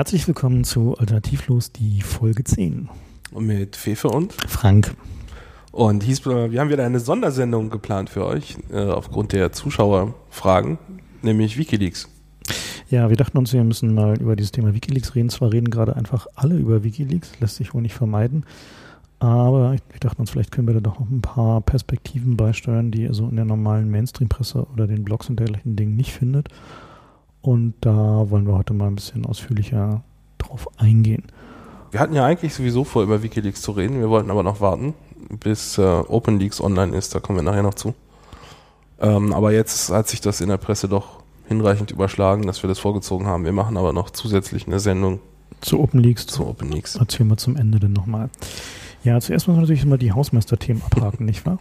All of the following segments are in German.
Herzlich willkommen zu Alternativlos, die Folge 10. Mit Fefe und Frank. Und hieß, wir haben wieder eine Sondersendung geplant für euch, äh, aufgrund der Zuschauerfragen, nämlich Wikileaks. Ja, wir dachten uns, wir müssen mal über dieses Thema Wikileaks reden. Zwar reden gerade einfach alle über Wikileaks, lässt sich wohl nicht vermeiden. Aber wir dachten uns, vielleicht können wir da doch noch ein paar Perspektiven beisteuern, die ihr so in der normalen Mainstream-Presse oder den Blogs und dergleichen Dingen nicht findet. Und da wollen wir heute mal ein bisschen ausführlicher drauf eingehen. Wir hatten ja eigentlich sowieso vor, über Wikileaks zu reden. Wir wollten aber noch warten, bis äh, OpenLeaks online ist. Da kommen wir nachher noch zu. Ähm, aber jetzt hat sich das in der Presse doch hinreichend überschlagen, dass wir das vorgezogen haben. Wir machen aber noch zusätzlich eine Sendung zu OpenLeaks. Zu OpenLeaks. Erzählen wir zum Ende dann nochmal. Ja, zuerst muss man natürlich mal die Hausmeister-Themen abhaken, nicht wahr?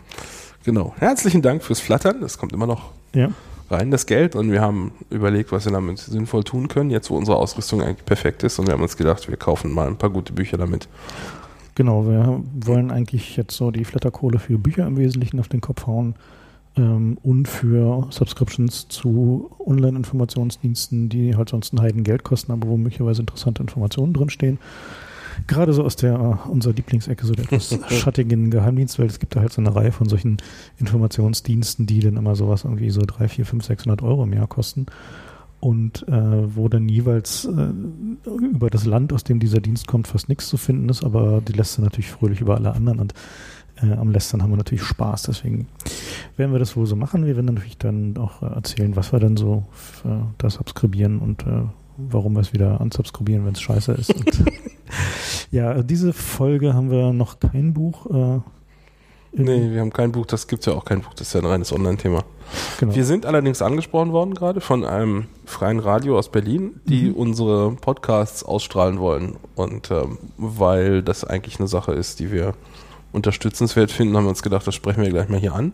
Genau. Herzlichen Dank fürs Flattern. Das kommt immer noch ja. Rein, das Geld. Und wir haben überlegt, was wir damit sinnvoll tun können, jetzt wo unsere Ausrüstung eigentlich perfekt ist. Und wir haben uns gedacht, wir kaufen mal ein paar gute Bücher damit. Genau, wir wollen eigentlich jetzt so die Flatterkohle für Bücher im Wesentlichen auf den Kopf hauen ähm, und für Subscriptions zu Online-Informationsdiensten, die halt sonst ein Heiden Geld kosten, aber wo möglicherweise interessante Informationen drinstehen. Gerade so aus der uh, unserer Lieblingsecke, so der etwas schattigen Geheimdienstwelt. Es gibt da halt so eine Reihe von solchen Informationsdiensten, die dann immer sowas irgendwie so 3, 4, 5, 600 Euro im Jahr kosten und äh, wo dann jeweils äh, über das Land, aus dem dieser Dienst kommt, fast nichts zu finden ist, aber die lässt natürlich fröhlich über alle anderen und äh, am Lästern haben wir natürlich Spaß, deswegen werden wir das wohl so machen. Wir werden natürlich dann auch äh, erzählen, was wir dann so für das subskribieren und äh, warum wir es wieder unsubskribieren, wenn es scheiße ist. ja, diese Folge haben wir noch kein Buch. Äh, nee, wir haben kein Buch, das gibt es ja auch kein Buch, das ist ja ein reines Online-Thema. Genau. Wir sind allerdings angesprochen worden gerade von einem freien Radio aus Berlin, die mhm. unsere Podcasts ausstrahlen wollen. Und ähm, weil das eigentlich eine Sache ist, die wir unterstützenswert finden, haben wir uns gedacht, das sprechen wir gleich mal hier an.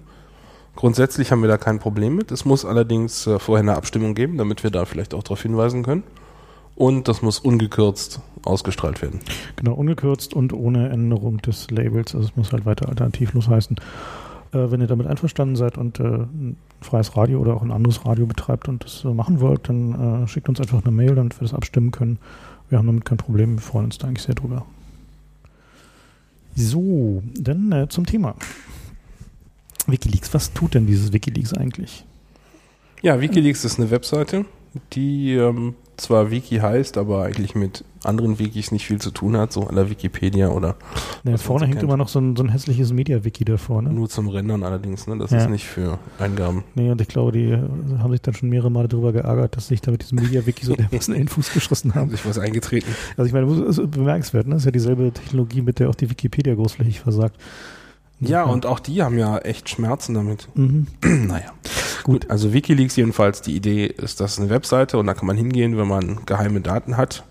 Grundsätzlich haben wir da kein Problem mit. Es muss allerdings äh, vorher eine Abstimmung geben, damit wir da vielleicht auch darauf hinweisen können. Und das muss ungekürzt ausgestrahlt werden. Genau, ungekürzt und ohne Änderung des Labels. Also es muss halt weiter alternativlos heißen. Äh, wenn ihr damit einverstanden seid und äh, ein freies Radio oder auch ein anderes Radio betreibt und das äh, machen wollt, dann äh, schickt uns einfach eine Mail, damit wir das abstimmen können. Wir haben damit kein Problem. Wir freuen uns da eigentlich sehr drüber. So, dann äh, zum Thema. Wikileaks, was tut denn dieses Wikileaks eigentlich? Ja, Wikileaks ist eine Webseite, die ähm, zwar Wiki heißt, aber eigentlich mit anderen Wikis nicht viel zu tun hat, so an der Wikipedia oder. Ja, vorne hängt kennt. immer noch so ein, so ein hässliches Media-Wiki davor, ne? Nur zum Rendern allerdings, ne? Das ja. ist nicht für Eingaben. Nee, und ich glaube, die haben sich dann schon mehrere Male darüber geärgert, dass sich da mit diesem Media-Wiki so dermaßen in den Fuß geschossen haben. Sich was eingetreten. Also ich meine, das ist bemerkenswert, ne? Das ist ja dieselbe Technologie, mit der auch die Wikipedia großflächig versagt. Ja, und auch die haben ja echt Schmerzen damit. Mhm. naja. Gut, also Wikileaks jedenfalls, die Idee ist, das ist eine Webseite und da kann man hingehen, wenn man geheime Daten hat,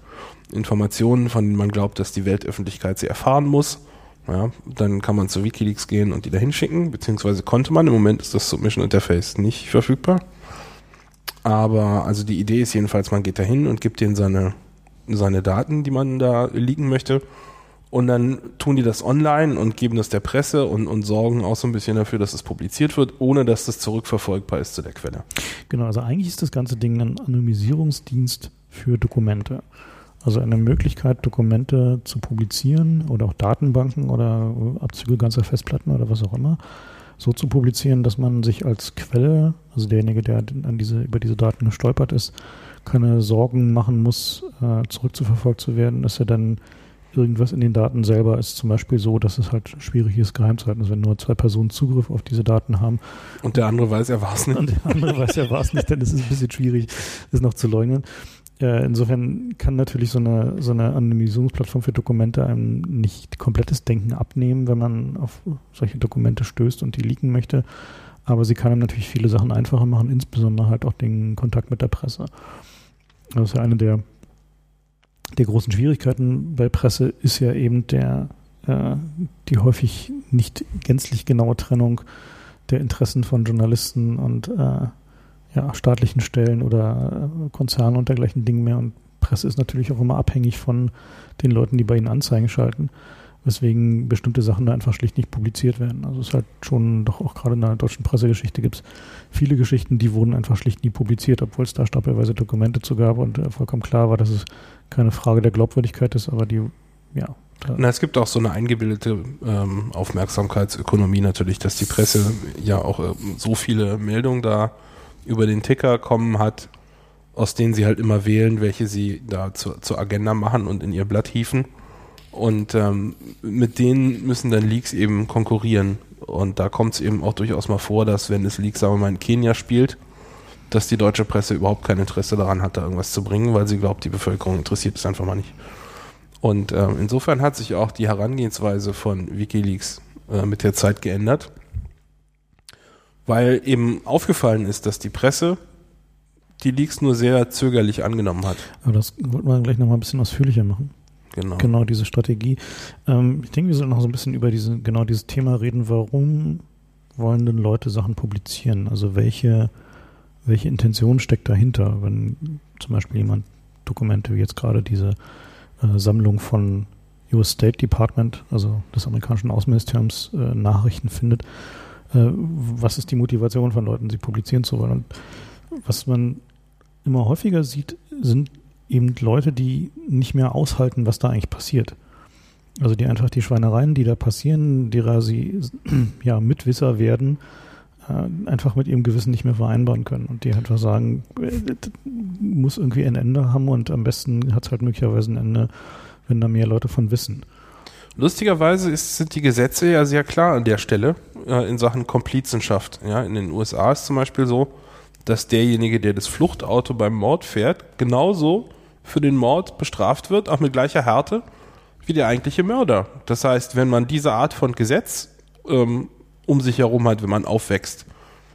Informationen, von denen man glaubt, dass die Weltöffentlichkeit sie erfahren muss. Ja, dann kann man zu Wikileaks gehen und die da hinschicken, beziehungsweise konnte man. Im Moment ist das Submission Interface nicht verfügbar. Aber also die Idee ist jedenfalls, man geht da hin und gibt denen seine, seine Daten, die man da liegen möchte und dann tun die das online und geben das der Presse und, und sorgen auch so ein bisschen dafür, dass es publiziert wird, ohne dass das zurückverfolgbar ist zu der Quelle. Genau, also eigentlich ist das ganze Ding ein Anonymisierungsdienst für Dokumente. Also eine Möglichkeit, Dokumente zu publizieren oder auch Datenbanken oder Abzüge ganzer Festplatten oder was auch immer, so zu publizieren, dass man sich als Quelle, also derjenige, der an diese, über diese Daten gestolpert ist, keine Sorgen machen muss, äh, zurückzuverfolgt zu werden, dass er dann irgendwas in den Daten selber ist zum Beispiel so, dass es halt schwierig ist, geheim zu halten. Also wenn nur zwei Personen Zugriff auf diese Daten haben. Und der andere weiß, er war es nicht. Und der andere weiß, er war es nicht, ist es ein bisschen schwierig, das noch zu leugnen. Äh, insofern kann natürlich so eine, so eine Anonymisierungsplattform für Dokumente einem nicht komplettes Denken abnehmen, wenn man auf solche Dokumente stößt und die leaken möchte. Aber sie kann einem natürlich viele Sachen einfacher machen, insbesondere halt auch den Kontakt mit der Presse. Das ist ja eine der der großen Schwierigkeiten bei Presse ist ja eben der, äh, die häufig nicht gänzlich genaue Trennung der Interessen von Journalisten und äh, ja, staatlichen Stellen oder äh, Konzernen und dergleichen Dingen mehr. Und Presse ist natürlich auch immer abhängig von den Leuten, die bei ihnen Anzeigen schalten. weswegen bestimmte Sachen da einfach schlicht nicht publiziert werden. Also es ist halt schon, doch auch gerade in der deutschen Pressegeschichte gibt es viele Geschichten, die wurden einfach schlicht nie publiziert, obwohl es da stapelweise Dokumente zu gab und äh, vollkommen klar war, dass es keine Frage der Glaubwürdigkeit ist, aber die, ja. Na, es gibt auch so eine eingebildete ähm, Aufmerksamkeitsökonomie natürlich, dass die Presse ja auch äh, so viele Meldungen da über den Ticker kommen hat, aus denen sie halt immer wählen, welche sie da zu, zur Agenda machen und in ihr Blatt hieven. Und ähm, mit denen müssen dann Leaks eben konkurrieren. Und da kommt es eben auch durchaus mal vor, dass wenn es Leaks, sagen wir mal, in Kenia spielt, dass die deutsche Presse überhaupt kein Interesse daran hat, da irgendwas zu bringen, weil sie glaubt, die Bevölkerung interessiert es einfach mal nicht. Und äh, insofern hat sich auch die Herangehensweise von Wikileaks äh, mit der Zeit geändert, weil eben aufgefallen ist, dass die Presse die Leaks nur sehr zögerlich angenommen hat. Aber das wollten wir gleich nochmal ein bisschen ausführlicher machen. Genau. Genau, diese Strategie. Ähm, ich denke, wir sollten noch so ein bisschen über diese, genau dieses Thema reden. Warum wollen denn Leute Sachen publizieren? Also welche, welche Intention steckt dahinter, wenn zum Beispiel jemand Dokumente wie jetzt gerade diese äh, Sammlung von US State Department, also des amerikanischen Außenministeriums, äh, Nachrichten findet. Äh, was ist die Motivation von Leuten, sie publizieren zu wollen? Und was man immer häufiger sieht, sind eben Leute, die nicht mehr aushalten, was da eigentlich passiert. Also die einfach die Schweinereien, die da passieren, derer sie ja Mitwisser werden, äh, einfach mit ihrem Gewissen nicht mehr vereinbaren können und die einfach sagen, äh, muss irgendwie ein Ende haben und am besten hat es halt möglicherweise ein Ende, wenn da mehr Leute von wissen. Lustigerweise ist, sind die Gesetze ja sehr klar an der Stelle äh, in Sachen Komplizenschaft. Ja, in den USA ist zum Beispiel so, dass derjenige, der das Fluchtauto beim Mord fährt, genauso für den Mord bestraft wird, auch mit gleicher Härte, wie der eigentliche Mörder. Das heißt, wenn man diese Art von Gesetz ähm, um sich herum hat, wenn man aufwächst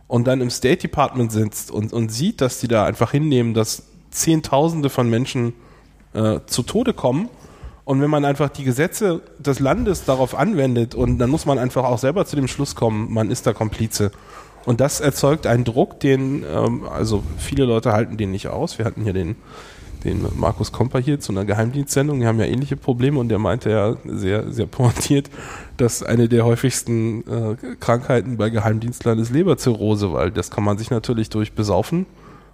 und dann im State Department sitzt und, und sieht, dass die da einfach hinnehmen, dass Zehntausende von Menschen äh, zu Tode kommen, und wenn man einfach die Gesetze des Landes darauf anwendet und dann muss man einfach auch selber zu dem Schluss kommen, man ist da Komplize. Und das erzeugt einen Druck, den, ähm, also viele Leute halten den nicht aus. Wir hatten hier den, den Markus Komper hier zu einer Geheimdienstsendung, die haben ja ähnliche Probleme und der meinte ja sehr, sehr pointiert, dass eine der häufigsten äh, Krankheiten bei Geheimdienstlern ist Leberzirrhose, weil das kann man sich natürlich durch Besaufen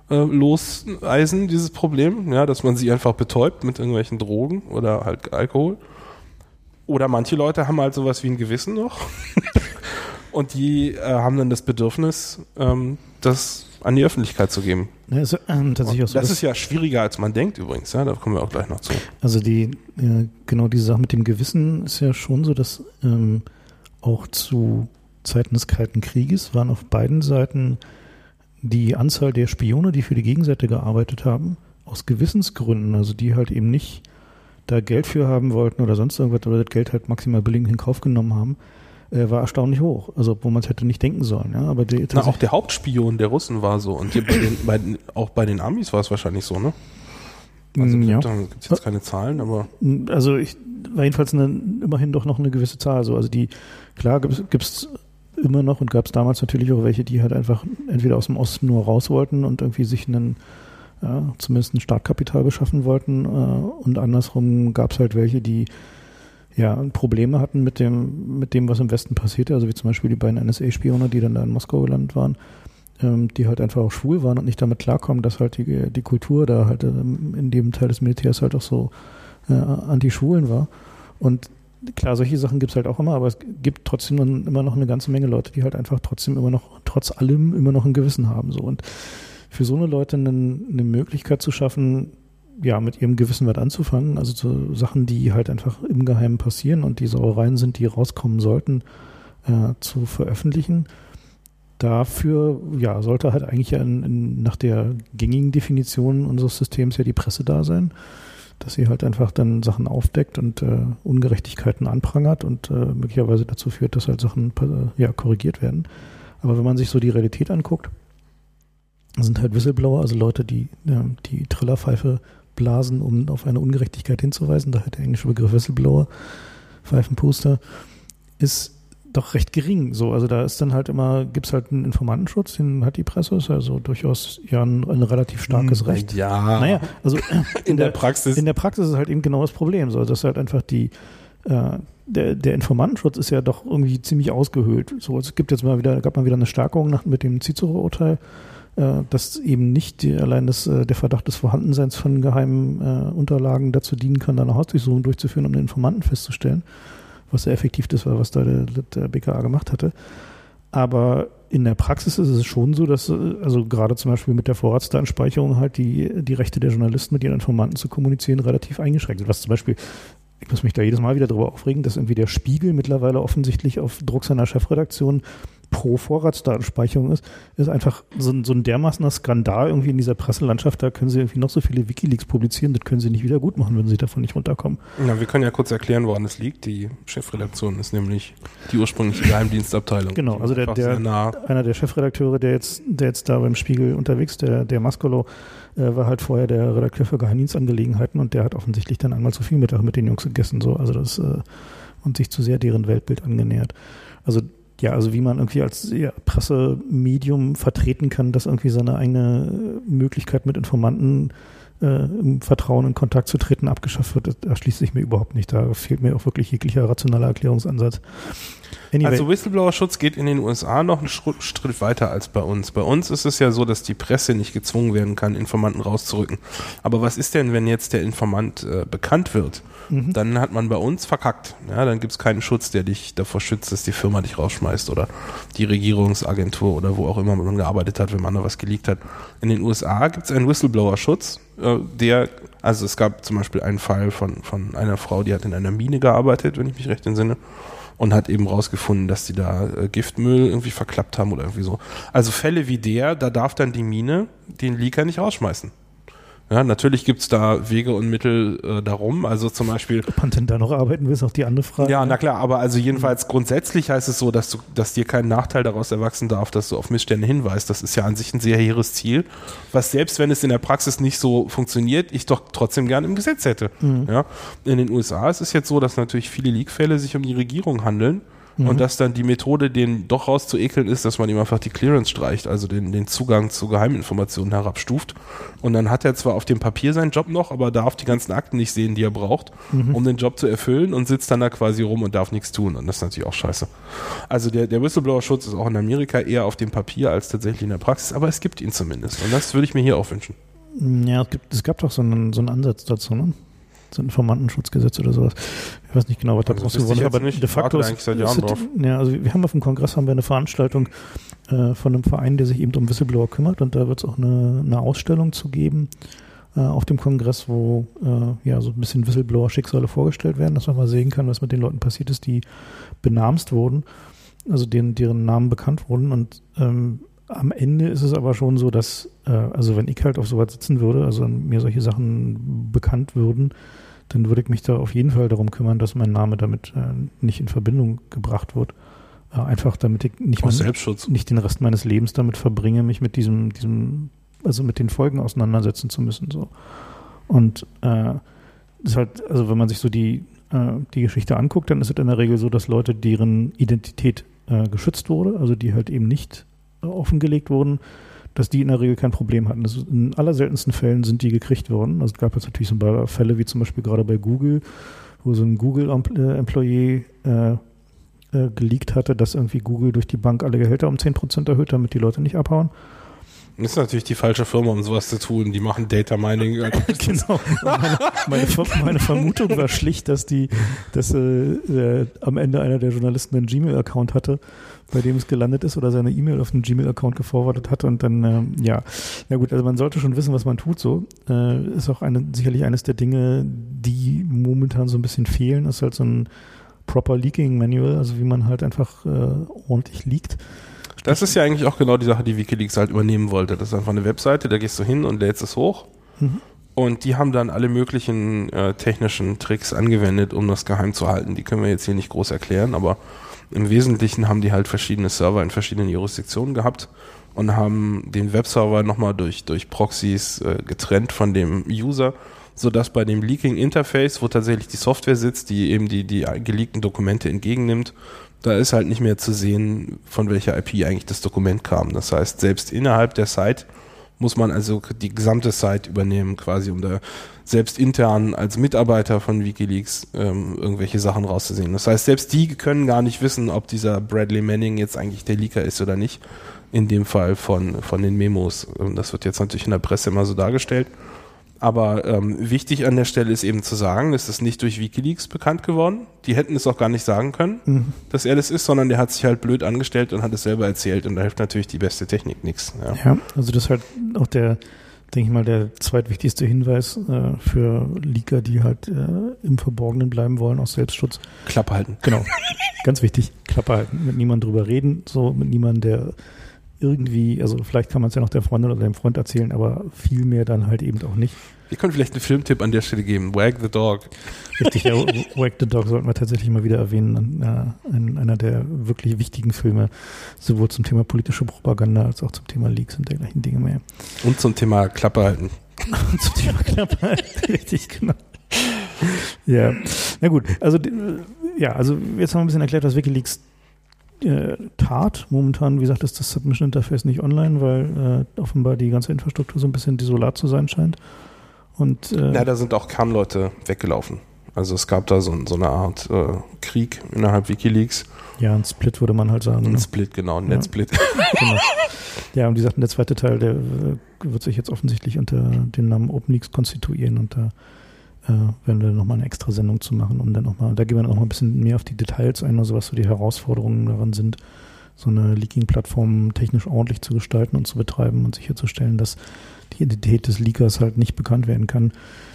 äh, loseisen, dieses Problem, ja, dass man sie einfach betäubt mit irgendwelchen Drogen oder halt Alkohol. Oder manche Leute haben halt sowas wie ein Gewissen noch. und die äh, haben dann das Bedürfnis, ähm, das an die Öffentlichkeit zu geben. Also, ähm, so, das ist ja schwieriger, als man denkt übrigens. Ja, da kommen wir auch gleich noch zu. Also die äh, genau diese Sache mit dem Gewissen ist ja schon so, dass ähm, auch zu Zeiten des Kalten Krieges waren auf beiden Seiten die Anzahl der Spione, die für die Gegenseite gearbeitet haben, aus Gewissensgründen, also die halt eben nicht da Geld für haben wollten oder sonst irgendwas oder das Geld halt maximal billig in Kauf genommen haben, äh, war erstaunlich hoch. Also wo man es hätte nicht denken sollen. Ja? Aber die, Na, auch der Hauptspion der Russen war so. Und bei den, bei auch bei den Amis war es wahrscheinlich so, ne? Also ja. da gibt es jetzt keine Zahlen, aber. Also ich war jedenfalls eine, immerhin doch noch eine gewisse Zahl. So. Also die, klar gibt es immer noch und gab es damals natürlich auch welche, die halt einfach entweder aus dem Osten nur raus wollten und irgendwie sich einen ja, zumindest ein Startkapital beschaffen wollten. Äh, und andersrum gab es halt welche, die ja, Probleme hatten mit dem, mit dem, was im Westen passierte, also wie zum Beispiel die beiden NSA-Spione, die dann da in Moskau gelandet waren, ähm, die halt einfach auch schwul waren und nicht damit klarkommen, dass halt die, die Kultur da halt ähm, in dem Teil des Militärs halt auch so äh, anti-schwulen war. Und klar, solche Sachen gibt es halt auch immer, aber es gibt trotzdem immer noch eine ganze Menge Leute, die halt einfach trotzdem immer noch, trotz allem immer noch ein Gewissen haben. So. Und für so eine Leute eine, eine Möglichkeit zu schaffen, ja, mit ihrem Gewissen was anzufangen. Also zu Sachen, die halt einfach im Geheimen passieren und die Sauereien sind, die rauskommen sollten, äh, zu veröffentlichen. Dafür, ja, sollte halt eigentlich in, in, nach der gängigen Definition unseres Systems ja die Presse da sein, dass sie halt einfach dann Sachen aufdeckt und äh, Ungerechtigkeiten anprangert und äh, möglicherweise dazu führt, dass halt Sachen äh, ja, korrigiert werden. Aber wenn man sich so die Realität anguckt, sind halt Whistleblower, also Leute, die ja, die Trillerpfeife blasen, um auf eine Ungerechtigkeit hinzuweisen, daher der englische Begriff Whistleblower, Pfeifenpuster, ist doch recht gering. So, also da ist dann halt immer, gibt es halt einen Informantenschutz, den hat die Presse, ist also durchaus ja ein, ein relativ starkes hm, Recht. Ja. Naja, also in, in der, der, Praxis. In der Praxis ist halt eben genau das Problem, so, dass halt einfach die äh, der, der Informantenschutz ist ja doch irgendwie ziemlich ausgehöhlt. So, es gibt jetzt mal wieder, gab mal wieder eine Stärkung nach, mit dem Cicero-Urteil, dass eben nicht die, allein das, äh, der Verdacht des Vorhandenseins von geheimen äh, Unterlagen dazu dienen kann, eine Hausdurchsuchung durchzuführen, um den Informanten festzustellen, was sehr effektiv das war, was da der, der BKA gemacht hatte. Aber in der Praxis ist es schon so, dass, äh, also gerade zum Beispiel mit der Vorratsdatenspeicherung halt die, die Rechte der Journalisten mit ihren Informanten zu kommunizieren relativ eingeschränkt sind. Was zum Beispiel ich muss mich da jedes Mal wieder darüber aufregen, dass irgendwie der Spiegel mittlerweile offensichtlich auf Druck seiner Chefredaktion pro Vorratsdatenspeicherung ist, ist einfach so ein, so ein dermaßener Skandal irgendwie in dieser Presselandschaft. Da können sie irgendwie noch so viele Wikileaks publizieren, das können sie nicht wieder gut machen, wenn sie davon nicht runterkommen. Ja, wir können ja kurz erklären, woran es liegt. Die Chefredaktion ist nämlich die ursprüngliche Geheimdienstabteilung. Genau, also der, der einer der Chefredakteure, der jetzt, der jetzt da beim Spiegel unterwegs, der, der Mascolo, äh, war halt vorher der Redakteur für Geheimdienstangelegenheiten und der hat offensichtlich dann einmal zu viel Mittag mit den Jungs gegessen, so, also das, äh, und sich zu sehr deren Weltbild angenähert. Also, ja, also wie man irgendwie als ja, Pressemedium vertreten kann, dass irgendwie seine eigene Möglichkeit mit Informanten äh, im Vertrauen in Kontakt zu treten abgeschafft wird, da schließt sich mir überhaupt nicht. Da fehlt mir auch wirklich jeglicher rationaler Erklärungsansatz. Anyway. Also Whistleblower-Schutz geht in den USA noch einen Schritt weiter als bei uns. Bei uns ist es ja so, dass die Presse nicht gezwungen werden kann, Informanten rauszurücken. Aber was ist denn, wenn jetzt der Informant äh, bekannt wird? Mhm. Dann hat man bei uns verkackt. Ja, dann gibt es keinen Schutz, der dich davor schützt, dass die Firma dich rausschmeißt oder die Regierungsagentur oder wo auch immer man gearbeitet hat, wenn man da was geleakt hat. In den USA gibt es einen Whistleblower-Schutz, der, also es gab zum Beispiel einen Fall von, von einer Frau, die hat in einer Mine gearbeitet, wenn ich mich recht entsinne und hat eben rausgefunden, dass die da äh, Giftmüll irgendwie verklappt haben oder irgendwie so. Also Fälle wie der, da darf dann die Mine den Leaker nicht rausschmeißen. Ja, natürlich gibt's da Wege und Mittel äh, darum. Also zum Beispiel. Ob man denn da noch arbeiten will, ist auch die andere Frage. Ja, na klar, aber also jedenfalls grundsätzlich heißt es so, dass du, dass dir kein Nachteil daraus erwachsen darf, dass du auf Missstände hinweist. Das ist ja an sich ein sehr hehres Ziel, was selbst wenn es in der Praxis nicht so funktioniert, ich doch trotzdem gern im Gesetz hätte. Mhm. Ja, in den USA ist es jetzt so, dass natürlich viele Leak-Fälle sich um die Regierung handeln Mhm. Und dass dann die Methode, den doch rauszuekeln, ist, dass man ihm einfach die Clearance streicht, also den, den Zugang zu Geheiminformationen herabstuft. Und dann hat er zwar auf dem Papier seinen Job noch, aber darf die ganzen Akten nicht sehen, die er braucht, mhm. um den Job zu erfüllen und sitzt dann da quasi rum und darf nichts tun. Und das ist natürlich auch scheiße. Also der, der Whistleblower-Schutz ist auch in Amerika eher auf dem Papier als tatsächlich in der Praxis, aber es gibt ihn zumindest. Und das würde ich mir hier auch wünschen. Ja, es, gibt, es gab doch so einen, so einen Ansatz dazu, ne? So ein Informantenschutzgesetz oder sowas. Ich weiß nicht genau, was da also draus geworden ist, aber nicht. de facto ist, seit Jahren drauf. Ja, also wir haben auf dem Kongress haben wir eine Veranstaltung äh, von einem Verein, der sich eben um Whistleblower kümmert und da wird es auch eine, eine Ausstellung zu geben äh, auf dem Kongress, wo äh, ja so ein bisschen Whistleblower-Schicksale vorgestellt werden, dass man mal sehen kann, was mit den Leuten passiert ist, die benamst wurden, also deren, deren Namen bekannt wurden und ähm, am Ende ist es aber schon so, dass, äh, also wenn ich halt auf sowas sitzen würde, also mir solche Sachen bekannt würden, dann würde ich mich da auf jeden Fall darum kümmern, dass mein Name damit äh, nicht in Verbindung gebracht wird. Äh, einfach damit ich nicht, mein, nicht den Rest meines Lebens damit verbringe, mich mit diesem, diesem, also mit den Folgen auseinandersetzen zu müssen. So. Und äh, ist halt, also wenn man sich so die, äh, die Geschichte anguckt, dann ist es in der Regel so, dass Leute, deren Identität äh, geschützt wurde, also die halt eben nicht äh, offengelegt wurden, dass die in der Regel kein Problem hatten. Das in allerseltensten Fällen sind die gekriegt worden. Also es gab jetzt natürlich so ein paar Fälle, wie zum Beispiel gerade bei Google, wo so ein Google-Employee äh, äh, geleakt hatte, dass irgendwie Google durch die Bank alle Gehälter um 10% erhöht, damit die Leute nicht abhauen. Das ist natürlich die falsche Firma, um sowas zu tun. Die machen Data Mining. genau. Meine, meine, meine, Vermutung war schlicht, dass die, dass äh, am Ende einer der Journalisten einen Gmail-Account hatte bei dem es gelandet ist oder seine E-Mail auf einen Gmail-Account geforwardet hat und dann, äh, ja, ja gut, also man sollte schon wissen, was man tut so. Äh, ist auch eine, sicherlich eines der Dinge, die momentan so ein bisschen fehlen, ist halt so ein proper Leaking Manual, also wie man halt einfach äh, ordentlich liegt. Das ist ja eigentlich auch genau die Sache, die Wikileaks halt übernehmen wollte. Das ist einfach eine Webseite, da gehst du hin und lädst es hoch. Mhm. Und die haben dann alle möglichen äh, technischen Tricks angewendet, um das geheim zu halten. Die können wir jetzt hier nicht groß erklären, aber im Wesentlichen haben die halt verschiedene Server in verschiedenen Jurisdiktionen gehabt und haben den Webserver nochmal durch, durch Proxys äh, getrennt von dem User, sodass bei dem Leaking Interface, wo tatsächlich die Software sitzt, die eben die, die geleakten Dokumente entgegennimmt, da ist halt nicht mehr zu sehen, von welcher IP eigentlich das Dokument kam. Das heißt, selbst innerhalb der Site muss man also die gesamte Site übernehmen, quasi, um da selbst intern als Mitarbeiter von Wikileaks ähm, irgendwelche Sachen rauszusehen. Das heißt, selbst die können gar nicht wissen, ob dieser Bradley Manning jetzt eigentlich der Leaker ist oder nicht. In dem Fall von, von den Memos. Das wird jetzt natürlich in der Presse immer so dargestellt. Aber ähm, wichtig an der Stelle ist eben zu sagen, es ist nicht durch Wikileaks bekannt geworden. Die hätten es auch gar nicht sagen können, mhm. dass er das ist, sondern der hat sich halt blöd angestellt und hat es selber erzählt und da hilft natürlich die beste Technik nichts. Ja. ja, also das ist halt auch der, denke ich mal, der zweitwichtigste Hinweis äh, für Leaker, die halt äh, im Verborgenen bleiben wollen aus Selbstschutz. Klappe halten. Genau, ganz wichtig, Klappe halten. Mit niemandem drüber reden, so mit niemandem, der irgendwie, also vielleicht kann man es ja noch der Freundin oder dem Freund erzählen, aber viel mehr dann halt eben auch nicht. Wir können vielleicht einen Filmtipp an der Stelle geben. Wag the Dog. Richtig, ja, Wag the Dog sollten wir tatsächlich mal wieder erwähnen. Äh, einer der wirklich wichtigen Filme, sowohl zum Thema politische Propaganda als auch zum Thema Leaks und dergleichen Dinge mehr. Und zum Thema Klappe halten. Und zum Thema Klappe halten, richtig, genau. Ja, na gut. Also, ja, also jetzt haben wir ein bisschen erklärt, was Wikileaks äh, tat. Momentan, wie gesagt, ist das Submission Interface nicht online, weil äh, offenbar die ganze Infrastruktur so ein bisschen desolat zu sein scheint. Und, äh, ja, da sind auch Kernleute weggelaufen. Also es gab da so, so eine Art äh, Krieg innerhalb Wikileaks. Ja, ein Split würde man halt sagen. Ein ne? Split, genau, ein ja. Genau. Ja, und die sagten, der zweite Teil, der wird sich jetzt offensichtlich unter dem Namen OpenLeaks konstituieren und da werden wir nochmal eine extra Sendung zu machen und dann nochmal, da gehen wir noch mal ein bisschen mehr auf die Details ein, also was so die Herausforderungen daran sind, so eine Leaking-Plattform technisch ordentlich zu gestalten und zu betreiben und sicherzustellen, dass die Identität des Leakers halt nicht bekannt werden kann.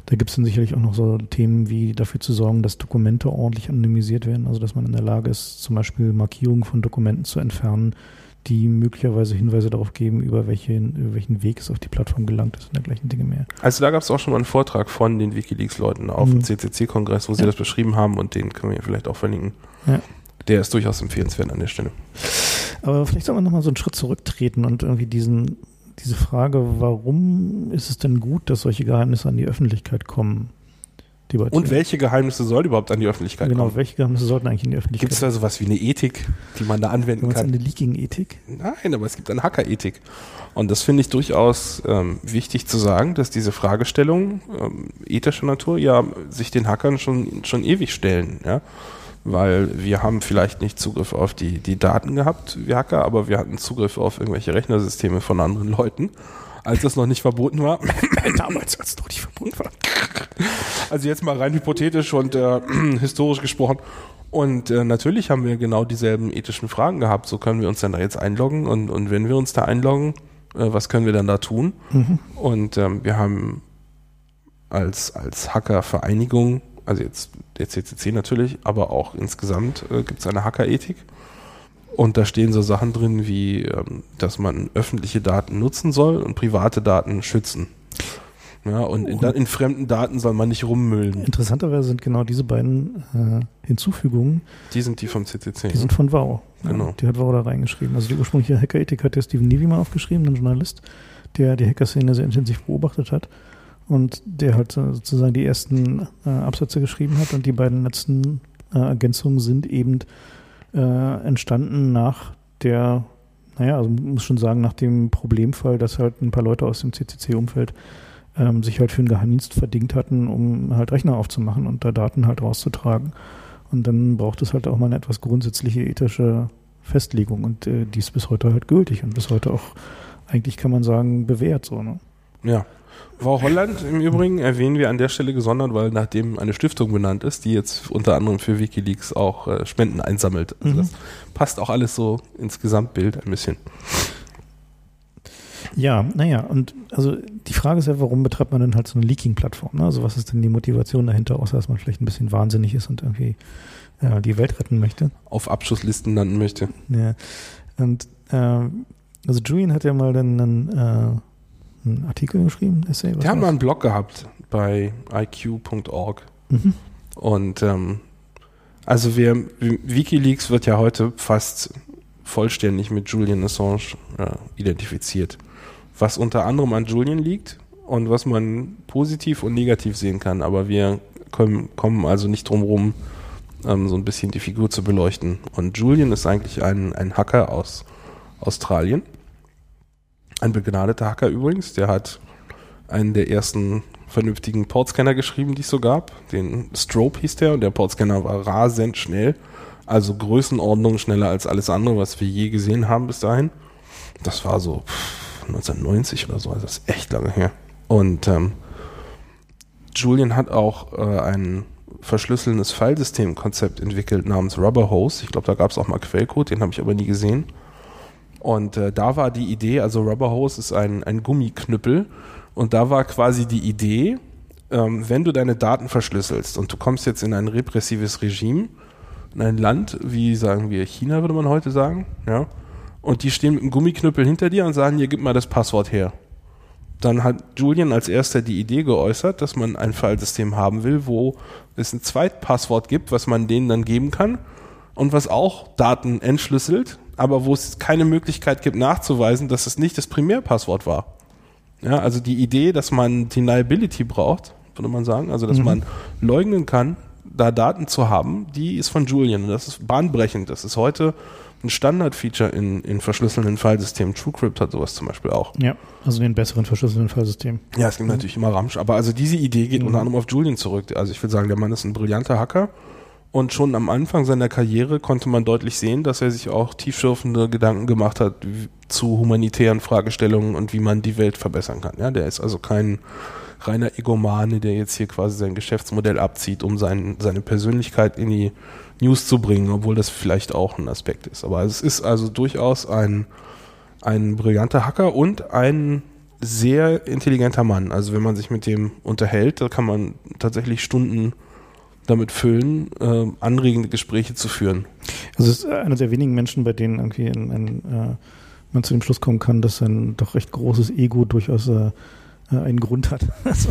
Da gibt es dann sicherlich auch noch so Themen wie dafür zu sorgen, dass Dokumente ordentlich anonymisiert werden, also dass man in der Lage ist, zum Beispiel Markierungen von Dokumenten zu entfernen, die möglicherweise Hinweise darauf geben, über welchen, über welchen Weg es auf die Plattform gelangt ist und dergleichen Dinge mehr. Also da gab es auch schon mal einen Vortrag von den Wikileaks-Leuten auf mhm. dem CCC-Kongress, wo sie ja. das beschrieben haben und den können wir vielleicht auch verlinken. Ja. Der ist durchaus empfehlenswert an der Stelle. Aber vielleicht soll man nochmal so einen Schritt zurücktreten und irgendwie diesen diese Frage, warum ist es denn gut, dass solche Geheimnisse an die Öffentlichkeit kommen? Und welche Geheimnisse sollen überhaupt an die Öffentlichkeit genau, kommen? Genau, welche Geheimnisse sollten eigentlich in die Öffentlichkeit kommen? Gibt es da sowas wie eine Ethik, die man da anwenden kann? eine Leaking-Ethik? Nein, aber es gibt eine Hacker-Ethik. Und das finde ich durchaus ähm, wichtig zu sagen, dass diese Fragestellungen ähm, ethischer Natur ja sich den Hackern schon, schon ewig stellen. Ja? weil wir haben vielleicht nicht Zugriff auf die, die Daten gehabt, wir Hacker, aber wir hatten Zugriff auf irgendwelche Rechnersysteme von anderen Leuten, als das noch nicht verboten war. Damals, als es noch nicht verboten war. Also jetzt mal rein hypothetisch und äh, historisch gesprochen. Und äh, natürlich haben wir genau dieselben ethischen Fragen gehabt. So können wir uns dann da jetzt einloggen und, und wenn wir uns da einloggen, äh, was können wir dann da tun? Mhm. Und ähm, wir haben als, als Hackervereinigung also jetzt der CCC natürlich, aber auch insgesamt äh, gibt es eine Hackerethik. Und da stehen so Sachen drin wie, ähm, dass man öffentliche Daten nutzen soll und private Daten schützen. Ja, und in, in, fremden Daten soll man nicht rummüllen. Interessanterweise sind genau diese beiden äh, Hinzufügungen. Die sind die vom CCC. Die sind von Wow. Genau. Ja, die hat Wow da reingeschrieben. Also die ursprüngliche Hackerethik hat der Steven Levy mal aufgeschrieben, ein Journalist, der die Hackerszene sehr intensiv beobachtet hat und der halt sozusagen die ersten äh, Absätze geschrieben hat und die beiden letzten äh, Ergänzungen sind eben äh, entstanden nach der, naja, also muss schon sagen, nach dem Problemfall, dass halt ein paar Leute aus dem CCC-Umfeld ähm, sich halt für einen Geheimdienst verdingt hatten, um halt Rechner aufzumachen und da Daten halt rauszutragen. Und dann braucht es halt auch mal eine etwas grundsätzliche ethische Festlegung und äh, die ist bis heute halt gültig und bis heute auch eigentlich kann man sagen bewährt so. Ne? Ja, Wow Holland im Übrigen erwähnen wir an der Stelle gesondert, weil nachdem eine Stiftung benannt ist, die jetzt unter anderem für Wikileaks auch äh, Spenden einsammelt. Also mhm. das passt auch alles so ins Gesamtbild ein bisschen. Ja, naja, und also die Frage ist ja, warum betreibt man denn halt so eine Leaking-Plattform? Ne? Also was ist denn die Motivation dahinter, außer dass man vielleicht ein bisschen wahnsinnig ist und irgendwie äh, die Welt retten möchte? Auf Abschusslisten landen möchte. Ja, und äh, also Julian hat ja mal dann einen äh, einen Artikel geschrieben, Essay? Die haben mal einen Blog gehabt bei iq.org. Mhm. Und ähm, also wir, Wikileaks wird ja heute fast vollständig mit Julian Assange äh, identifiziert. Was unter anderem an Julian liegt und was man positiv und negativ sehen kann. Aber wir kommen, kommen also nicht drum rum, ähm, so ein bisschen die Figur zu beleuchten. Und Julian ist eigentlich ein, ein Hacker aus Australien ein begnadeter Hacker übrigens, der hat einen der ersten vernünftigen Portscanner geschrieben, die es so gab. Den Strobe hieß der und der Portscanner war rasend schnell. Also Größenordnung schneller als alles andere, was wir je gesehen haben bis dahin. Das war so 1990 oder so, also das ist echt lange her. Und ähm, Julian hat auch äh, ein verschlüsselndes Filesystem-Konzept entwickelt namens Rubberhose. Ich glaube, da gab es auch mal Quellcode, den habe ich aber nie gesehen. Und äh, da war die Idee, also Rubberhose ist ein, ein Gummiknüppel, und da war quasi die Idee, ähm, wenn du deine Daten verschlüsselst und du kommst jetzt in ein repressives Regime, in ein Land, wie sagen wir China, würde man heute sagen, ja, und die stehen mit einem Gummiknüppel hinter dir und sagen, hier, gib mal das Passwort her. Dann hat Julian als erster die Idee geäußert, dass man ein Fallsystem haben will, wo es ein Zweitpasswort gibt, was man denen dann geben kann und was auch Daten entschlüsselt, aber wo es keine Möglichkeit gibt nachzuweisen, dass es nicht das Primärpasswort war. Ja, also die Idee, dass man Deniability braucht, würde man sagen, also dass mhm. man leugnen kann, da Daten zu haben, die ist von Julian. Und das ist bahnbrechend. Das ist heute ein Standardfeature in, in verschlüsselnden Filesystemen. TrueCrypt hat sowas zum Beispiel auch. Ja, also den besseren verschlüsselten Filesystemen. Ja, es gibt mhm. natürlich immer Ramsch, aber also diese Idee geht mhm. unter anderem auf Julian zurück. Also ich würde sagen, der Mann ist ein brillanter Hacker und schon am Anfang seiner Karriere konnte man deutlich sehen, dass er sich auch tiefschürfende Gedanken gemacht hat zu humanitären Fragestellungen und wie man die Welt verbessern kann. Ja, der ist also kein reiner Egomane, der jetzt hier quasi sein Geschäftsmodell abzieht, um sein, seine Persönlichkeit in die News zu bringen, obwohl das vielleicht auch ein Aspekt ist. Aber es ist also durchaus ein, ein brillanter Hacker und ein sehr intelligenter Mann. Also wenn man sich mit dem unterhält, da kann man tatsächlich Stunden damit füllen, äh, anregende Gespräche zu führen. Also es ist einer der wenigen Menschen, bei denen irgendwie ein, ein, äh, man zu dem Schluss kommen kann, dass ein doch recht großes Ego durchaus äh, äh einen Grund hat. Also,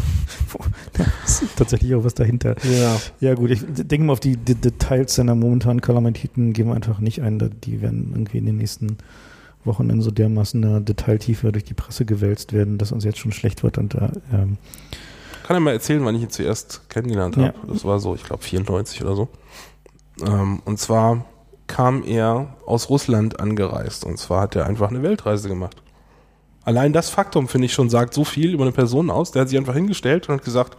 da ist tatsächlich auch was dahinter. Ja, ja gut, ich denke mal auf die, die Details seiner momentanen Kalamitäten gehen wir einfach nicht ein. Die werden irgendwie in den nächsten Wochen in so dermaßen einer Detailtiefe durch die Presse gewälzt werden, dass uns jetzt schon schlecht wird und da ähm, kann ja mal erzählen, wann ich ihn zuerst kennengelernt habe. Ja. Das war so, ich glaube 94 oder so. Ähm, und zwar kam er aus Russland angereist und zwar hat er einfach eine Weltreise gemacht. Allein das Faktum, finde ich schon, sagt so viel über eine Person aus. Der hat sich einfach hingestellt und hat gesagt,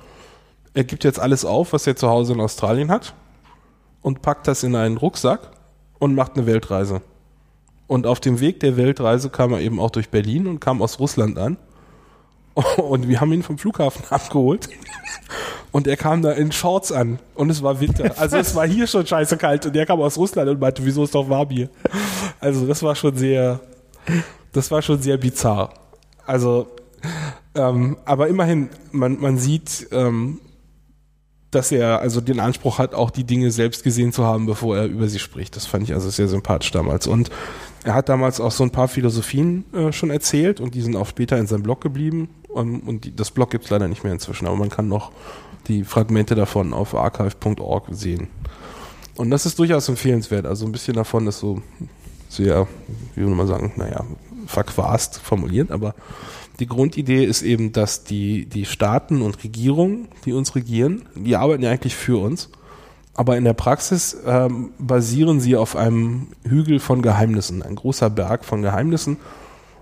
er gibt jetzt alles auf, was er zu Hause in Australien hat und packt das in einen Rucksack und macht eine Weltreise. Und auf dem Weg der Weltreise kam er eben auch durch Berlin und kam aus Russland an und wir haben ihn vom Flughafen abgeholt. Und er kam da in Shorts an. Und es war Winter. Also es war hier schon scheiße kalt. Und er kam aus Russland und meinte, wieso ist doch warm hier? Also das war schon sehr, das war schon sehr bizarr. Also, ähm, aber immerhin, man, man sieht, ähm, dass er also den Anspruch hat, auch die Dinge selbst gesehen zu haben, bevor er über sie spricht. Das fand ich also sehr sympathisch damals. Und er hat damals auch so ein paar Philosophien äh, schon erzählt und die sind auch später in seinem Blog geblieben. Um, und die, das Blog gibt es leider nicht mehr inzwischen, aber man kann noch die Fragmente davon auf archive.org sehen. Und das ist durchaus empfehlenswert. Also ein bisschen davon ist so sehr, wie würde man sagen, naja, verquast formuliert, aber die Grundidee ist eben, dass die, die Staaten und Regierungen, die uns regieren, die arbeiten ja eigentlich für uns, aber in der Praxis ähm, basieren sie auf einem Hügel von Geheimnissen, ein großer Berg von Geheimnissen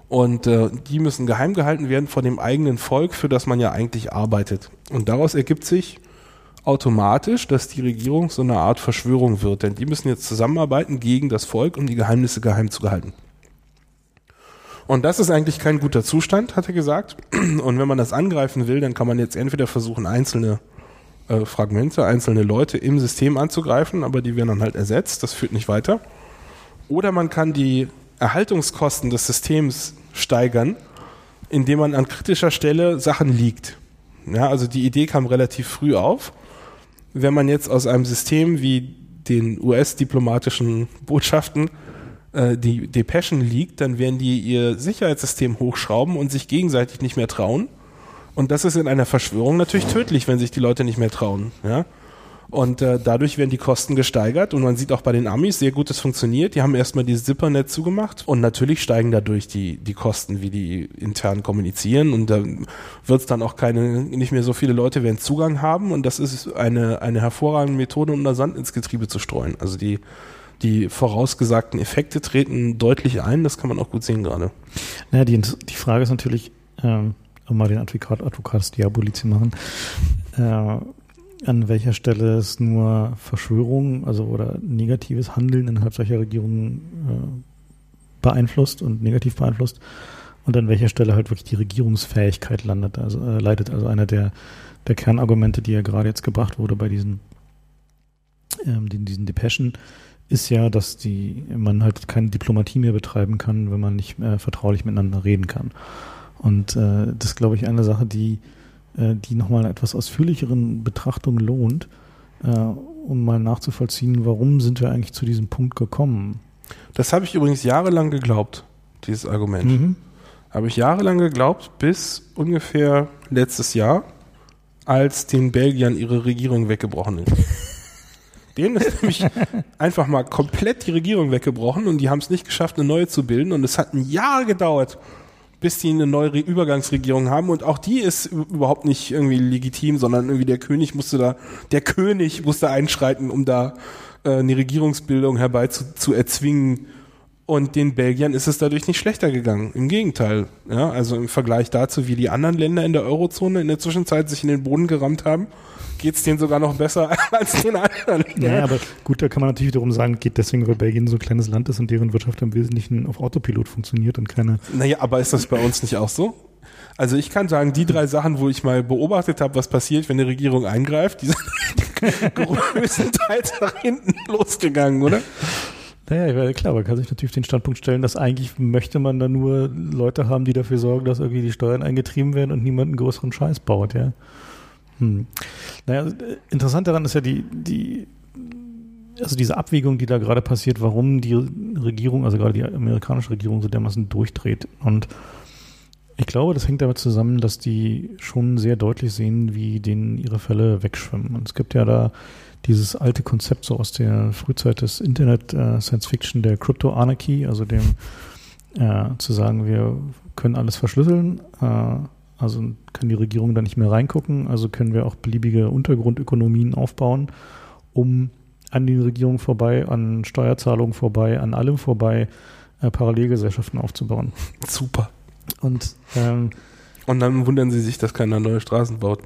und äh, die müssen geheim gehalten werden von dem eigenen Volk, für das man ja eigentlich arbeitet. Und daraus ergibt sich automatisch, dass die Regierung so eine Art Verschwörung wird, denn die müssen jetzt zusammenarbeiten gegen das Volk, um die Geheimnisse geheim zu gehalten. Und das ist eigentlich kein guter Zustand, hat er gesagt. Und wenn man das angreifen will, dann kann man jetzt entweder versuchen, einzelne äh, Fragmente, einzelne Leute im System anzugreifen, aber die werden dann halt ersetzt. Das führt nicht weiter. Oder man kann die Erhaltungskosten des Systems steigern, indem man an kritischer Stelle Sachen liegt. Ja, also die Idee kam relativ früh auf. Wenn man jetzt aus einem System wie den US-diplomatischen Botschaften äh, die Depeschen liegt, dann werden die ihr Sicherheitssystem hochschrauben und sich gegenseitig nicht mehr trauen. Und das ist in einer Verschwörung natürlich tödlich, wenn sich die Leute nicht mehr trauen. Ja? Und äh, dadurch werden die Kosten gesteigert und man sieht auch bei den Amis sehr gut, es funktioniert. Die haben erstmal dieses Zippernet zugemacht und natürlich steigen dadurch die, die Kosten, wie die intern kommunizieren und da wird es dann auch keine, nicht mehr so viele Leute werden Zugang haben und das ist eine, eine hervorragende Methode, um da Sand ins Getriebe zu streuen. Also die, die vorausgesagten Effekte treten deutlich ein, das kann man auch gut sehen gerade. Naja, die, die Frage ist natürlich, ähm, um mal den Advokat, Advocatus Diaboli zu machen, äh, an welcher Stelle es nur Verschwörung, also oder negatives Handeln innerhalb solcher Regierungen äh, beeinflusst und negativ beeinflusst und an welcher Stelle halt wirklich die Regierungsfähigkeit landet, also äh, leidet. Also einer der, der Kernargumente, die ja gerade jetzt gebracht wurde bei diesen, ähm, den, diesen Depeschen, ist ja, dass die man halt keine Diplomatie mehr betreiben kann, wenn man nicht äh, vertraulich miteinander reden kann. Und äh, das ist, glaube ich, eine Sache, die äh, die nochmal eine etwas ausführlicheren Betrachtung lohnt, äh, um mal nachzuvollziehen, warum sind wir eigentlich zu diesem Punkt gekommen. Das habe ich übrigens jahrelang geglaubt, dieses Argument. Mhm. Habe ich jahrelang geglaubt, bis ungefähr letztes Jahr, als den Belgiern ihre Regierung weggebrochen ist. Denen ist nämlich einfach mal komplett die Regierung weggebrochen und die haben es nicht geschafft, eine neue zu bilden. Und es hat ein Jahr gedauert, bis die eine neue Übergangsregierung haben und auch die ist überhaupt nicht irgendwie legitim, sondern irgendwie der König musste da, der König musste einschreiten, um da äh, eine Regierungsbildung herbei zu, zu erzwingen. Und den Belgiern ist es dadurch nicht schlechter gegangen. Im Gegenteil. Ja, also im Vergleich dazu, wie die anderen Länder in der Eurozone in der Zwischenzeit sich in den Boden gerammt haben, geht es denen sogar noch besser als den anderen. Ja, ja, aber gut, da kann man natürlich wiederum sagen, geht deswegen, weil Belgien so ein kleines Land ist und deren Wirtschaft im Wesentlichen auf Autopilot funktioniert und keine. Naja, aber ist das bei uns nicht auch so? Also ich kann sagen, die drei Sachen, wo ich mal beobachtet habe, was passiert, wenn eine Regierung eingreift, die sind größtenteils nach hinten losgegangen, oder? Naja, klar, man kann sich natürlich den Standpunkt stellen, dass eigentlich möchte man da nur Leute haben, die dafür sorgen, dass irgendwie die Steuern eingetrieben werden und niemand einen größeren Scheiß baut, ja. Hm. Naja, interessant daran ist ja die, die, also diese Abwägung, die da gerade passiert, warum die Regierung, also gerade die amerikanische Regierung so dermaßen durchdreht. Und ich glaube, das hängt damit zusammen, dass die schon sehr deutlich sehen, wie denen ihre Fälle wegschwimmen. Und es gibt ja da dieses alte Konzept so aus der Frühzeit des Internet äh, Science Fiction, der Crypto Anarchy, also dem äh, zu sagen, wir können alles verschlüsseln, äh, also kann die Regierung da nicht mehr reingucken. Also können wir auch beliebige Untergrundökonomien aufbauen, um an den Regierungen vorbei, an Steuerzahlungen vorbei, an allem vorbei äh, Parallelgesellschaften aufzubauen. Super. Und, ähm, und dann wundern sie sich, dass keiner neue Straßen baut.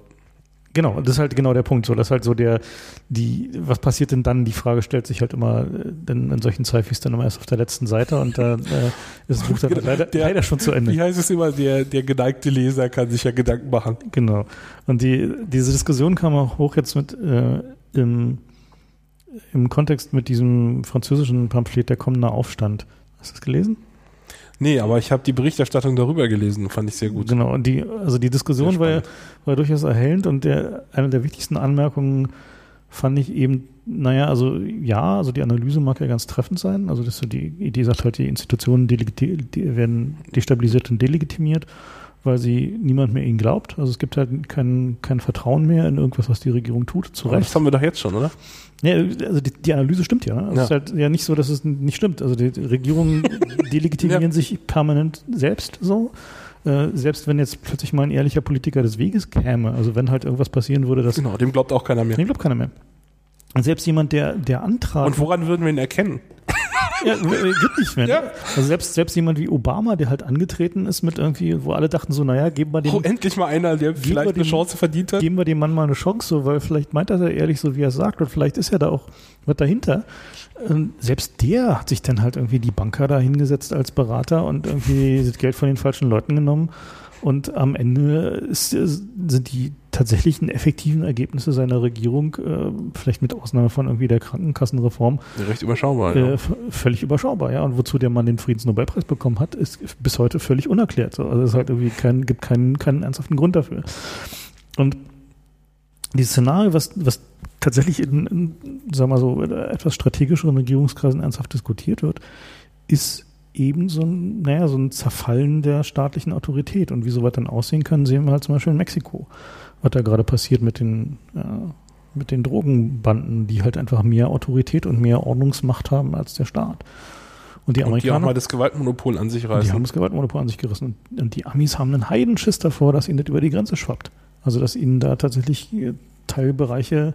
Genau, das ist halt genau der Punkt. So, das ist halt so der, die, was passiert denn dann? Die Frage stellt sich halt immer, äh, denn in solchen Zeifis dann immer erst auf der letzten Seite und da äh, ist das Buch dann genau, leider, der, leider schon zu Ende. Wie heißt es immer, der, der geneigte Leser kann sich ja Gedanken machen. Genau. Und die, diese Diskussion kam auch hoch jetzt mit äh, im, im Kontext mit diesem französischen Pamphlet Der kommende Aufstand. Hast du das gelesen? Nee, aber ich habe die Berichterstattung darüber gelesen, fand ich sehr gut. Genau, und die, also die Diskussion war, war durchaus erhellend und der, eine der wichtigsten Anmerkungen fand ich eben, naja, also ja, also die Analyse mag ja ganz treffend sein. Also das, die Idee sagt halt, die Institutionen die werden destabilisiert und delegitimiert, weil sie niemand mehr ihnen glaubt. Also es gibt halt kein, kein Vertrauen mehr in irgendwas, was die Regierung tut. Zu Recht. Das haben wir doch jetzt schon, oder? Ja, also die, die Analyse stimmt ja. Ne? Also ja. Es ist halt ja nicht so, dass es nicht stimmt. Also die Regierungen delegitimieren ja. sich permanent selbst so. Äh, selbst wenn jetzt plötzlich mal ein ehrlicher Politiker des Weges käme, also wenn halt irgendwas passieren würde, dass. Genau, dem glaubt auch keiner mehr. Dem glaubt keiner mehr. Und selbst jemand, der, der Antrag. Und woran würden wir ihn erkennen? Ja, gibt nicht mehr. Ja. Also selbst, selbst jemand wie Obama, der halt angetreten ist mit irgendwie, wo alle dachten so, naja, geben wir dem. Oh, endlich mal einer, der vielleicht eine dem, Chance verdient hat. Geben wir dem Mann mal eine Chance, so, weil vielleicht meint er ja ehrlich so, wie er sagt, und vielleicht ist ja da auch was dahinter. Und selbst der hat sich dann halt irgendwie die Banker da hingesetzt als Berater und irgendwie das Geld von den falschen Leuten genommen und am Ende ist, sind die tatsächlichen effektiven Ergebnisse seiner Regierung, äh, vielleicht mit Ausnahme von irgendwie der Krankenkassenreform, recht überschaubar. Äh, ja. Völlig überschaubar, ja. Und wozu der Mann den Friedensnobelpreis bekommen hat, ist bis heute völlig unerklärt. So. Also es halt irgendwie kein, gibt keinen, keinen ernsthaften Grund dafür. Und dieses Szenario, was, was tatsächlich in, in sagen wir so, etwas strategischeren Regierungskreisen ernsthaft diskutiert wird, ist eben so ein, naja, so ein Zerfallen der staatlichen Autorität. Und wie sowas dann aussehen kann, sehen wir halt zum Beispiel in Mexiko, was da gerade passiert mit den, äh, mit den Drogenbanden, die halt einfach mehr Autorität und mehr Ordnungsmacht haben als der Staat. Und die Amerikaner. Und die haben mal das Gewaltmonopol an sich reißen. Die haben das Gewaltmonopol an sich gerissen. Und die Amis haben einen Heidenschiss davor, dass ihnen das über die Grenze schwappt. Also, dass ihnen da tatsächlich äh, Teilbereiche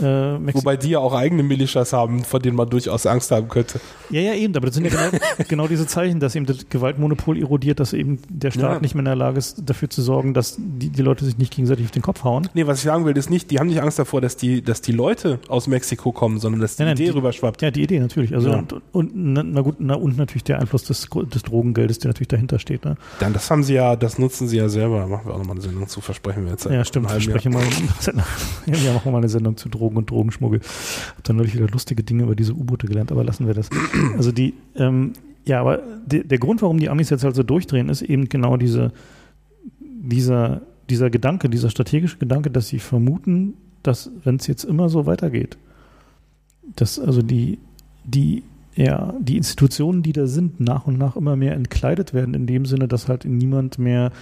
äh, Wobei die ja auch eigene Militias haben, von denen man durchaus Angst haben könnte. Ja, ja, eben, aber das sind ja genau, genau diese Zeichen, dass eben das Gewaltmonopol erodiert, dass eben der Staat ja. nicht mehr in der Lage ist, dafür zu sorgen, dass die, die Leute sich nicht gegenseitig auf den Kopf hauen. Nee, was ich sagen will, ist nicht, die haben nicht Angst davor, dass die, dass die Leute aus Mexiko kommen, sondern dass die nein, nein, Idee die, rüberschwappt. Ja, die Idee natürlich. Also ja. und, und na, gut, na, und natürlich der Einfluss des, des Drogengeldes, der natürlich dahinter steht. Ne? Dann das haben sie ja, das nutzen sie ja selber. Machen wir auch nochmal eine Sendung zu, versprechen wir jetzt. Ja, stimmt, versprechen wir mal. ja, machen wir mal eine Sendung zu Drogen und Drogenschmuggel. Hab dann neulich wieder lustige Dinge über diese U-Boote gelernt, aber lassen wir das. Also die, ähm, ja, aber de, der Grund, warum die Amis jetzt halt so durchdrehen, ist eben genau diese, dieser, dieser Gedanke, dieser strategische Gedanke, dass sie vermuten, dass, wenn es jetzt immer so weitergeht, dass also die, die, ja, die Institutionen, die da sind, nach und nach immer mehr entkleidet werden, in dem Sinne, dass halt niemand mehr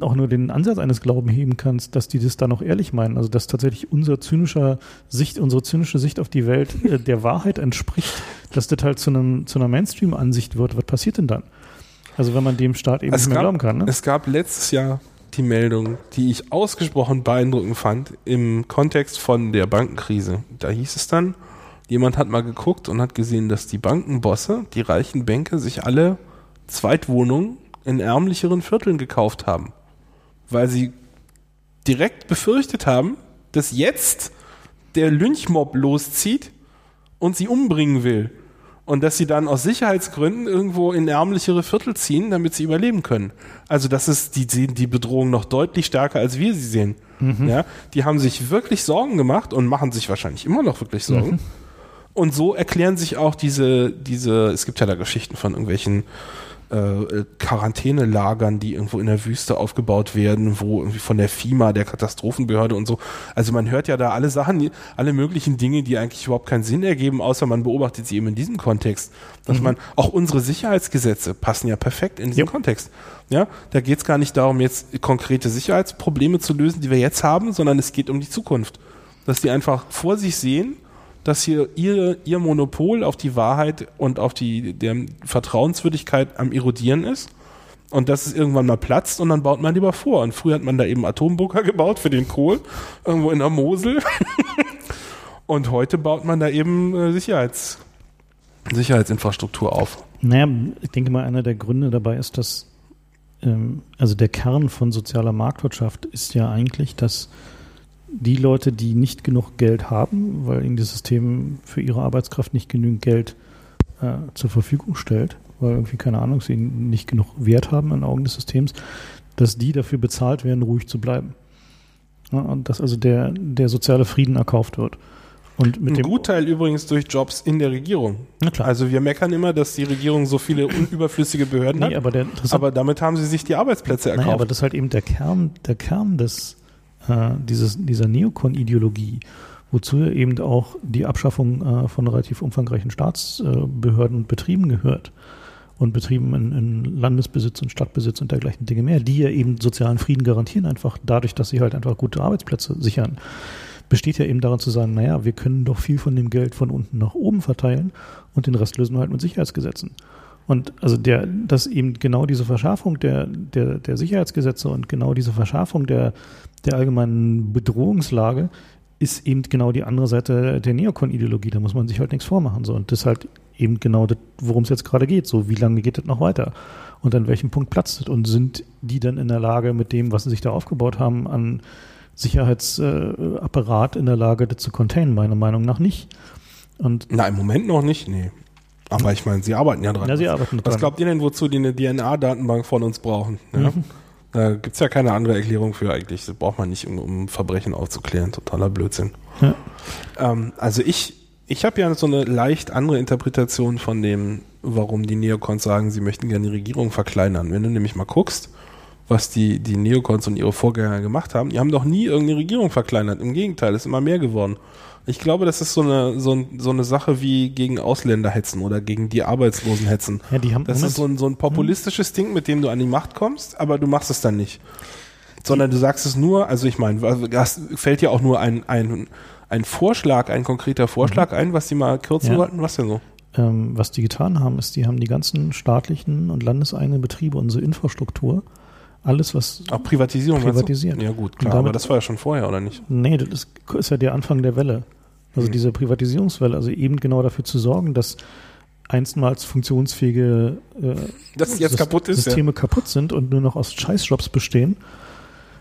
auch nur den Ansatz eines Glauben heben kannst, dass die das da noch ehrlich meinen. Also dass tatsächlich unser zynischer Sicht, unsere zynische Sicht auf die Welt äh, der Wahrheit entspricht, dass das halt zu, einem, zu einer Mainstream-Ansicht wird. Was passiert denn dann? Also wenn man dem Staat eben es nicht mehr gab, glauben kann. Ne? Es gab letztes Jahr die Meldung, die ich ausgesprochen beeindruckend fand, im Kontext von der Bankenkrise. Da hieß es dann, jemand hat mal geguckt und hat gesehen, dass die Bankenbosse, die reichen Bänke, sich alle Zweitwohnungen in ärmlicheren Vierteln gekauft haben. Weil sie direkt befürchtet haben, dass jetzt der Lynchmob loszieht und sie umbringen will. Und dass sie dann aus Sicherheitsgründen irgendwo in ärmlichere Viertel ziehen, damit sie überleben können. Also das ist, die sehen die Bedrohung noch deutlich stärker, als wir sie sehen. Mhm. Ja, die haben sich wirklich Sorgen gemacht und machen sich wahrscheinlich immer noch wirklich Sorgen. Mhm. Und so erklären sich auch diese, diese, es gibt ja da Geschichten von irgendwelchen äh, Quarantänelagern, die irgendwo in der Wüste aufgebaut werden, wo irgendwie von der FIMA, der Katastrophenbehörde und so. Also man hört ja da alle Sachen, alle möglichen Dinge, die eigentlich überhaupt keinen Sinn ergeben, außer man beobachtet sie eben in diesem Kontext. Dass mhm. man, auch unsere Sicherheitsgesetze passen ja perfekt in diesem ja. Kontext. Ja, da geht es gar nicht darum, jetzt konkrete Sicherheitsprobleme zu lösen, die wir jetzt haben, sondern es geht um die Zukunft. Dass die einfach vor sich sehen, dass hier ihr, ihr Monopol auf die Wahrheit und auf die der Vertrauenswürdigkeit am erodieren ist und dass es irgendwann mal platzt und dann baut man lieber vor. Und früher hat man da eben Atombunker gebaut für den Kohl, irgendwo in der Mosel. und heute baut man da eben äh, Sicherheits, Sicherheitsinfrastruktur auf. Naja, ich denke mal, einer der Gründe dabei ist, dass ähm, also der Kern von sozialer Marktwirtschaft ist ja eigentlich, dass die Leute, die nicht genug Geld haben, weil ihnen das System für ihre Arbeitskraft nicht genügend Geld äh, zur Verfügung stellt, weil irgendwie, keine Ahnung, sie nicht genug Wert haben in Augen des Systems, dass die dafür bezahlt werden, ruhig zu bleiben. Ja, und dass also der, der soziale Frieden erkauft wird. Und mit Ein dem Gutteil übrigens durch Jobs in der Regierung. Na klar. Also wir meckern immer, dass die Regierung so viele unüberflüssige Behörden nee, hat. Aber, aber, damit haben sie sich die Arbeitsplätze erkauft. Naja, aber das ist halt eben der Kern, der Kern des, äh, dieses, dieser Neokon-Ideologie, wozu eben auch die Abschaffung äh, von relativ umfangreichen Staatsbehörden und Betrieben gehört und Betrieben in, in, Landesbesitz und Stadtbesitz und dergleichen Dinge mehr, die ja eben sozialen Frieden garantieren, einfach dadurch, dass sie halt einfach gute Arbeitsplätze sichern, besteht ja eben daran zu sagen, naja, wir können doch viel von dem Geld von unten nach oben verteilen und den Rest lösen wir halt mit Sicherheitsgesetzen. Und also der, dass eben genau diese Verschärfung der, der, der Sicherheitsgesetze und genau diese Verschärfung der, der allgemeinen Bedrohungslage ist eben genau die andere Seite der Neokon-Ideologie. Da muss man sich halt nichts vormachen. So. Und das ist halt eben genau das, worum es jetzt gerade geht. So, wie lange geht das noch weiter? Und an welchem Punkt platzt es? Und sind die dann in der Lage, mit dem, was sie sich da aufgebaut haben, an Sicherheitsapparat in der Lage, das zu containen? Meiner Meinung nach nicht. Und Na, im Moment noch nicht, nee. Aber ich meine, sie arbeiten ja dran. Ja, sie arbeiten dran. Was glaubt ihr denn, wozu die eine DNA-Datenbank von uns brauchen? Ja? Mhm. Da gibt es ja keine andere Erklärung für eigentlich. Das braucht man nicht, um, um Verbrechen aufzuklären. Totaler Blödsinn. Ja. Ähm, also ich, ich habe ja so eine leicht andere Interpretation von dem, warum die Neokons sagen, sie möchten gerne die Regierung verkleinern. Wenn du nämlich mal guckst, was die, die Neokons und ihre Vorgänger gemacht haben, die haben doch nie irgendeine Regierung verkleinert. Im Gegenteil, es ist immer mehr geworden. Ich glaube, das ist so eine, so, so eine Sache wie gegen Ausländer hetzen oder gegen die Arbeitslosen hetzen. Ja, die haben das ist so ein, so ein populistisches Ding, mit dem du an die Macht kommst, aber du machst es dann nicht. Sondern du sagst es nur, also ich meine, das fällt ja auch nur ein, ein, ein Vorschlag, ein konkreter Vorschlag mhm. ein, was sie mal kürzen ja. wollten? Was denn so? Ähm, was die getan haben, ist, die haben die ganzen staatlichen und landeseigenen Betriebe, unsere Infrastruktur, alles, was. Auch Privatisierung. Privatisiert. Ja, gut, klar. Damit, aber das war ja schon vorher, oder nicht? Nee, das ist ja der Anfang der Welle. Also hm. diese Privatisierungswelle, also eben genau dafür zu sorgen, dass einstmals funktionsfähige äh, das jetzt kaputt ist, Systeme ja. kaputt sind und nur noch aus Scheißjobs bestehen.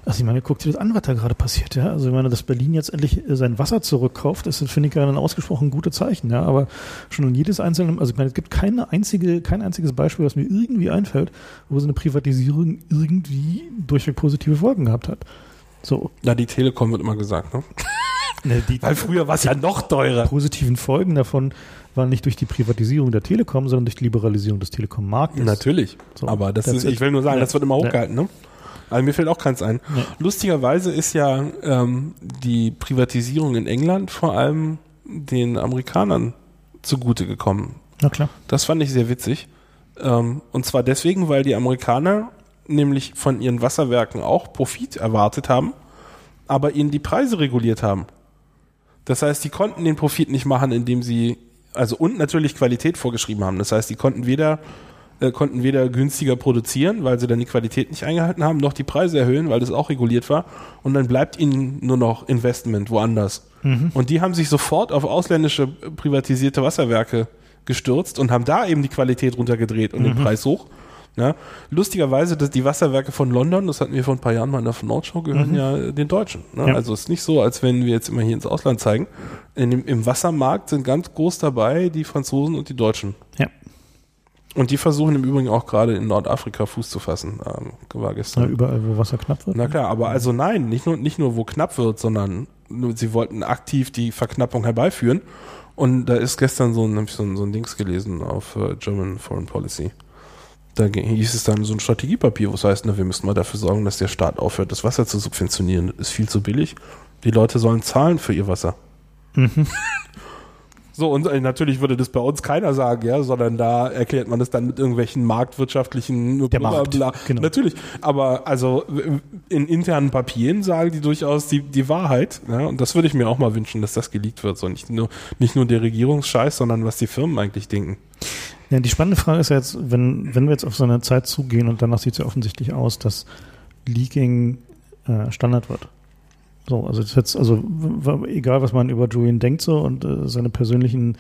Also ich meine, guck dir das an, was da gerade passiert, ja. Also ich meine, dass Berlin jetzt endlich äh, sein Wasser zurückkauft, ist, finde ich ja ein ausgesprochen gutes Zeichen, ja. Aber schon in jedes einzelne, also ich meine, es gibt keine einzige, kein einziges Beispiel, was mir irgendwie einfällt, wo so eine Privatisierung irgendwie durchweg positive Folgen gehabt hat. So. Na, die Telekom wird immer gesagt, ne? ne die, Weil früher war es ja noch teurer. Positiven Folgen davon waren nicht durch die Privatisierung der Telekom, sondern durch die Liberalisierung des Telekom-Marktes. Natürlich. So, aber das ist, ich will nur sagen, ja, das wird immer hochgehalten, ne? Also mir fällt auch keins ein. Ja. Lustigerweise ist ja ähm, die Privatisierung in England vor allem den Amerikanern zugute gekommen. Na klar. Das fand ich sehr witzig. Ähm, und zwar deswegen, weil die Amerikaner nämlich von ihren Wasserwerken auch Profit erwartet haben, aber ihnen die Preise reguliert haben. Das heißt, die konnten den Profit nicht machen, indem sie also und natürlich Qualität vorgeschrieben haben. Das heißt, die konnten weder äh, konnten weder günstiger produzieren, weil sie dann die Qualität nicht eingehalten haben, noch die Preise erhöhen, weil das auch reguliert war. Und dann bleibt ihnen nur noch Investment woanders. Mhm. Und die haben sich sofort auf ausländische privatisierte Wasserwerke gestürzt und haben da eben die Qualität runtergedreht und mhm. den Preis hoch. Ja, lustigerweise, dass die Wasserwerke von London, das hatten wir vor ein paar Jahren mal in der Nordshow, gehören mhm. ja den Deutschen. Ne? Ja. Also es ist nicht so, als wenn wir jetzt immer hier ins Ausland zeigen. Dem, Im Wassermarkt sind ganz groß dabei die Franzosen und die Deutschen. Ja. Und die versuchen im Übrigen auch gerade in Nordafrika Fuß zu fassen. Ähm, war gestern. Ja, überall, wo Wasser knapp wird. Na klar, aber also nein, nicht nur, nicht nur wo knapp wird, sondern sie wollten aktiv die Verknappung herbeiführen. Und da ist gestern so ein, so ein, so ein Dings gelesen auf uh, German Foreign Policy da hieß es dann so ein Strategiepapier, was heißt, na, wir müssen mal dafür sorgen, dass der Staat aufhört, das Wasser zu subventionieren. Das ist viel zu billig. Die Leute sollen zahlen für ihr Wasser. Mhm. So, und äh, natürlich würde das bei uns keiner sagen, ja, sondern da erklärt man es dann mit irgendwelchen marktwirtschaftlichen Der Markt, bla, genau. Natürlich. Aber also in internen Papieren sagen die durchaus die, die Wahrheit. Ja, und das würde ich mir auch mal wünschen, dass das geleakt wird. So nicht nur, nicht nur der Regierungsscheiß, sondern was die Firmen eigentlich denken. Ja, die spannende Frage ist jetzt, wenn, wenn wir jetzt auf so eine Zeit zugehen und danach sieht es ja offensichtlich aus, dass Leaking äh, Standard wird. So, also das jetzt, also egal was man über Julian denkt so und äh, seine persönlichen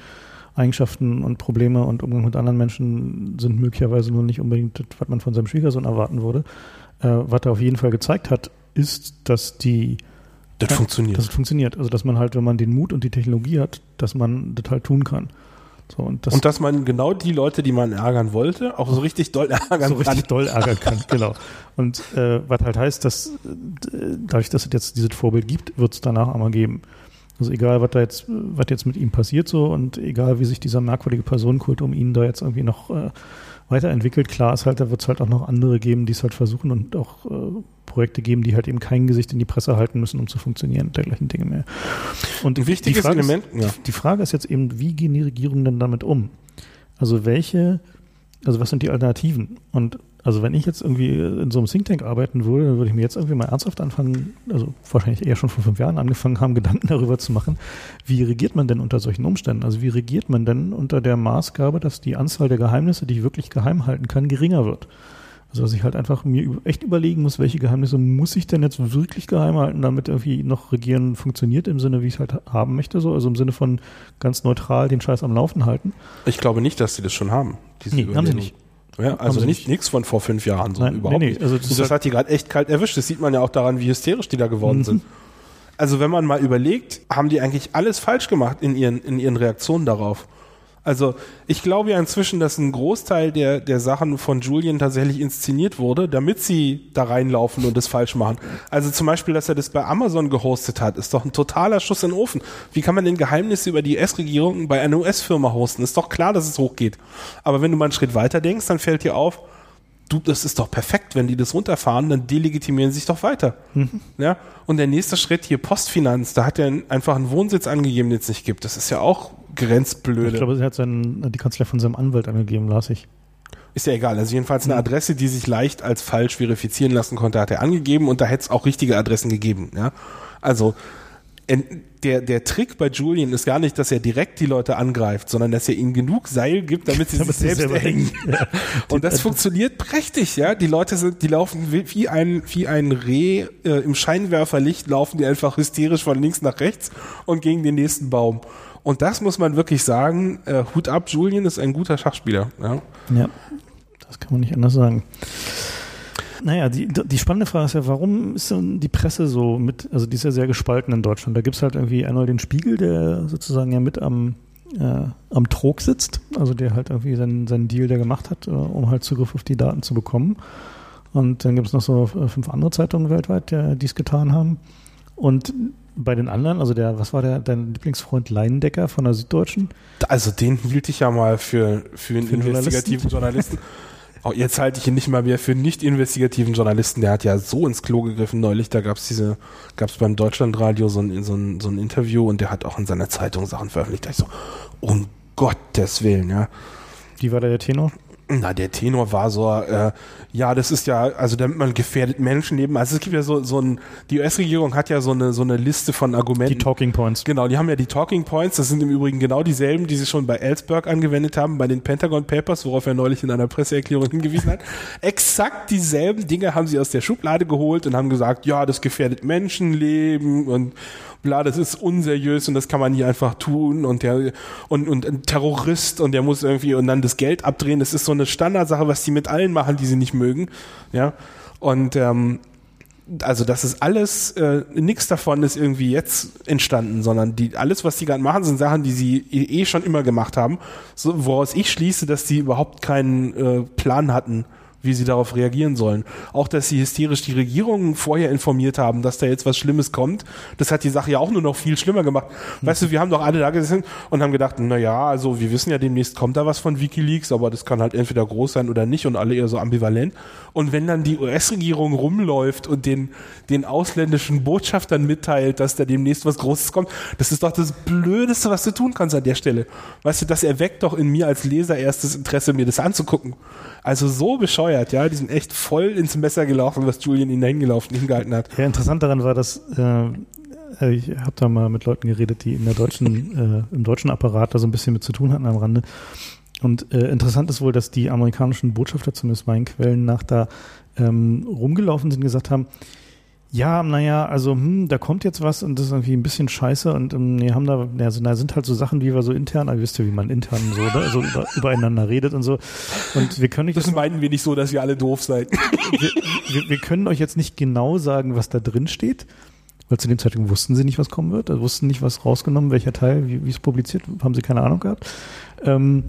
Eigenschaften und Probleme und Umgang mit anderen Menschen sind möglicherweise nur nicht unbedingt das, was man von seinem Schwiegersohn erwarten würde. Äh, was er auf jeden Fall gezeigt hat, ist, dass die das ja, funktioniert. Dass es funktioniert. Also dass man halt, wenn man den Mut und die Technologie hat, dass man das halt tun kann. So, und, das und dass man genau die Leute, die man ärgern wollte, auch so richtig doll ärgern kann. So richtig doll ärgern kann, genau. Und äh, was halt heißt, dass äh, dadurch, dass es jetzt dieses Vorbild gibt, wird es danach einmal geben. Also egal, was da jetzt, was jetzt mit ihm passiert so und egal, wie sich dieser merkwürdige Personenkult um ihn da jetzt irgendwie noch äh, weiterentwickelt, klar ist halt, da wird es halt auch noch andere geben, die es halt versuchen und auch äh, Projekte geben, die halt eben kein Gesicht in die Presse halten müssen, um zu funktionieren und dergleichen Dinge mehr. Und Ein wichtiges die Element. Ist, ja. Die Frage ist jetzt eben, wie gehen die Regierungen denn damit um? Also welche, also was sind die Alternativen? Und also wenn ich jetzt irgendwie in so einem Think Tank arbeiten würde, dann würde ich mir jetzt irgendwie mal ernsthaft anfangen, also wahrscheinlich eher schon vor fünf Jahren angefangen haben, Gedanken darüber zu machen, wie regiert man denn unter solchen Umständen? Also wie regiert man denn unter der Maßgabe, dass die Anzahl der Geheimnisse, die ich wirklich geheim halten kann, geringer wird? Also dass ich halt einfach mir echt überlegen muss, welche Geheimnisse muss ich denn jetzt wirklich geheim halten, damit irgendwie noch Regieren funktioniert im Sinne, wie ich es halt haben möchte, so also im Sinne von ganz neutral den Scheiß am Laufen halten. Ich glaube nicht, dass sie das schon haben. nee, haben sie nicht. Ja, also nicht nichts von vor fünf Jahren so Nein, überhaupt nee, nee. Also das, das hat die gerade echt kalt erwischt. Das sieht man ja auch daran, wie hysterisch die da geworden mhm. sind. Also wenn man mal überlegt, haben die eigentlich alles falsch gemacht in ihren in ihren Reaktionen darauf. Also ich glaube ja inzwischen, dass ein Großteil der, der Sachen von Julian tatsächlich inszeniert wurde, damit sie da reinlaufen und das falsch machen. Also zum Beispiel, dass er das bei Amazon gehostet hat, ist doch ein totaler Schuss in den Ofen. Wie kann man denn Geheimnisse über die US-Regierung bei einer US-Firma hosten? Ist doch klar, dass es hochgeht. Aber wenn du mal einen Schritt weiter denkst, dann fällt dir auf, du, das ist doch perfekt, wenn die das runterfahren, dann delegitimieren sie sich doch weiter. Mhm. Ja? Und der nächste Schritt hier Postfinanz, da hat er einfach einen Wohnsitz angegeben, den es nicht gibt. Das ist ja auch grenzblöde. Ich glaube, sie hat seinen, die Kanzler von seinem Anwalt angegeben, las ich. Ist ja egal. Also jedenfalls eine Adresse, die sich leicht als falsch verifizieren lassen konnte, hat er angegeben und da hätte es auch richtige Adressen gegeben. Ja? Also der, der Trick bei Julian ist gar nicht, dass er direkt die Leute angreift, sondern dass er ihnen genug Seil gibt, damit sie damit sich selbst erhängen. Ja. Und das funktioniert prächtig, ja. Die Leute sind, die laufen wie ein, wie ein Reh äh, im Scheinwerferlicht, laufen die einfach hysterisch von links nach rechts und gegen den nächsten Baum. Und das muss man wirklich sagen, äh, Hut ab, Julian ist ein guter Schachspieler. Ja, ja das kann man nicht anders sagen. Naja, die, die spannende Frage ist ja, warum ist denn die Presse so mit, also die ist ja sehr gespalten in Deutschland. Da gibt es halt irgendwie einmal den Spiegel, der sozusagen ja mit am, äh, am Trog sitzt, also der halt irgendwie seinen, seinen Deal, der gemacht hat, äh, um halt Zugriff auf die Daten zu bekommen. Und dann gibt es noch so fünf andere Zeitungen weltweit, die es getan haben. Und bei den anderen, also der, was war der, dein Lieblingsfreund Leindecker von der Süddeutschen? Also den hielt ich ja mal für, für einen für investigativen Journalisten. Auch jetzt halte ich ihn nicht mal mehr für nicht investigativen Journalisten. Der hat ja so ins Klo gegriffen neulich. Da gab es diese, gab es beim Deutschlandradio so ein, so, ein, so ein Interview und der hat auch in seiner Zeitung Sachen veröffentlicht. Da ich so, um Gottes Willen, ja. Wie war da der Tenor? Na, der Tenor war so, äh, ja, das ist ja, also damit man gefährdet Menschenleben. Also es gibt ja so, so ein, die US-Regierung hat ja so eine, so eine Liste von Argumenten. Die Talking Points. Genau, die haben ja die Talking Points. Das sind im Übrigen genau dieselben, die sie schon bei Ellsberg angewendet haben, bei den Pentagon Papers, worauf er neulich in einer Presseerklärung hingewiesen hat. Exakt dieselben Dinge haben sie aus der Schublade geholt und haben gesagt, ja, das gefährdet Menschenleben und bla, das ist unseriös und das kann man hier einfach tun und der und, und ein Terrorist und der muss irgendwie und dann das Geld abdrehen. Das ist so eine Standardsache, was die mit allen machen, die sie nicht mögen. Ja. Und ähm, also das ist alles, äh, nichts davon ist irgendwie jetzt entstanden, sondern die, alles, was die gerade machen, sind Sachen, die sie eh schon immer gemacht haben, so, woraus ich schließe, dass sie überhaupt keinen äh, Plan hatten, wie sie darauf reagieren sollen. Auch, dass sie hysterisch die Regierung vorher informiert haben, dass da jetzt was Schlimmes kommt, das hat die Sache ja auch nur noch viel schlimmer gemacht. Weißt du, wir haben doch alle da gesessen und haben gedacht, na ja, also wir wissen ja, demnächst kommt da was von Wikileaks, aber das kann halt entweder groß sein oder nicht und alle eher so ambivalent. Und wenn dann die US-Regierung rumläuft und den, den ausländischen Botschaftern mitteilt, dass da demnächst was Großes kommt, das ist doch das Blödeste, was du tun kannst an der Stelle. Weißt du, das erweckt doch in mir als Leser erstes Interesse, mir das anzugucken. Also so bescheuert, ja. Die sind echt voll ins Messer gelaufen, was Julian ihnen hingelaufen, hingehalten hat. Ja, interessant daran war, dass äh, ich habe da mal mit Leuten geredet, die in der deutschen, äh, im deutschen Apparat da so ein bisschen mit zu tun hatten am Rande. Und äh, interessant ist wohl, dass die amerikanischen Botschafter, zumindest meinen Quellen nach, da ähm, rumgelaufen sind und gesagt haben, ja, naja, also hm, da kommt jetzt was und das ist irgendwie ein bisschen scheiße und ähm, nee, haben da, ja, so, da sind halt so Sachen, wie wir so intern, aber ihr wisst ja, wie man intern so, ne, so über, übereinander redet und so. Und wir können nicht. Das meinen wir nicht so, dass wir alle doof seid. Wir, wir, wir können euch jetzt nicht genau sagen, was da drin steht, weil zu dem Zeitpunkt wussten sie nicht, was kommen wird, also wussten nicht, was rausgenommen, welcher Teil, wie, wie es publiziert, haben sie keine Ahnung gehabt. Ähm,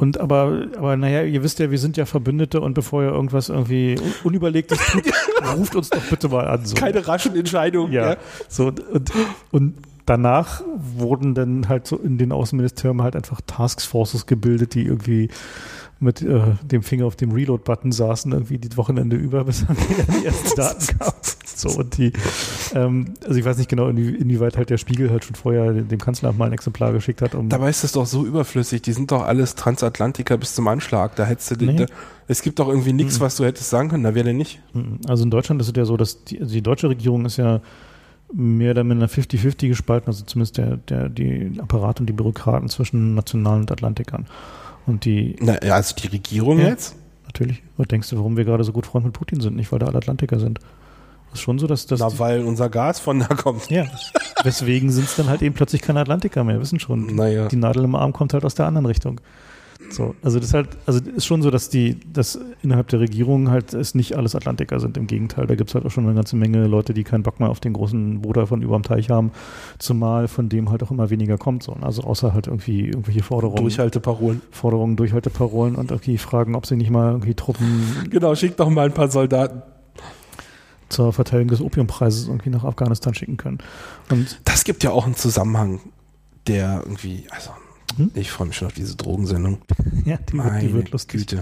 und aber, aber naja, ihr wisst ja, wir sind ja Verbündete und bevor ihr irgendwas irgendwie Unüberlegtes tut, ruft uns doch bitte mal an. So. Keine raschen Entscheidungen. Ja. ja. So, und, und danach wurden dann halt so in den Außenministerien halt einfach Taskforces gebildet, die irgendwie mit äh, dem Finger auf dem Reload-Button saßen, irgendwie die Wochenende über, bis dann die ersten Daten kamen. So, und die, ähm, also ich weiß nicht genau, inwie inwieweit halt der Spiegel halt schon vorher dem Kanzler mal ein Exemplar geschickt hat. Um Dabei ist das doch so überflüssig. Die sind doch alles Transatlantiker bis zum Anschlag. Da hättest du, nee. da, es gibt doch irgendwie nichts, mhm. was du hättest sagen können. Da wäre der nicht. Mhm. Also in Deutschland ist es ja so, dass die, also die deutsche Regierung ist ja mehr oder minder 50-50 gespalten, also zumindest der, der, die Apparate und die Bürokraten zwischen Nationalen und Atlantikern. Und die. Na, also die Regierung ja, jetzt? Natürlich. Was denkst du, warum wir gerade so gut Freund mit Putin sind? Nicht, weil da alle Atlantiker sind. Das ist schon so, dass das. Na, weil unser Gas von da kommt. Ja. Deswegen sind es dann halt eben plötzlich keine Atlantiker mehr, wissen schon. Naja. Die Nadel im Arm kommt halt aus der anderen Richtung. So, also das ist halt, also ist schon so, dass die, dass innerhalb der Regierung halt es nicht alles Atlantiker sind. Im Gegenteil, da gibt es halt auch schon eine ganze Menge Leute, die keinen Bock mehr auf den großen Bruder von überm Teich haben, zumal von dem halt auch immer weniger kommt. So. Also außer halt irgendwie irgendwelche Forderungen. Durchhalteparolen. Forderungen, Durchhalteparolen und irgendwie fragen, ob sie nicht mal irgendwie Truppen. Genau, schickt doch mal ein paar Soldaten zur Verteilung des Opiumpreises irgendwie nach Afghanistan schicken können. Und das gibt ja auch einen Zusammenhang, der irgendwie, also hm? Ich freue mich schon auf diese Drogensendung. ja, die, Meine die wird lustig. Güte.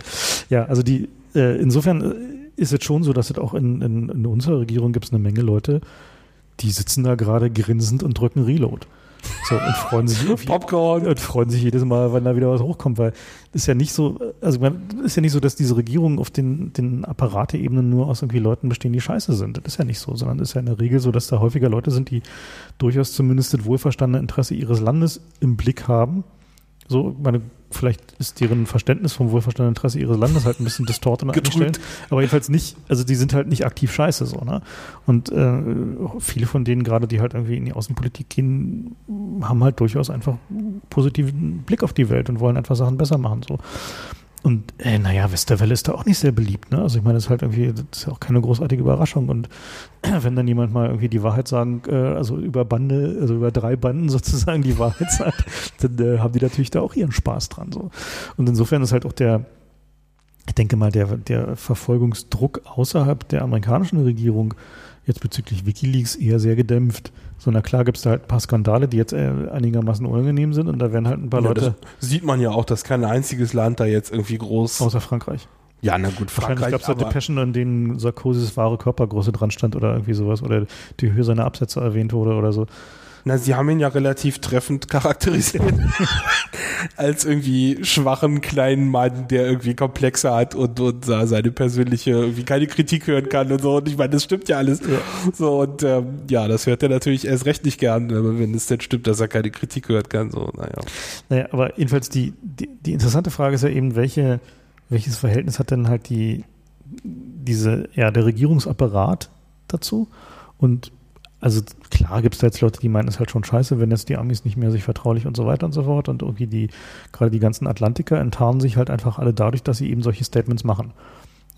Ja, also die, äh, insofern äh, ist es schon so, dass es auch in, in, in unserer Regierung gibt es eine Menge Leute, die sitzen da gerade grinsend und drücken Reload. So, und freuen sich auf Popcorn und freuen sich jedes Mal, wenn da wieder was hochkommt, weil ist ja nicht so, also man, ist ja nicht so, dass diese Regierungen auf den, den Apparatebenen nur aus irgendwie Leuten bestehen, die scheiße sind. Das ist ja nicht so, sondern es ist ja in der Regel so, dass da häufiger Leute sind, die durchaus zumindest das wohlverstandene Interesse ihres Landes im Blick haben. So, meine, vielleicht ist deren Verständnis vom wohlverstandenen Interesse ihres Landes halt ein bisschen distorted eingestellt, aber jedenfalls nicht, also die sind halt nicht aktiv scheiße so, ne? Und äh, viele von denen gerade, die halt irgendwie in die Außenpolitik gehen, haben halt durchaus einfach positiven Blick auf die Welt und wollen einfach Sachen besser machen so. Und äh, naja, Westerwelle ist da auch nicht sehr beliebt. Ne? Also ich meine, das ist halt irgendwie, das ist ja auch keine großartige Überraschung. Und wenn dann jemand mal irgendwie die Wahrheit sagen, äh, also über Bande, also über drei Banden sozusagen die Wahrheit sagt, dann äh, haben die natürlich da auch ihren Spaß dran. So. Und insofern ist halt auch der, ich denke mal, der, der Verfolgungsdruck außerhalb der amerikanischen Regierung jetzt bezüglich Wikileaks eher sehr gedämpft. So, na klar gibt es da halt ein paar Skandale, die jetzt äh, einigermaßen unangenehm sind und da werden halt ein paar ja, Leute. sieht man ja auch, dass kein einziges Land da jetzt irgendwie groß. Außer Frankreich. Ja, na gut, Frankreich. Wahrscheinlich gab es da Depeschen, an denen Sarkozys wahre Körpergröße dran stand oder irgendwie sowas oder die Höhe seiner Absätze erwähnt wurde oder so. Na, sie haben ihn ja relativ treffend charakterisiert als irgendwie schwachen kleinen Mann, der irgendwie Komplexe hat und, und seine persönliche irgendwie keine Kritik hören kann und so. Und ich meine, das stimmt ja alles. So und ähm, ja, das hört er natürlich erst recht nicht gern, wenn es denn stimmt, dass er keine Kritik hören kann. So, naja. Naja, aber jedenfalls die, die, die interessante Frage ist ja eben, welche, welches Verhältnis hat denn halt die diese, ja, der Regierungsapparat dazu? Und also klar gibt es da jetzt Leute, die meinen, es ist halt schon scheiße, wenn jetzt die Amis nicht mehr sich vertraulich und so weiter und so fort und irgendwie die, gerade die ganzen Atlantiker enttarnen sich halt einfach alle dadurch, dass sie eben solche Statements machen.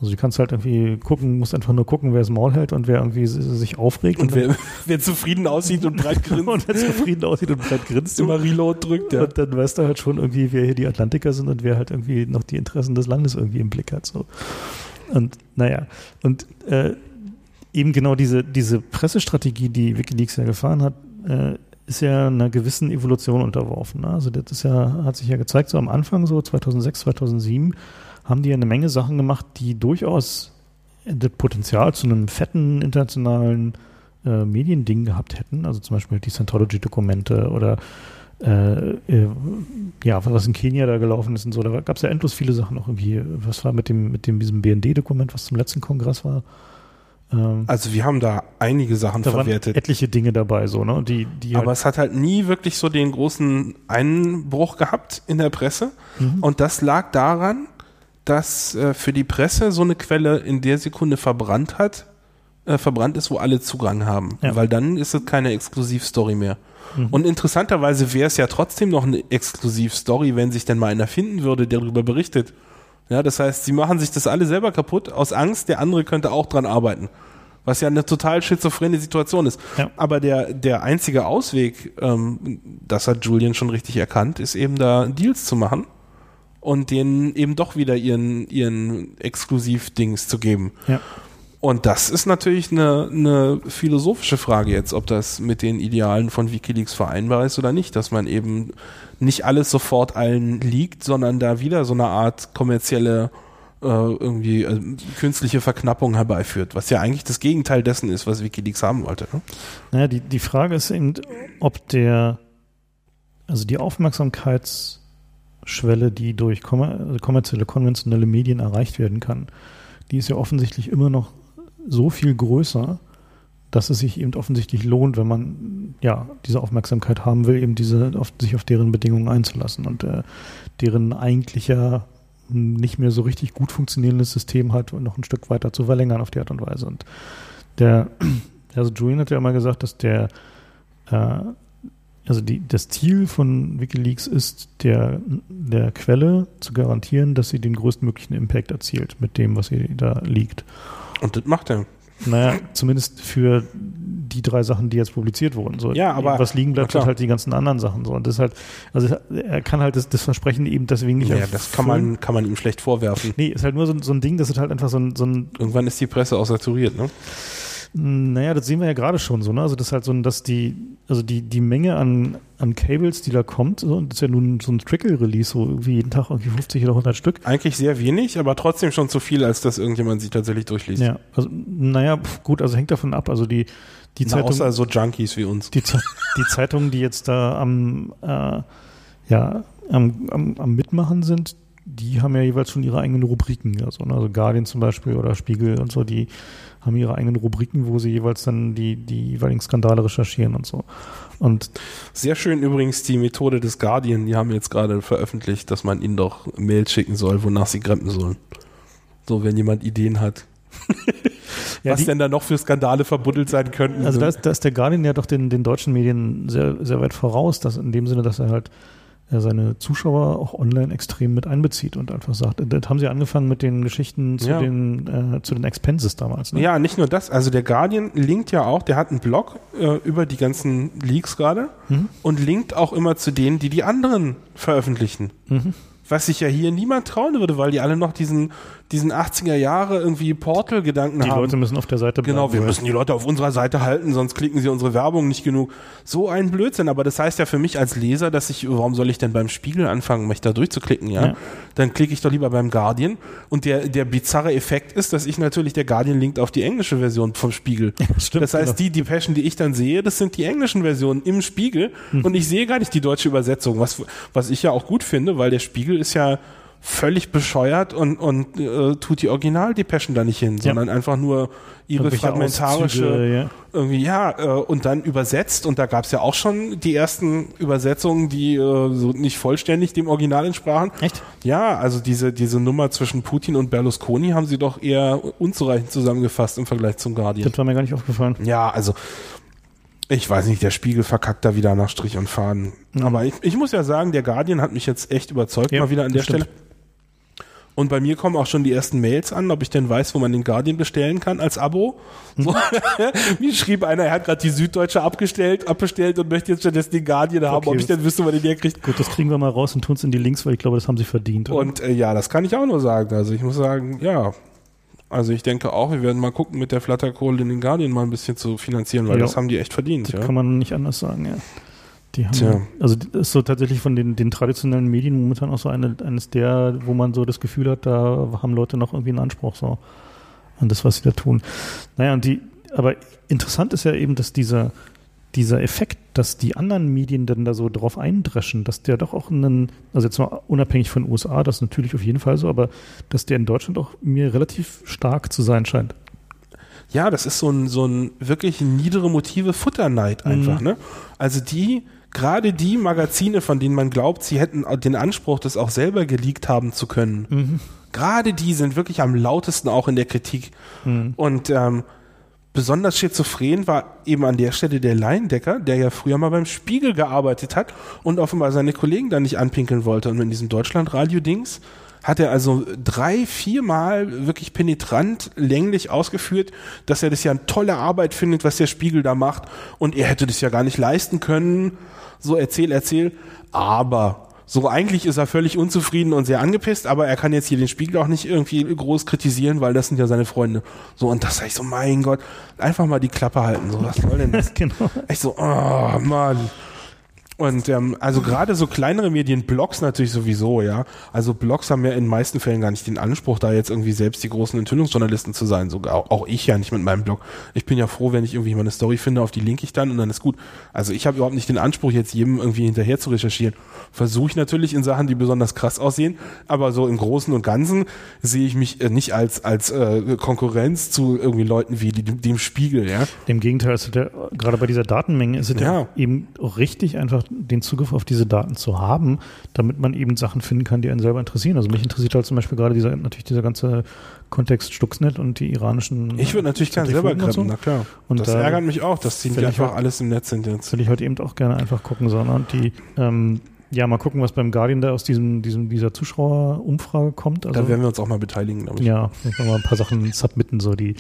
Also du kannst halt irgendwie gucken, musst einfach nur gucken, wer es Maul hält und wer irgendwie sich aufregt. Und, und wer, wer, zufrieden aussieht und breit grinst. und wer zufrieden aussieht und breit grinst. Immer Reload drückt, ja. Und dann weißt du halt schon irgendwie, wer hier die Atlantiker sind und wer halt irgendwie noch die Interessen des Landes irgendwie im Blick hat. So. Und naja, und äh, eben genau diese, diese Pressestrategie, die Wikileaks ja gefahren hat, äh, ist ja einer gewissen Evolution unterworfen. Ne? Also das ist ja, hat sich ja gezeigt, so am Anfang, so 2006, 2007, haben die ja eine Menge Sachen gemacht, die durchaus das Potenzial zu einem fetten internationalen äh, Mediending gehabt hätten. Also zum Beispiel die Scientology-Dokumente oder äh, äh, ja, was in Kenia da gelaufen ist und so. Da gab es ja endlos viele Sachen noch irgendwie. Was war mit dem, mit dem diesem BND-Dokument, was zum letzten Kongress war? Ähm, also wir haben da einige Sachen da verwertet. etliche Dinge dabei, so, ne? Die, die Aber halt es hat halt nie wirklich so den großen Einbruch gehabt in der Presse. Mhm. Und das lag daran, dass äh, für die Presse so eine Quelle in der Sekunde verbrannt hat, äh, verbrannt ist, wo alle Zugang haben. Ja. Weil dann ist es keine Exklusivstory mehr. Mhm. Und interessanterweise wäre es ja trotzdem noch eine Exklusivstory, wenn sich denn mal einer finden würde, der darüber berichtet. Ja, das heißt, sie machen sich das alle selber kaputt aus Angst, der andere könnte auch dran arbeiten. Was ja eine total schizophrene Situation ist. Ja. Aber der, der einzige Ausweg, ähm, das hat Julian schon richtig erkannt, ist eben da Deals zu machen und denen eben doch wieder ihren, ihren Exklusiv-Dings zu geben. Ja. Und das ist natürlich eine, eine philosophische Frage jetzt, ob das mit den Idealen von Wikileaks vereinbar ist oder nicht, dass man eben nicht alles sofort allen liegt, sondern da wieder so eine Art kommerzielle äh, irgendwie äh, künstliche Verknappung herbeiführt, was ja eigentlich das Gegenteil dessen ist, was Wikileaks haben wollte. Ne? Naja, die, die Frage ist eben, ob der, also die Aufmerksamkeitsschwelle, die durch kommer kommerzielle, konventionelle Medien erreicht werden kann, die ist ja offensichtlich immer noch so viel größer, dass es sich eben offensichtlich lohnt, wenn man ja diese Aufmerksamkeit haben will, eben diese auf, sich auf deren Bedingungen einzulassen und äh, deren eigentlicher nicht mehr so richtig gut funktionierendes System halt noch ein Stück weiter zu verlängern auf die Art und Weise. Und der, also Julian hat ja immer gesagt, dass der äh, also die, das Ziel von Wikileaks ist, der, der Quelle zu garantieren, dass sie den größtmöglichen Impact erzielt mit dem, was sie da liegt. Und das macht er. Naja, zumindest für die drei Sachen, die jetzt publiziert wurden. So, ja, aber was liegen bleibt, sind halt die ganzen anderen Sachen. So und das halt, also er kann halt das, das Versprechen eben deswegen nicht. Ja, das kann man kann man ihm schlecht vorwerfen. Nee, ist halt nur so, so ein Ding, das ist halt einfach so ein, so ein. Irgendwann ist die Presse auch saturiert, ne? Naja, das sehen wir ja gerade schon so, ne? Also das ist halt so, dass die, also die, die Menge an, an Cables, die da kommt, so, das ist ja nun so ein Trickle-Release, so irgendwie jeden Tag irgendwie 50 oder 100 Stück. Eigentlich sehr wenig, aber trotzdem schon zu viel, als dass irgendjemand sich tatsächlich durchliest. Ja, also naja, gut, also hängt davon ab. Also die, Die Na, Zeitung, außer so Junkies wie uns. Die, die Zeitungen, die jetzt da am, äh, ja, am, am, am Mitmachen sind, die haben ja jeweils schon ihre eigenen Rubriken. Also, ne, also Guardian zum Beispiel oder Spiegel und so, die haben ihre eigenen Rubriken, wo sie jeweils dann die, die jeweiligen Skandale recherchieren und so. Und Sehr schön übrigens die Methode des Guardian, die haben jetzt gerade veröffentlicht, dass man ihnen doch Mails schicken soll, wonach sie grampen sollen. So, wenn jemand Ideen hat. ja, was die, denn da noch für Skandale verbuddelt sein könnten. Also da ist, da ist der Guardian ja doch den, den deutschen Medien sehr, sehr weit voraus, dass in dem Sinne, dass er halt er seine Zuschauer auch online extrem mit einbezieht und einfach sagt, das haben sie angefangen mit den Geschichten zu, ja. den, äh, zu den Expenses damals. Ne? Ja, nicht nur das, also der Guardian linkt ja auch, der hat einen Blog äh, über die ganzen Leaks gerade mhm. und linkt auch immer zu denen, die die anderen veröffentlichen. Mhm. Was sich ja hier niemand trauen würde, weil die alle noch diesen diesen 80er Jahre irgendwie Portal-Gedanken haben. Die Leute müssen auf der Seite bleiben. Genau, wir müssen die Leute auf unserer Seite halten, sonst klicken sie unsere Werbung nicht genug. So ein Blödsinn, aber das heißt ja für mich als Leser, dass ich, warum soll ich denn beim Spiegel anfangen, mich da durchzuklicken, ja? ja. Dann klicke ich doch lieber beim Guardian. Und der, der bizarre Effekt ist, dass ich natürlich, der Guardian linkt auf die englische Version vom Spiegel. Ja, stimmt, das heißt, genau. die Depeschen, die ich dann sehe, das sind die englischen Versionen im Spiegel. Hm. Und ich sehe gar nicht die deutsche Übersetzung, was, was ich ja auch gut finde, weil der Spiegel ist ja, völlig bescheuert und, und äh, tut die Original-Depeschen da nicht hin, ja. sondern einfach nur ihre fragmentarische Auszüge, ja. irgendwie, ja, äh, und dann übersetzt und da gab es ja auch schon die ersten Übersetzungen, die äh, so nicht vollständig dem Original entsprachen. Echt? Ja, also diese, diese Nummer zwischen Putin und Berlusconi haben sie doch eher unzureichend zusammengefasst im Vergleich zum Guardian. Das war mir gar nicht aufgefallen. Ja, also ich weiß nicht, der Spiegel verkackt da wieder nach Strich und Faden. Mhm. Aber ich, ich muss ja sagen, der Guardian hat mich jetzt echt überzeugt, ja, mal wieder an der stimmt. Stelle. Und bei mir kommen auch schon die ersten Mails an, ob ich denn weiß, wo man den Guardian bestellen kann als Abo. So. mir schrieb einer, er hat gerade die Süddeutsche abgestellt, abbestellt und möchte jetzt stattdessen den Guardian haben, okay, ob ich denn wüsste, man den herkriegt. Gut, das kriegen wir mal raus und tun es in die Links, weil ich glaube, das haben sie verdient. Oder? Und äh, ja, das kann ich auch nur sagen. Also ich muss sagen, ja, also ich denke auch, wir werden mal gucken, mit der Flatterkohle den Guardian mal ein bisschen zu finanzieren, weil ja. das haben die echt verdient. Das ja. kann man nicht anders sagen, ja. Die haben, Tja. also das ist so tatsächlich von den, den traditionellen Medien momentan auch so eine, eines der, wo man so das Gefühl hat, da haben Leute noch irgendwie einen Anspruch so an das, was sie da tun. Naja, und die, aber interessant ist ja eben, dass dieser, dieser Effekt, dass die anderen Medien dann da so drauf eindreschen, dass der doch auch einen, also jetzt mal unabhängig von den USA, das ist natürlich auf jeden Fall so, aber dass der in Deutschland auch mir relativ stark zu sein scheint. Ja, das ist so ein, so ein wirklich niedere Motive Futterneid einfach, mhm. ne? Also die, gerade die Magazine, von denen man glaubt, sie hätten den Anspruch, das auch selber geleakt haben zu können, mhm. gerade die sind wirklich am lautesten auch in der Kritik. Mhm. Und ähm, besonders schizophren war eben an der Stelle der Leindecker, der ja früher mal beim Spiegel gearbeitet hat und offenbar seine Kollegen da nicht anpinkeln wollte. Und in diesem Deutschlandradio-Dings hat er also drei, viermal wirklich penetrant, länglich ausgeführt, dass er das ja eine tolle Arbeit findet, was der Spiegel da macht und er hätte das ja gar nicht leisten können so erzähl, erzähl, aber so eigentlich ist er völlig unzufrieden und sehr angepisst, aber er kann jetzt hier den Spiegel auch nicht irgendwie groß kritisieren, weil das sind ja seine Freunde. So, und das sag ich so, mein Gott, einfach mal die Klappe halten. So, was soll denn das? genau. Ich so, oh Mann. Und ähm, also gerade so kleinere Medien, Blogs natürlich sowieso, ja. Also Blogs haben ja in den meisten Fällen gar nicht den Anspruch, da jetzt irgendwie selbst die großen Enthüllungsjournalisten zu sein. Sogar auch, ich ja nicht mit meinem Blog. Ich bin ja froh, wenn ich irgendwie mal eine Story finde, auf die link ich dann und dann ist gut. Also ich habe überhaupt nicht den Anspruch, jetzt jedem irgendwie hinterher zu recherchieren. Versuche ich natürlich in Sachen, die besonders krass aussehen, aber so im Großen und Ganzen sehe ich mich äh, nicht als als äh, Konkurrenz zu irgendwie Leuten wie die, dem Spiegel, ja. Dem Gegenteil, ist ja, gerade bei dieser Datenmenge ist es ja. ja eben auch richtig einfach den Zugriff auf diese Daten zu haben, damit man eben Sachen finden kann, die einen selber interessieren. Also mich interessiert halt zum Beispiel gerade dieser, natürlich dieser ganze Kontext Stuxnet und die iranischen. Ich würde natürlich gerne selber graben, so. na klar. Und das da ärgert mich auch, dass die nicht einfach halt, alles im Netz sind jetzt. Will ich heute eben auch gerne einfach gucken, sondern die, ähm, ja, mal gucken, was beim Guardian da aus diesem, diesem, dieser Zuschauerumfrage kommt. Also, da werden wir uns auch mal beteiligen, glaube ich. Ja, ich mal ein paar Sachen submitten, so die,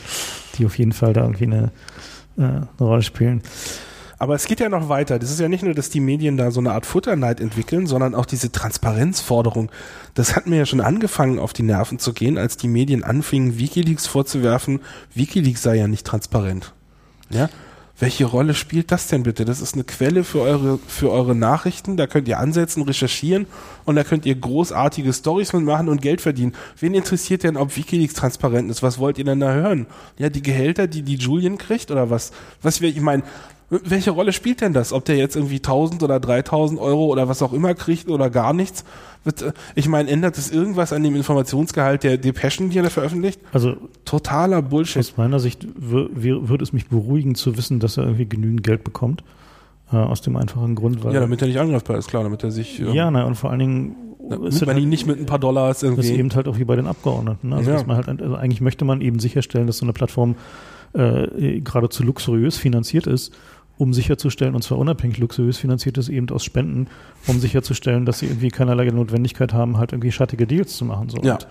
die auf jeden Fall da irgendwie eine, äh, eine Rolle spielen. Aber es geht ja noch weiter. Das ist ja nicht nur, dass die Medien da so eine Art Futterneid entwickeln, sondern auch diese Transparenzforderung. Das hat mir ja schon angefangen, auf die Nerven zu gehen, als die Medien anfingen, Wikileaks vorzuwerfen. Wikileaks sei ja nicht transparent. Ja? welche Rolle spielt das denn bitte? Das ist eine Quelle für eure, für eure Nachrichten. Da könnt ihr ansetzen, recherchieren und da könnt ihr großartige Stories mitmachen und Geld verdienen. Wen interessiert denn, ob Wikileaks transparent ist? Was wollt ihr denn da hören? Ja, die Gehälter, die die Julian kriegt oder was? Was wir, ich meine, welche Rolle spielt denn das? Ob der jetzt irgendwie 1000 oder 3000 Euro oder was auch immer kriegt oder gar nichts? Äh, ich meine, ändert es irgendwas an dem Informationsgehalt der Depeschen, die er da veröffentlicht? Also totaler Bullshit. Aus meiner Sicht würde es mich beruhigen zu wissen, dass er irgendwie genügend Geld bekommt. Äh, aus dem einfachen Grund, weil. Ja, damit er nicht angreifbar ist, klar, damit er sich. Ähm, ja, na, und vor allen Dingen. Na, ist man ihn nicht mit ein paar Dollars irgendwie. Das ist eben halt auch wie bei den Abgeordneten. Ne? Also, ja. dass man halt, also eigentlich möchte man eben sicherstellen, dass so eine Plattform äh, geradezu luxuriös finanziert ist um sicherzustellen, und zwar unabhängig luxuriös finanziert ist, eben aus Spenden, um sicherzustellen, dass sie irgendwie keinerlei Notwendigkeit haben, halt irgendwie schattige Deals zu machen. So. Ja. Und,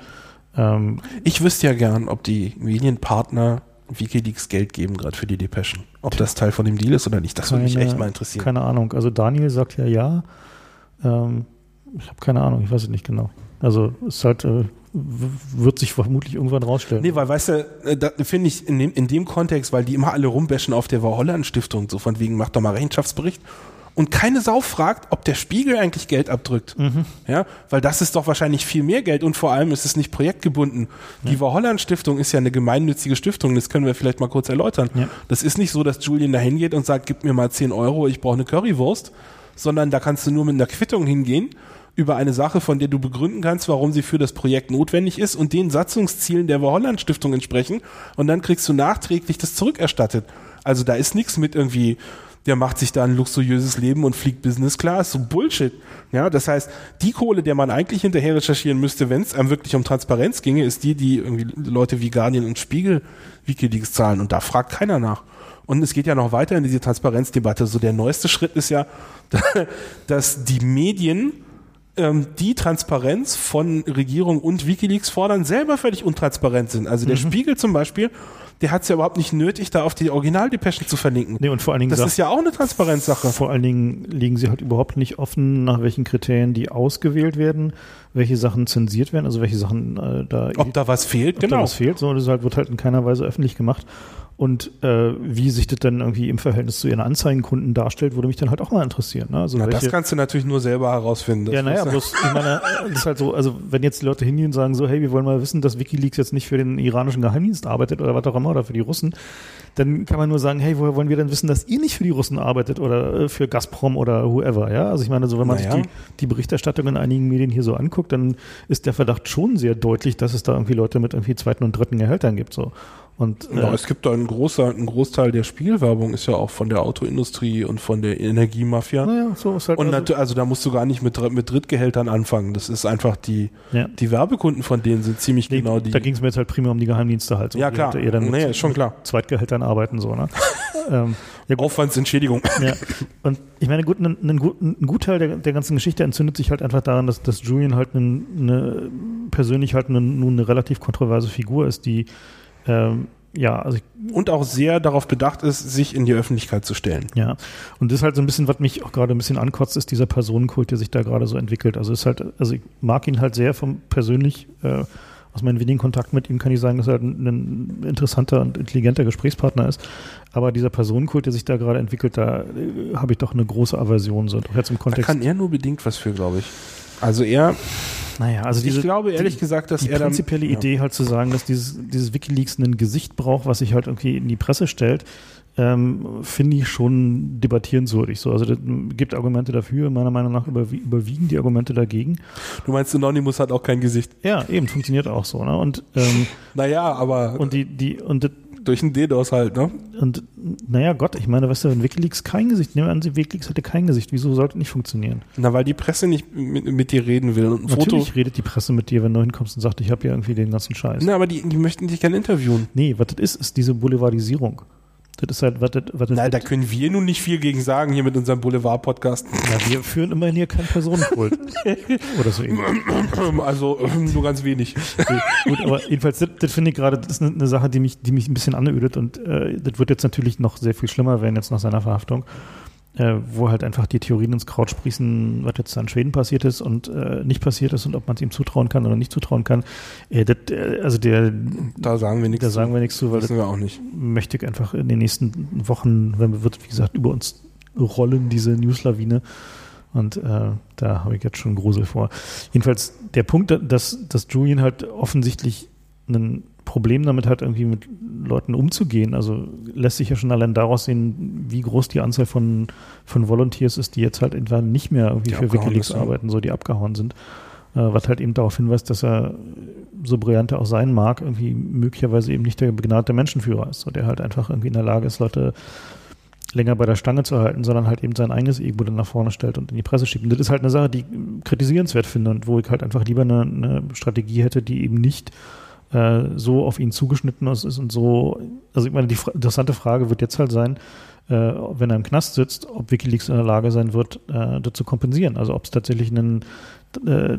ähm, ich wüsste ja gern, ob die Medienpartner Wikileaks Geld geben, gerade für die Depeschen. Ob das Teil von dem Deal ist oder nicht, das keine, würde mich echt mal interessieren. Keine Ahnung. Also Daniel sagt ja ja. Ähm, ich habe keine Ahnung, ich weiß es nicht genau. Also es ist halt äh, wird sich vermutlich irgendwann rausstellen. Nee, weil weißt du, äh, da finde ich in dem, in dem Kontext, weil die immer alle rumbäschen auf der Holland Stiftung, so von wegen, macht doch mal Rechenschaftsbericht. Und keine Sau fragt, ob der Spiegel eigentlich Geld abdrückt. Mhm. Ja, weil das ist doch wahrscheinlich viel mehr Geld und vor allem ist es nicht projektgebunden. Ja. Die Holland Stiftung ist ja eine gemeinnützige Stiftung, das können wir vielleicht mal kurz erläutern. Ja. Das ist nicht so, dass Julian da hingeht und sagt, gib mir mal 10 Euro, ich brauche eine Currywurst, sondern da kannst du nur mit einer Quittung hingehen über eine Sache, von der du begründen kannst, warum sie für das Projekt notwendig ist und den Satzungszielen der Holland Stiftung entsprechen und dann kriegst du nachträglich das zurückerstattet. Also da ist nichts mit irgendwie, der macht sich da ein luxuriöses Leben und fliegt Business Class, so Bullshit. Ja, das heißt, die Kohle, der man eigentlich hinterher recherchieren müsste, wenn es einem wirklich um Transparenz ginge, ist die, die irgendwie Leute wie Guardian und Spiegel Wikileaks zahlen und da fragt keiner nach. Und es geht ja noch weiter in diese Transparenzdebatte. So der neueste Schritt ist ja, dass die Medien die Transparenz von Regierung und Wikileaks fordern, selber völlig untransparent sind. Also der mhm. Spiegel zum Beispiel, der hat es ja überhaupt nicht nötig, da auf die Originaldepeschen zu verlinken. Nee, und vor allen Dingen das ist ja auch eine Transparenzsache. Vor allen Dingen legen sie halt überhaupt nicht offen, nach welchen Kriterien die ausgewählt werden, welche Sachen zensiert werden, also welche Sachen äh, da. Ob da was fehlt, ob genau. Da was fehlt, so das halt, wird halt in keiner Weise öffentlich gemacht. Und äh, wie sich das dann irgendwie im Verhältnis zu ihren Anzeigenkunden darstellt, würde mich dann halt auch mal interessieren. Ne? Also Na, welche, das kannst du natürlich nur selber herausfinden. Ja, naja, bloß, ich meine, das ist halt so, also wenn jetzt die Leute hingehen und sagen so, hey, wir wollen mal wissen, dass Wikileaks jetzt nicht für den iranischen Geheimdienst arbeitet oder was auch immer oder für die Russen, dann kann man nur sagen, hey, woher wollen wir denn wissen, dass ihr nicht für die Russen arbeitet oder äh, für Gazprom oder whoever, ja? Also ich meine, so wenn man naja. sich die, die Berichterstattung in einigen Medien hier so anguckt, dann ist der Verdacht schon sehr deutlich, dass es da irgendwie Leute mit irgendwie zweiten und dritten Gehältern gibt, so. Und, äh, ja, es gibt da einen, großer, einen Großteil der Spielwerbung ist ja auch von der Autoindustrie und von der Energiemafia. Naja, so ist halt und also, also da musst du gar nicht mit, mit Drittgehältern anfangen. Das ist einfach die, ja. die Werbekunden von denen sind ziemlich nee, genau die. Da ging es mir jetzt halt primär um die Geheimdienste halt. So. Ja, klar. Ihr dann mit, nee, ist schon klar. Zweitgehältern arbeiten, so, ne? ähm, ja, Aufwandsentschädigung. Ja. Und ich meine, gut, ein, ein, ein Gutteil der, der ganzen Geschichte entzündet sich halt einfach daran, dass, dass Julian halt eine, eine persönlich halt eine, nun eine relativ kontroverse Figur ist, die ähm, ja, also ich, und auch sehr darauf bedacht ist, sich in die Öffentlichkeit zu stellen. Ja, und das ist halt so ein bisschen, was mich auch gerade ein bisschen ankotzt, ist dieser Personenkult, der sich da gerade so entwickelt. Also ist halt, also ich mag ihn halt sehr vom persönlich äh, aus meinen wenigen Kontakten mit ihm kann ich sagen, dass er halt ein, interessanter und intelligenter Gesprächspartner ist. Aber dieser Personenkult, der sich da gerade entwickelt, da äh, habe ich doch eine große Aversion, so doch jetzt im Kontext. Da kann er nur bedingt was für, glaube ich. Also er naja, also diese, ich glaube ehrlich die, gesagt, dass die er prinzipielle dann, Idee halt zu sagen, dass dieses, dieses WikiLeaks ein Gesicht braucht, was sich halt irgendwie in die Presse stellt, ähm, finde ich schon debattierenswürdig. So, also es gibt Argumente dafür, meiner Meinung nach überwiegen die Argumente dagegen. Du meinst, Anonymous hat auch kein Gesicht? Ja, eben, funktioniert auch so. Ne? Und, ähm, naja, aber. Und die, die, und durch ein DDoS halt, ne? Und naja, Gott, ich meine, weißt du, wenn Wikileaks kein Gesicht, nehmen wir an, Wikileaks hätte kein Gesicht, wieso sollte nicht funktionieren? Na, weil die Presse nicht mit, mit dir reden will. Und ein Natürlich Foto redet die Presse mit dir, wenn du hinkommst und sagst, ich habe ja irgendwie den ganzen Scheiß. Na, aber die, die möchten dich gerne interviewen. Nee, was das ist, ist diese Boulevardisierung. Das ist halt, was was Nein, da können wir nun nicht viel gegen sagen hier mit unserem Boulevard-Podcast. Ja, wir führen immerhin hier keinen Personenkult. Oder so ähnlich. Also nur ganz wenig. Gut, aber jedenfalls, das, das finde ich gerade, das ist eine, eine, Sache, die mich, die mich ein bisschen anödet und äh, das wird jetzt natürlich noch sehr viel schlimmer werden jetzt nach seiner Verhaftung. Äh, wo halt einfach die Theorien ins Kraut sprießen, was jetzt in Schweden passiert ist und äh, nicht passiert ist und ob man es ihm zutrauen kann oder nicht zutrauen kann. Äh, das, äh, also der, da sagen wir nichts. Da sagen wir nichts zu, weil das wir auch nicht. möchte ich einfach in den nächsten Wochen, wenn wir wird, wie gesagt, über uns rollen diese Newslawine. Und äh, da habe ich jetzt schon Grusel vor. Jedenfalls der Punkt, dass, dass Julian halt offensichtlich ein Problem damit hat, irgendwie mit Leuten umzugehen. Also lässt sich ja schon allein daraus sehen, wie groß die Anzahl von, von Volunteers ist, die jetzt halt etwa nicht mehr irgendwie die für Wikileaks arbeiten, so die abgehauen sind. Äh, was halt eben darauf hinweist, dass er, so brillant er auch sein mag, irgendwie möglicherweise eben nicht der begnadete Menschenführer ist, so der halt einfach irgendwie in der Lage ist, Leute länger bei der Stange zu halten, sondern halt eben sein eigenes Ego dann nach vorne stellt und in die Presse schiebt. Und das ist halt eine Sache, die ich kritisierenswert finde und wo ich halt einfach lieber eine, eine Strategie hätte, die eben nicht äh, so auf ihn zugeschnitten ist und so, also ich meine, die interessante Frage wird jetzt halt sein, äh, wenn er im Knast sitzt, ob Wikileaks in der Lage sein wird, äh, das zu kompensieren. Also ob es tatsächlich einen, äh,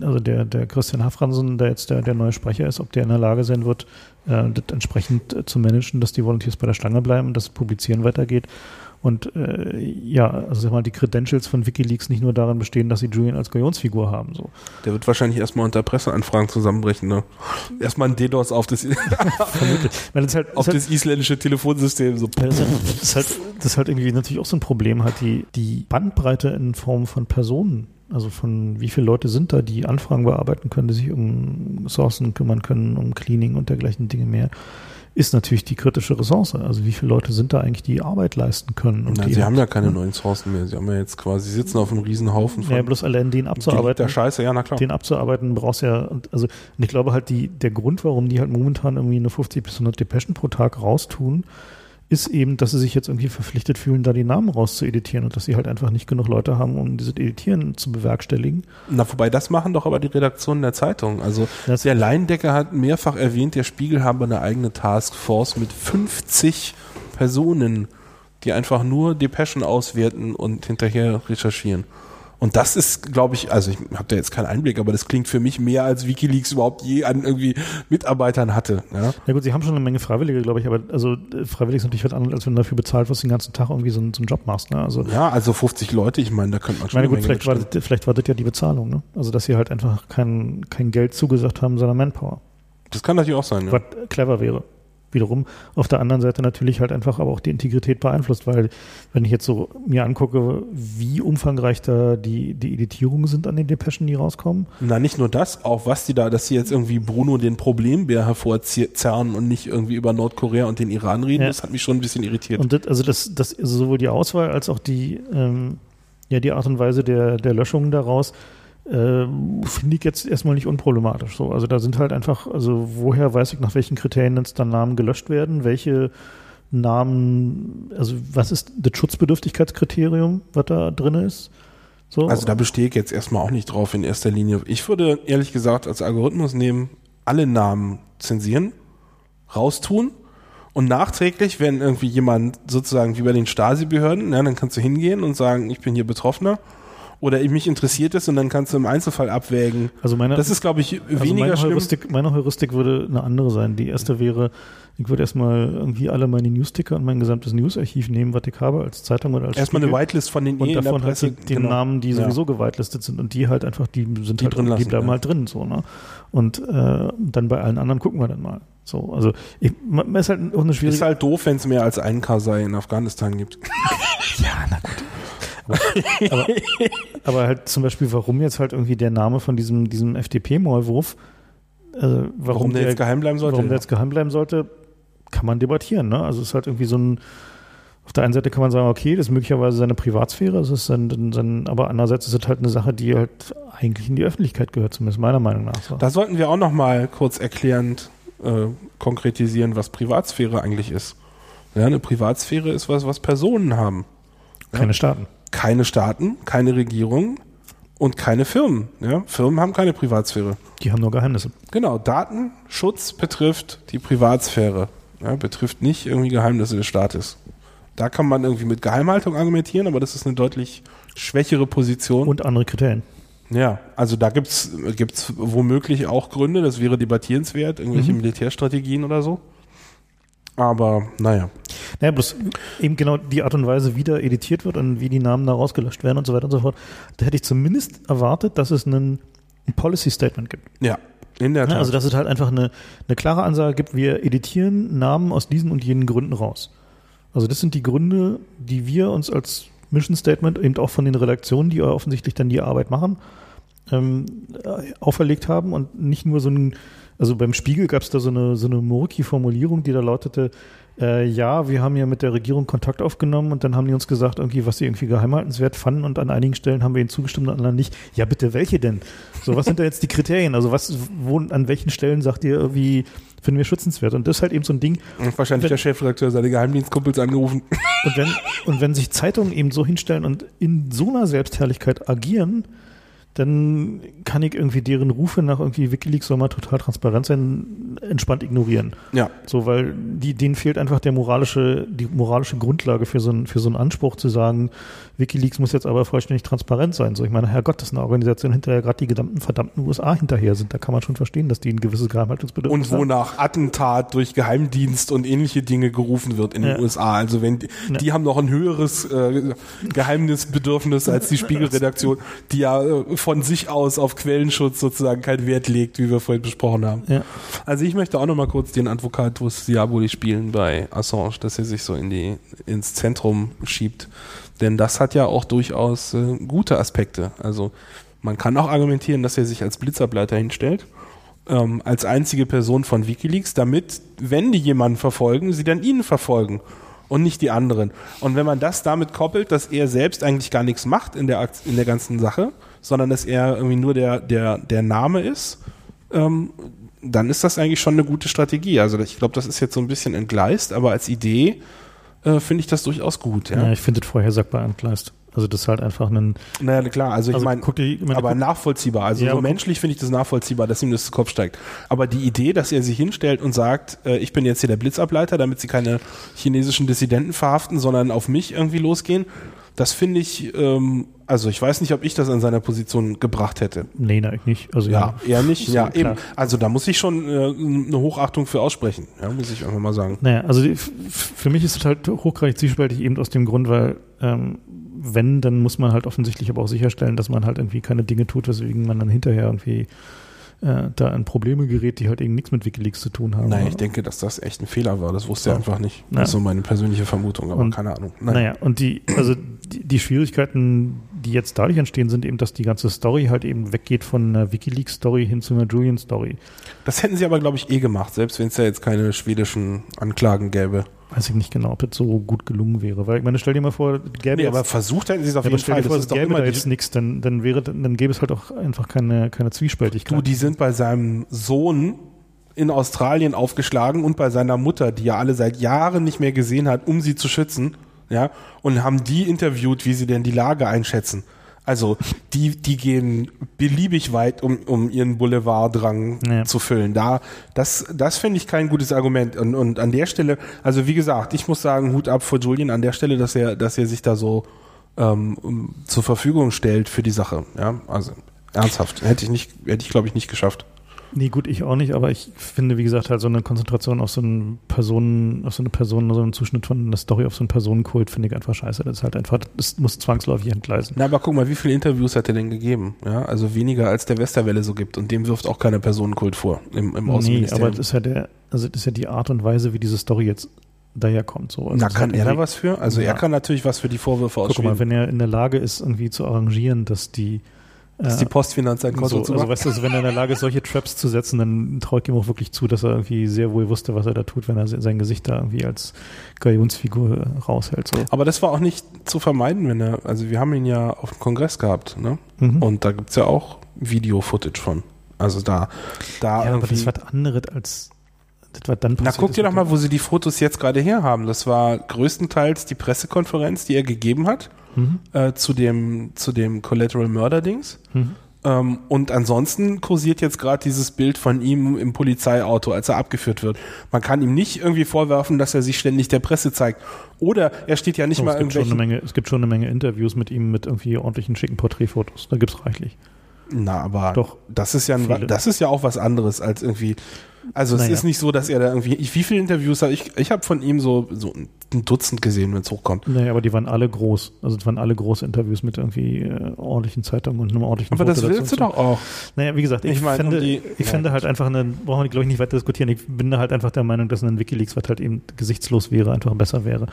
also der, der Christian Hafransen, der jetzt der, der neue Sprecher ist, ob der in der Lage sein wird, äh, das entsprechend äh, zu managen, dass die Volunteers bei der Stange bleiben, dass das Publizieren weitergeht und äh, ja, also sag mal, die Credentials von Wikileaks nicht nur darin bestehen, dass sie Julian als Galionsfigur haben. So. Der wird wahrscheinlich erstmal unter Presseanfragen zusammenbrechen. Ne? Erstmal ein DDoS auf das, halt, auf das halt, isländische Telefonsystem. So. Das ist, halt, das, ist halt, das ist halt irgendwie natürlich auch so ein Problem, hat die, die Bandbreite in Form von Personen also von wie viele Leute sind da, die Anfragen bearbeiten können, die sich um Sourcen kümmern können, um Cleaning und dergleichen Dinge mehr ist natürlich die kritische Ressource. Also wie viele Leute sind da eigentlich, die Arbeit leisten können? Na, sie haben ja keine neuen Sourcen mehr. Sie haben ja jetzt quasi, sie sitzen auf einem Riesenhaufen von. Ja, bloß allein den abzuarbeiten. Der Scheiße, ja, na klar. Den abzuarbeiten brauchst ja, also, und ich glaube halt, die, der Grund, warum die halt momentan irgendwie eine 50 bis 100 Depeschen pro Tag raustun, ist eben, dass sie sich jetzt irgendwie verpflichtet fühlen, da die Namen rauszueditieren und dass sie halt einfach nicht genug Leute haben, um dieses Editieren zu bewerkstelligen. Na, wobei das machen doch aber die Redaktionen der Zeitung. Also das der Leindecker hat mehrfach erwähnt, der Spiegel habe eine eigene Taskforce mit 50 Personen, die einfach nur Depeschen auswerten und hinterher recherchieren. Und das ist, glaube ich, also ich habe da jetzt keinen Einblick, aber das klingt für mich mehr als WikiLeaks überhaupt je an irgendwie Mitarbeitern hatte. Ja, ja gut, sie haben schon eine Menge Freiwillige, glaube ich, aber also äh, freiwillig ist natürlich was anderes, als wenn du dafür bezahlt wirst, den ganzen Tag irgendwie so, einen, so einen Job machst. Ne? Also, ja, also 50 Leute, ich meine, da könnte man schon. Ich meine, gut, vielleicht war, das, vielleicht war das ja die Bezahlung, ne? Also dass sie halt einfach kein, kein Geld zugesagt haben, sondern Manpower. Das kann natürlich auch sein, ja. Was clever wäre wiederum auf der anderen Seite natürlich halt einfach aber auch die Integrität beeinflusst, weil wenn ich jetzt so mir angucke, wie umfangreich da die, die Editierungen sind an den Depeschen, die rauskommen. Na, nicht nur das, auch was die da, dass sie jetzt irgendwie Bruno den Problembär hervorzerren und nicht irgendwie über Nordkorea und den Iran reden, ja. das hat mich schon ein bisschen irritiert. Und das, also das, das sowohl die Auswahl als auch die, ähm, ja, die Art und Weise der, der Löschungen daraus, äh, finde ich jetzt erstmal nicht unproblematisch. So, also da sind halt einfach, also woher weiß ich, nach welchen Kriterien jetzt dann Namen gelöscht werden, welche Namen, also was ist das Schutzbedürftigkeitskriterium, was da drin ist? So. Also da bestehe ich jetzt erstmal auch nicht drauf in erster Linie. Ich würde ehrlich gesagt als Algorithmus nehmen, alle Namen zensieren, raustun und nachträglich, wenn irgendwie jemand sozusagen wie bei den Stasi-Behörden, ja, dann kannst du hingehen und sagen, ich bin hier Betroffener oder mich interessiert es und dann kannst du im Einzelfall abwägen. Also meine, das ist, glaube ich, also weniger meine Heuristik, meine Heuristik würde eine andere sein. Die erste wäre, ich würde erstmal irgendwie alle meine Newsticker und mein gesamtes Newsarchiv nehmen, was ich habe, als Zeitung oder als Erstmal eine Whitelist von den Und davon halt den genau. Namen, die sowieso ja. gewitelistet sind und die halt einfach, die sind die halt, drin lassen, die bleiben ja. halt drin, so, ne? Und äh, dann bei allen anderen gucken wir dann mal. So, also ich, man, ist halt auch eine schwierige. Ist halt doof, wenn es mehr als einen Kasai in Afghanistan gibt. ja, na gut. Aber, aber, halt zum Beispiel, warum jetzt halt irgendwie der Name von diesem, diesem FDP-Maulwurf, äh, warum, warum, der jetzt geheim bleiben sollte? Warum der jetzt geheim bleiben sollte, kann man debattieren. Ne? Also es ist halt irgendwie so ein, auf der einen Seite kann man sagen, okay, das ist möglicherweise seine Privatsphäre, das ist sein, sein, aber andererseits ist es halt eine Sache, die halt eigentlich in die Öffentlichkeit gehört, zumindest meiner Meinung nach. So. Da sollten wir auch noch mal kurz erklärend äh, konkretisieren, was Privatsphäre eigentlich ist. Ja, eine Privatsphäre ist was, was Personen haben. Keine ja? Staaten keine Staaten, keine Regierungen und keine Firmen. Ja? Firmen haben keine Privatsphäre. Die haben nur Geheimnisse. Genau, Datenschutz betrifft die Privatsphäre, ja? betrifft nicht irgendwie Geheimnisse des Staates. Da kann man irgendwie mit Geheimhaltung argumentieren, aber das ist eine deutlich schwächere Position. Und andere Kriterien. Ja, also da gibt es womöglich auch Gründe, das wäre debattierenswert, irgendwelche mhm. Militärstrategien oder so. Aber naja. Naja, bloß eben genau die Art und Weise, wie da editiert wird und wie die Namen da rausgelöscht werden und so weiter und so fort. Da hätte ich zumindest erwartet, dass es einen, ein Policy Statement gibt. Ja. In der Tat. Also, dass es halt einfach eine, eine klare Ansage gibt, wir editieren Namen aus diesen und jenen Gründen raus. Also, das sind die Gründe, die wir uns als Mission Statement eben auch von den Redaktionen, die offensichtlich dann die Arbeit machen, ähm, auferlegt haben und nicht nur so ein, also beim Spiegel gab es da so eine, so eine Murki-Formulierung, die da lautete, äh, ja, wir haben ja mit der Regierung Kontakt aufgenommen und dann haben die uns gesagt, irgendwie, was sie irgendwie geheimhaltenswert fanden und an einigen Stellen haben wir ihnen zugestimmt, an anderen nicht. Ja, bitte, welche denn? So, was sind da jetzt die Kriterien? Also was, wo, an welchen Stellen sagt ihr irgendwie, finden wir schützenswert? Und das ist halt eben so ein Ding. Und wahrscheinlich wenn, der Chefredakteur seine Geheimdienstkumpels angerufen. Und wenn, und wenn sich Zeitungen eben so hinstellen und in so einer Selbstherrlichkeit agieren, dann kann ich irgendwie deren Rufe nach irgendwie Wikileaks soll mal total transparent sein, entspannt ignorieren. Ja. So, weil die, denen fehlt einfach der moralische, die moralische Grundlage für so, einen, für so einen Anspruch zu sagen, Wikileaks muss jetzt aber vollständig transparent sein. So, ich meine, Herrgott, das ist eine Organisation, hinterher gerade die gesamten verdammten USA hinterher sind. Da kann man schon verstehen, dass die ein gewisses Geheimhaltungsbedürfnis haben. Und wonach Attentat durch Geheimdienst und ähnliche Dinge gerufen wird in ja. den USA. Also wenn die, ja. die haben noch ein höheres äh, Geheimnisbedürfnis als die Spiegelredaktion, die ja äh, von sich aus auf Quellenschutz sozusagen keinen Wert legt, wie wir vorhin besprochen haben. Ja. Also ich möchte auch noch mal kurz den Advocatus Diaboli spielen bei Assange, dass er sich so in die, ins Zentrum schiebt. Denn das hat ja auch durchaus äh, gute Aspekte. Also man kann auch argumentieren, dass er sich als Blitzableiter hinstellt, ähm, als einzige Person von Wikileaks, damit, wenn die jemanden verfolgen, sie dann ihn verfolgen und nicht die anderen. Und wenn man das damit koppelt, dass er selbst eigentlich gar nichts macht in der, in der ganzen Sache, sondern dass er irgendwie nur der, der, der Name ist, ähm, dann ist das eigentlich schon eine gute Strategie. Also ich glaube, das ist jetzt so ein bisschen entgleist, aber als Idee äh, finde ich das durchaus gut. Ja, ja ich finde es vorhersagbar entgleist. Also das ist halt einfach ein. Naja, klar, also, also ich meine, aber nachvollziehbar. Also ja, so menschlich finde ich das nachvollziehbar, dass ihm das zu Kopf steigt. Aber die Idee, dass er sich hinstellt und sagt, äh, ich bin jetzt hier der Blitzableiter, damit sie keine chinesischen Dissidenten verhaften, sondern auf mich irgendwie losgehen, das finde ich, ähm, also ich weiß nicht, ob ich das an seiner Position gebracht hätte. Nee, nein, nicht. Also ja, ja eher nicht. Ja, eben. Also da muss ich schon äh, eine Hochachtung für aussprechen, ja, muss ich einfach mal sagen. Naja, also die, für mich ist es halt hochgradig zwiespältig eben aus dem Grund, weil ähm, wenn, dann muss man halt offensichtlich aber auch sicherstellen, dass man halt irgendwie keine Dinge tut, weswegen man dann hinterher irgendwie äh, da in Probleme gerät, die halt eben nichts mit Wikileaks zu tun haben. Nein, ich denke, dass das echt ein Fehler war. Das wusste er einfach nicht. Das ist so meine persönliche Vermutung, aber und, keine Ahnung. Nein. Naja, und die, also die, die, Schwierigkeiten, die jetzt dadurch entstehen, sind eben, dass die ganze Story halt eben weggeht von einer Wikileaks-Story hin zu einer Julian-Story. Das hätten sie aber, glaube ich, eh gemacht, selbst wenn es ja jetzt keine schwedischen Anklagen gäbe weiß ich nicht genau, ob das so gut gelungen wäre. Weil ich meine, stell dir mal vor, gäbe nee, aber versucht hätten sie es auf jeden Fall. Dir vor, es gäbe da jetzt nichts, dann, dann wäre, dann gäbe es halt auch einfach keine, keine Zwiespältigkeit. Du, die sind bei seinem Sohn in Australien aufgeschlagen und bei seiner Mutter, die ja alle seit Jahren nicht mehr gesehen hat, um sie zu schützen, ja, und haben die interviewt, wie sie denn die Lage einschätzen. Also die, die gehen beliebig weit, um, um ihren Boulevarddrang ja. zu füllen. Da, das, das finde ich kein gutes Argument. Und, und an der Stelle, also wie gesagt, ich muss sagen, Hut ab vor Julian an der Stelle, dass er, dass er sich da so ähm, zur Verfügung stellt für die Sache. Ja, also ernsthaft. Hätte ich nicht, hätte ich glaube ich nicht geschafft. Nee, gut, ich auch nicht, aber ich finde, wie gesagt, halt so eine Konzentration auf so einen Personen, auf so eine Person, so einen Zuschnitt von einer Story auf so einen Personenkult finde ich einfach scheiße. Das ist halt einfach, das muss zwangsläufig entgleisen. Na, aber guck mal, wie viele Interviews hat er denn gegeben? Ja, also weniger als der Westerwelle so gibt und dem wirft auch keiner Personenkult vor im, im Nee, aber das ist ja der, also das ist ja die Art und Weise, wie diese Story jetzt daherkommt. So. Also Na, kann er da was für? Also ja. er kann natürlich was für die Vorwürfe ausspielen. Guck mal, wenn er in der Lage ist, irgendwie zu arrangieren, dass die dass die Postfinanz ein Konto so, zu Also weißt du, also wenn er in der Lage ist, solche Traps zu setzen, dann traue ich ihm auch wirklich zu, dass er irgendwie sehr wohl wusste, was er da tut, wenn er sein Gesicht da irgendwie als Galionsfigur raushält. So. Aber das war auch nicht zu vermeiden, wenn er, also wir haben ihn ja auf dem Kongress gehabt, ne? Mhm. Und da gibt es ja auch Video-Footage von. Also da, da. Ja, aber das war anderes als das war dann passiert. Na, guck dir doch mal, wo sie die Fotos jetzt gerade herhaben. Das war größtenteils die Pressekonferenz, die er gegeben hat mhm. äh, zu dem zu dem Collateral Murder Dings. Mhm. Ähm, und ansonsten kursiert jetzt gerade dieses Bild von ihm im Polizeiauto, als er abgeführt wird. Man kann ihm nicht irgendwie vorwerfen, dass er sich ständig der Presse zeigt. Oder er steht ja nicht oh, mal irgendwelche. Es gibt schon eine Menge Interviews mit ihm mit irgendwie ordentlichen schicken Porträtfotos. Da gibt's reichlich. Na, aber Doch, das ist ja ein, das ist ja auch was anderes als irgendwie. Also es Naja. ist nicht so, dass er da irgendwie. Wie viele Interviews habe ich? Ich habe von ihm so, so ein Dutzend gesehen, wenn es hochkommt. Naja, aber die waren alle groß. Also es waren alle große Interviews mit irgendwie äh, ordentlichen Zeitungen und einem ordentlichen Aber das Foto dazu willst du doch auch. Naja, wie gesagt, ich, Ich meine, fände, um die- ich fände halt einfach, eine, brauchen wir glaube ich nicht weiter diskutieren, ich bin da halt einfach der Meinung, dass ein Wikileaks, was halt eben gesichtslos wäre, einfach besser wäre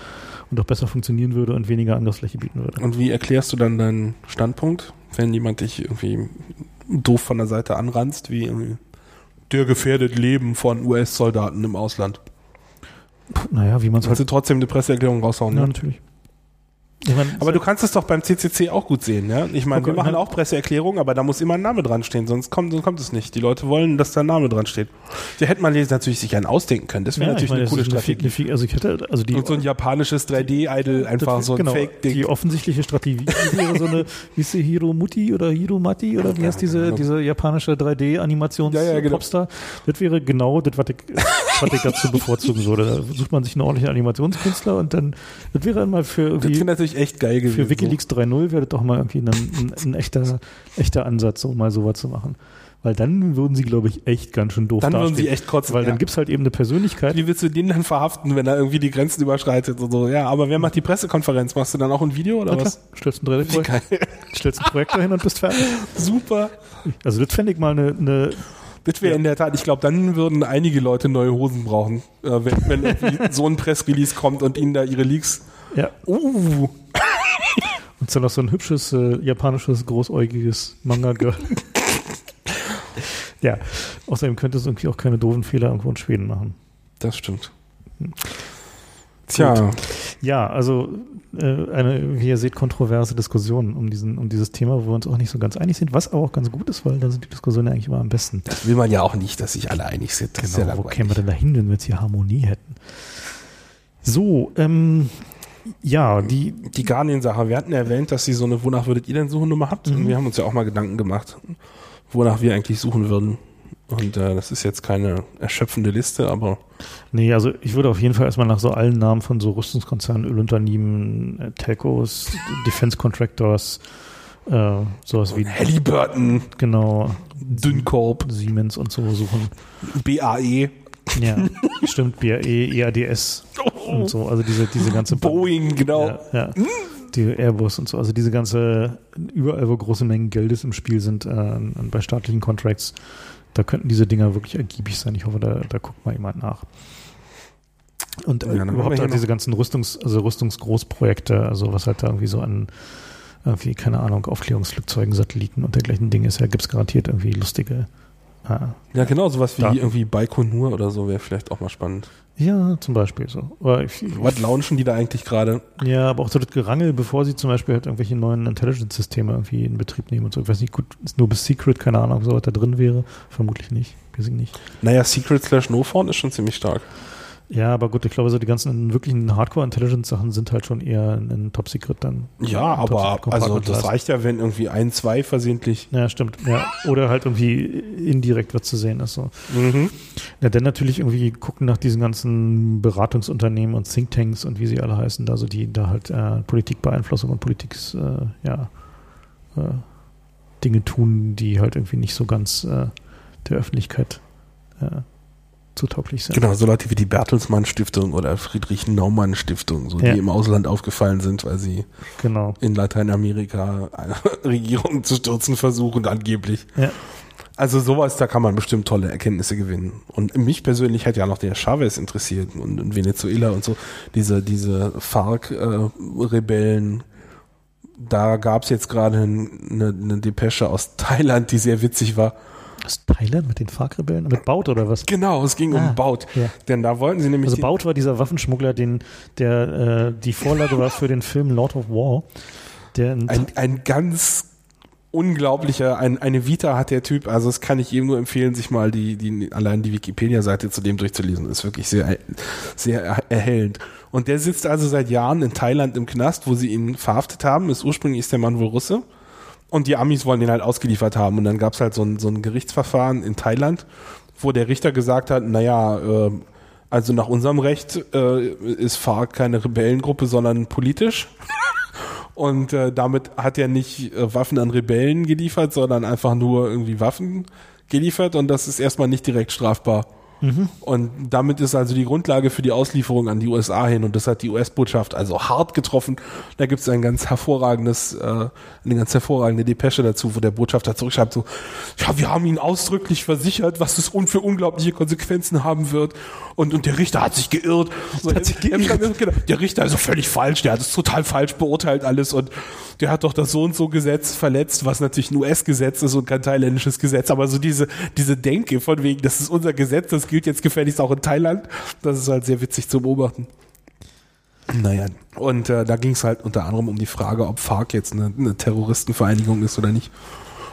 und auch besser funktionieren würde und weniger Angriffsfläche bieten würde. Und wie erklärst du dann deinen Standpunkt, wenn jemand dich irgendwie doof von der Seite anranzt, wie irgendwie der gefährdet Leben von US-Soldaten im Ausland? Naja, wie man es Kannst halt... du trotzdem eine Presseerklärung raushauen, Ja, ne? natürlich. Ich mein, Aber du kannst es doch beim CCC auch gut sehen, ja? Ich meine, Okay, wir machen auch Presseerklärungen, aber da muss immer ein Name dran stehen, sonst kommt, sonst kommt es nicht. Die Leute wollen, dass da ein Name dran steht. Da hätte man jetzt natürlich sich einen ausdenken können. Das wäre ja, natürlich ich meine, eine coole Strategie. eine also ich hätte, also die, Und so ein japanisches 3D-Idol, einfach das- so ein genau, Fake-Ding. Die offensichtliche Strategie wäre so eine, wie ist sie, Hiromuti oder Hiromati oder wie heißt diese, diese japanische 3D-Animations Ja, ja, genau. Das wäre genau das, was ich, was ich dazu bevorzugen würde. Da sucht man sich einen ordentlichen Animationskünstler und dann, das wäre dann mal für Das irgendwie, natürlich echt geil gewesen. für Wikileaks 3.0 wäre das doch mal irgendwie ein, ein, ein echter, echter Ansatz, so mal sowas zu machen. Weil dann würden sie, glaube ich, echt ganz schön doof Dann würden dastehen. sie echt kotzen. Weil ja. dann gibt's halt eben eine Persönlichkeit. Wie willst du den dann verhaften, wenn er irgendwie die Grenzen überschreitet und so? Ja, aber wer macht die Pressekonferenz? Machst du dann auch ein Video oder Na klar, was? stellst ein 3D Wie geil. stellst ein Projekt dahin und bist fertig. Super. Also das fände ich mal eine, eine Das wäre Ja. in der Tat, ich glaube, dann würden einige Leute neue Hosen brauchen, äh, wenn, wenn so ein Pressrelease kommt und ihnen da ihre Leaks. Ja, Uh, Und dann noch so ein hübsches äh, japanisches, großäugiges Manga-Girl. ja, außerdem könnte es irgendwie auch keine doofen Fehler irgendwo in Schweden machen. das stimmt. Hm. Tja, Ja, also äh, eine, wie ihr seht, kontroverse Diskussion um, diesen, um dieses Thema, wo wir uns auch nicht so ganz einig sind, was auch ganz gut ist, weil da sind die Diskussionen eigentlich immer am besten. das will man ja auch nicht, dass sich alle einig sind. Das ist ja Genau, wo kämen wir denn da hin, wenn wir jetzt hier Harmonie hätten? So, ähm, ja, die, Die Guardian-Sache, wir hatten erwähnt, dass sie so eine Wonach würdet ihr denn suchen Nummer habt. Mhm. Und wir haben uns ja auch mal Gedanken gemacht, wonach wir eigentlich suchen würden. Und äh, das ist jetzt keine erschöpfende Liste, aber Nee, also ich würde auf jeden Fall erstmal nach so allen Namen von so Rüstungskonzernen, Ölunternehmen, äh, Telcos, Defense Contractors, äh, sowas wie Halliburton, genau Dünkorb, Siemens und so suchen. BAE, Ja, stimmt, BAE, EADS und so, also diese, diese ganze Boeing, genau. Ja, ja. Die Airbus und so, also diese ganze, überall wo große Mengen Geldes im Spiel sind, äh, bei staatlichen Contracts, da könnten diese Dinger wirklich ergiebig sein. Ich hoffe, da, da guckt mal jemand nach. Und äh, Ja, überhaupt halt diese ganzen Rüstungs-, also Rüstungsgroßprojekte, also was halt da irgendwie so an, irgendwie, keine Ahnung, Aufklärungsflugzeugen, Satelliten und dergleichen Dinge ist, ja, gibt es garantiert irgendwie lustige. Ja, genau, sowas wie Da. irgendwie Baikonur oder so wäre vielleicht auch mal spannend. ja, zum Beispiel so. Ich, Was launchen die da eigentlich gerade? Ja, aber auch so das Gerangel, bevor sie zum Beispiel halt irgendwelche neuen Intelligence-Systeme irgendwie in Betrieb nehmen und so. Ich weiß nicht, gut, ist nur bis Secret, keine Ahnung, ob so was da drin wäre. Vermutlich nicht. Wir sind nicht. Naja, Secret slash No ist schon ziemlich stark. Ja, aber gut, ich glaube, so die ganzen wirklichen Hardcore-Intelligence-Sachen sind halt schon eher ein Top-Secret dann. Ja, Top aber Secret also das reicht ja, wenn irgendwie ein, zwei versehentlich. Ja, stimmt. Ja. Oder halt irgendwie indirekt was zu sehen ist. So. Mhm. Ja, dann natürlich irgendwie gucken nach diesen ganzen Beratungsunternehmen und Thinktanks und wie sie alle heißen, da so die da halt äh, Politikbeeinflussung und Politik äh, ja äh, Dinge tun, die halt irgendwie nicht so ganz äh, der Öffentlichkeit äh, zutauglich sind. Genau, so Leute wie die Bertelsmann Stiftung oder Friedrich Naumann Stiftung, so Ja. die im Ausland aufgefallen sind, weil sie Genau. in Lateinamerika eine Regierung zu stürzen versuchen, angeblich. Ja. Also sowas, da kann man bestimmt tolle Erkenntnisse gewinnen. Und mich persönlich hat ja noch der Chavez interessiert und, und Venezuela und so, diese, diese FARC-Rebellen. da gab es jetzt gerade eine, eine Depesche aus Thailand, die sehr witzig war. Aus Thailand mit den FARC-Rebellen? Mit Baut oder was? Genau, es ging Ah, um Baut. ja. Denn da wollten sie nämlich Also Baut war dieser Waffenschmuggler, den, der äh, die Vorlage war für den Film Lord of War. Der in ein, ein ganz unglaublicher, ein, eine Vita hat der Typ, also das kann ich jedem nur empfehlen, sich mal die, die allein die Wikipedia-Seite zu dem durchzulesen. Das ist wirklich sehr, sehr er- erhellend. Und der sitzt also seit Jahren in Thailand im Knast, wo sie ihn verhaftet haben. Ist ursprünglich ist der Mann wohl Russe. Und die Amis wollen den halt ausgeliefert haben. Und dann gab es halt so ein, so ein Gerichtsverfahren in Thailand, wo der Richter gesagt hat, naja, äh, also nach unserem Recht äh, ist FARC keine Rebellengruppe, sondern politisch. Und äh, damit hat er nicht äh, Waffen an Rebellen geliefert, sondern einfach nur irgendwie Waffen geliefert und das ist erstmal nicht direkt strafbar. Mhm. Und damit ist also die Grundlage für die Auslieferung an die USA hin und das hat die US-Botschaft also hart getroffen. Da gibt es ein ganz hervorragendes, äh, eine ganz hervorragende Depesche dazu, wo der Botschafter zurückschreibt so, ja, wir haben ihn ausdrücklich versichert, was es für unglaubliche Konsequenzen haben wird und, und der Richter hat sich geirrt. So, hat sich geirrt. Genau, der Richter ist also völlig falsch, der hat es total falsch beurteilt alles und der hat doch das so und so Gesetz verletzt, was natürlich ein US-Gesetz ist und kein thailändisches Gesetz, aber so diese, diese Denke von wegen, das ist unser Gesetz, das gilt jetzt gefälligst auch in Thailand, das ist halt sehr witzig zu beobachten. Naja, und äh, da ging es halt unter anderem um die Frage, ob FARC jetzt eine, eine Terroristenvereinigung ist oder nicht.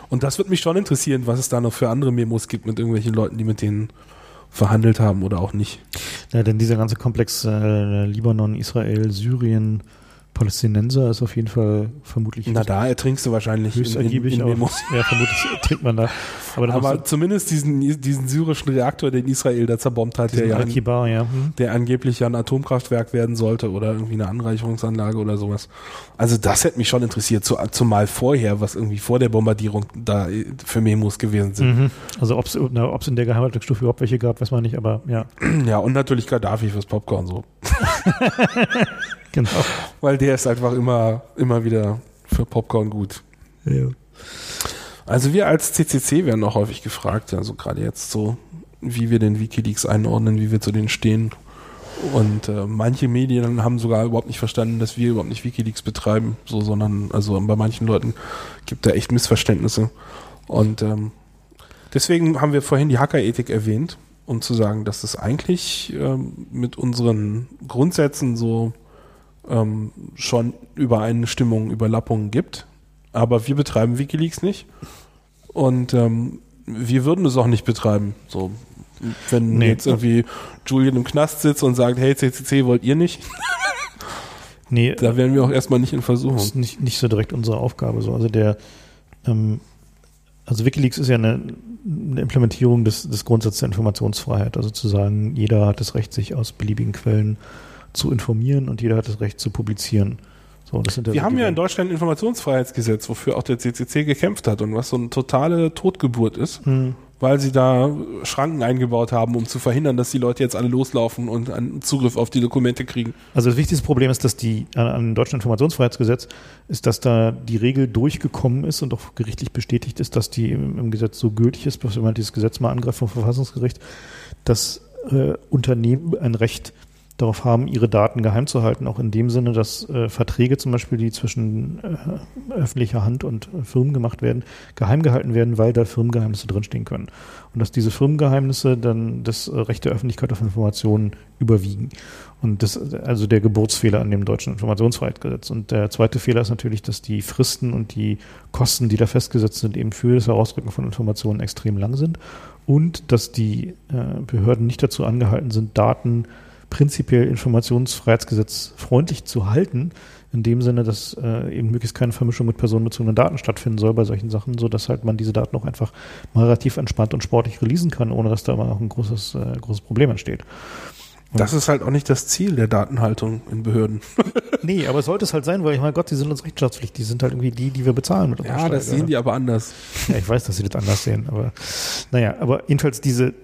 Und das wird mich schon interessieren, was es da noch für andere Memos gibt mit irgendwelchen Leuten, die mit denen verhandelt haben oder auch nicht. Ja, denn dieser ganze Komplex äh, Libanon, Israel, Syrien, Palästinenser ist auf jeden Fall vermutlich. Na, da ertrinkst du wahrscheinlich höchst in, in, in Memos. Ja, vermutlich trinkt man da. Aber, Aber zumindest diesen, diesen syrischen Reaktor, den Israel da zerbombt hat, der, ja, an, ja. Hm. der angeblich ja ein Atomkraftwerk werden sollte oder irgendwie eine Anreicherungsanlage oder sowas. Also das hätte mich schon interessiert, zu, zumal vorher, was irgendwie vor der Bombardierung da für Memos gewesen sind. Mhm. Also ob es in der Geheimhaltungsstufe überhaupt welche gab, weiß man nicht, aber ja. Ja, und natürlich Gaddafi fürs Popcorn so. Genau. Weil der ist einfach immer, immer wieder für Popcorn gut. Ja. Also wir als CCC werden auch häufig gefragt, also gerade jetzt so, wie wir den Wikileaks einordnen, wie wir zu denen stehen. Und äh, manche Medien haben sogar überhaupt nicht verstanden, dass wir überhaupt nicht Wikileaks betreiben, so, sondern also bei manchen Leuten gibt da echt Missverständnisse. Und ähm, deswegen haben wir vorhin die Hackerethik erwähnt, um zu sagen, dass das eigentlich ähm, mit unseren Grundsätzen so ähm, schon Übereinstimmungen, Überlappungen gibt. Aber wir betreiben Wikileaks nicht. Und ähm, wir würden es auch nicht betreiben. So, wenn nee. jetzt irgendwie Julian im Knast sitzt und sagt, hey, CCC wollt ihr nicht? nee. Da wären wir auch erstmal nicht in Versuchung. Das ist nicht, nicht so direkt unsere Aufgabe. So. Also der, ähm, also Wikileaks ist ja eine, eine Implementierung des, des Grundsatzes der Informationsfreiheit. Also zu sagen, jeder hat das Recht, sich aus beliebigen Quellen zu informieren und jeder hat das Recht zu publizieren. So, das sind Wir haben ja in Deutschland ein Informationsfreiheitsgesetz, wofür auch der CCC gekämpft hat und was so eine totale Totgeburt ist, hm. weil sie da Schranken eingebaut haben, um zu verhindern, dass die Leute jetzt alle loslaufen und einen Zugriff auf die Dokumente kriegen. Also das wichtigste Problem ist, dass die an, deutschen Informationsfreiheitsgesetz ist, dass da die Regel durchgekommen ist und auch gerichtlich bestätigt ist, dass die im, im Gesetz so gültig ist, wenn man dieses Gesetz mal angreift vom Verfassungsgericht, dass äh, Unternehmen ein Recht darauf haben, ihre Daten geheim zu halten, auch in dem Sinne, dass äh, Verträge zum Beispiel, die zwischen äh, öffentlicher Hand und äh, Firmen gemacht werden, geheim gehalten werden, weil da Firmengeheimnisse drinstehen können. Und dass diese Firmengeheimnisse dann das äh, Recht der Öffentlichkeit auf Informationen überwiegen. Und das also der Geburtsfehler an dem deutschen Informationsfreiheitsgesetz. Und der zweite Fehler ist natürlich, dass die Fristen und die Kosten, die da festgesetzt sind, eben für das Herausrücken von Informationen extrem lang sind. Und dass die äh, Behörden nicht dazu angehalten sind, Daten prinzipiell Informationsfreiheitsgesetz freundlich zu halten, in dem Sinne, dass äh, eben möglichst keine Vermischung mit personenbezogenen Daten stattfinden soll bei solchen Sachen, so dass halt man diese Daten auch einfach mal relativ entspannt und sportlich releasen kann, ohne dass da mal auch ein großes, äh, großes Problem entsteht. Und das ist halt auch nicht das Ziel der Datenhaltung in Behörden. nee, aber es sollte es halt sein, weil ich mein Gott, die sind uns Rechenschaftspflichtig, die sind halt irgendwie die, die wir bezahlen mit Ja, das sehen die aber anders. Ja, ich weiß, dass sie das anders sehen, aber naja, aber jedenfalls diese,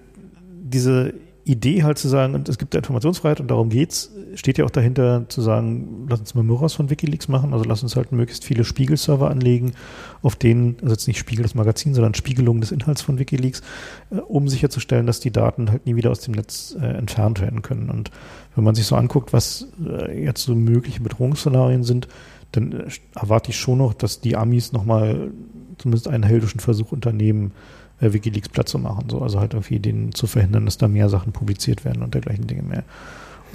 diese Idee halt zu sagen, und es gibt Informationsfreiheit und darum geht's, steht ja auch dahinter zu sagen, lass uns mal Myros von Wikileaks machen, also lass uns halt möglichst viele Spiegelserver anlegen, auf denen, also jetzt nicht Spiegel das Magazin, sondern Spiegelung des Inhalts von Wikileaks, äh, um sicherzustellen, dass die Daten halt nie wieder aus dem Netz äh, entfernt werden können. Und wenn man sich so anguckt, was äh, jetzt so mögliche Bedrohungsszenarien sind, dann äh, erwarte ich schon noch, dass die Amis nochmal zumindest einen heldischen Versuch unternehmen, äh, Wikileaks Platz zu machen. So. Also halt irgendwie den zu verhindern, dass da mehr Sachen publiziert werden und dergleichen Dinge mehr.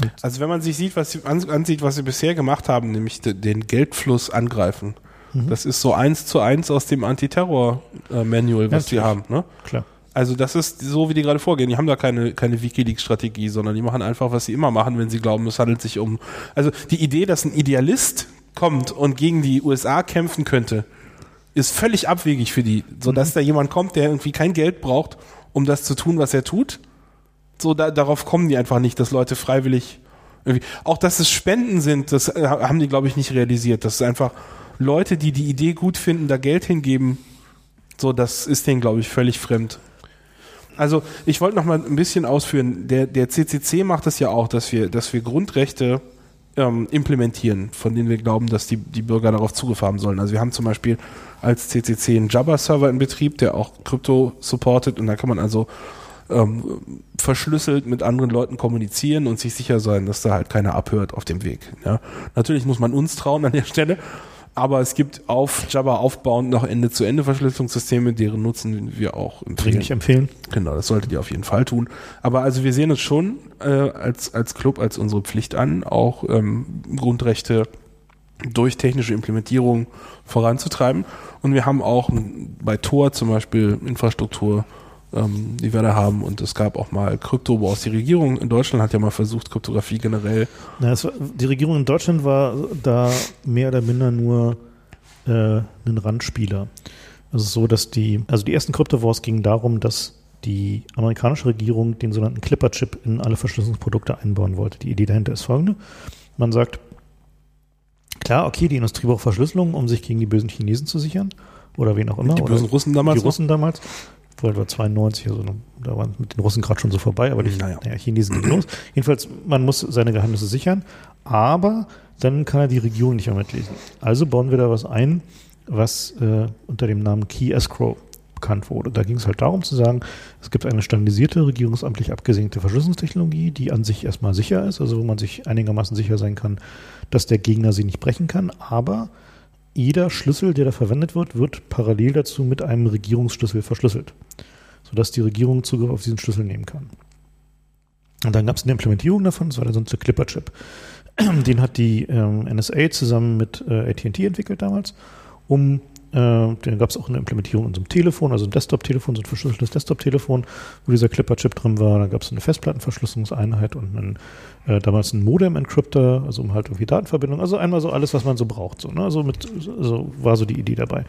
Und also wenn man sich sieht, was sie ansieht, was sie bisher gemacht haben, nämlich den Geldfluss angreifen, mhm. das ist so eins zu eins aus dem Antiterror-Manual, was ja, die haben. Ne? Klar. Also das ist so, wie die gerade vorgehen. Die haben da keine, keine Wikileaks-Strategie, sondern die machen einfach, was sie immer machen, wenn sie glauben, es handelt sich um. Also die Idee, dass ein Idealist kommt und gegen die USA kämpfen könnte, ist völlig abwegig für die, so dass mhm. da jemand kommt, der irgendwie kein Geld braucht, um das zu tun, was er tut. So da, darauf kommen die einfach nicht, dass Leute freiwillig Irgendwie. Auch dass es Spenden sind, das äh, haben die, glaube ich, nicht realisiert. Das ist einfach Leute, die die Idee gut finden, da Geld hingeben. So, das ist denen, glaube ich, völlig fremd. Also ich wollte noch mal ein bisschen ausführen. Der, der CCC macht das ja auch, dass wir, dass wir Grundrechte ähm, implementieren, von denen wir glauben, dass die, die Bürger darauf Zugriff haben sollen. Also wir haben zum Beispiel als CCC einen Jabba-Server in Betrieb, der auch Krypto supportet und da kann man also ähm, verschlüsselt mit anderen Leuten kommunizieren und sich sicher sein, dass da halt keiner abhört auf dem Weg. Ja. Natürlich muss man uns trauen an der Stelle, aber es gibt auf Java aufbauend noch Ende-zu-Ende-Verschlüsselungssysteme, deren Nutzen wir auch empfehlen. Dringlich empfehlen. Genau, das solltet ihr auf jeden Fall tun. Aber also wir sehen es schon äh, als, als Club, als unsere Pflicht an, auch ähm, Grundrechte durch technische Implementierung voranzutreiben. Und wir haben auch bei Tor zum Beispiel Infrastruktur ähm, die wir da haben. Und es gab auch mal Krypto, wo aus die Regierung in Deutschland hat ja mal versucht, Kryptographie generell. Na, war, die Regierung in Deutschland war da mehr oder minder nur äh, ein Randspieler. Also so, dass die, also die ersten Kryptowars gingen darum, dass die amerikanische Regierung den sogenannten Clipper-Chip in alle Verschlüsselungsprodukte einbauen wollte. Die Idee dahinter ist folgende. Man sagt, klar, okay, die Industrie braucht Verschlüsselung, um sich gegen die bösen Chinesen zu sichern oder wen auch immer. Die bösen Russen damals. Die Russen damals. World War 92, also da waren mit den Russen gerade schon so vorbei, aber die naja. naja, Chinesen gehen los. Jedenfalls, man muss seine Geheimnisse sichern, aber dann kann er die Regierung nicht mehr mitlesen. Also bauen wir da was ein, was äh, unter dem Namen Key Escrow bekannt wurde. Da ging es halt darum zu sagen, es gibt eine standardisierte, regierungsamtlich abgesenkte Verschlüsselungstechnologie, die an sich erstmal sicher ist, also wo man sich einigermaßen sicher sein kann, dass der Gegner sie nicht brechen kann, aber jeder Schlüssel, der da verwendet wird, wird parallel dazu mit einem Regierungsschlüssel verschlüsselt, sodass die Regierung Zugriff auf diesen Schlüssel nehmen kann. Und dann gab es eine Implementierung davon, das war der sonst der Clipper-Chip. Den hat die ähm, NSA zusammen mit äh, AT&T entwickelt damals, um äh, dann gab es auch eine Implementierung in so einem Telefon, also ein Desktop-Telefon, so ein verschlüsseltes Desktop-Telefon, wo dieser Clipper-Chip drin war. Dann gab es eine Festplattenverschlüsselungseinheit und einen, äh, damals einen Modem-Encryptor, also um halt irgendwie Datenverbindung. Also einmal so alles, was man so braucht. So, ne? Also mit, also war so die Idee dabei.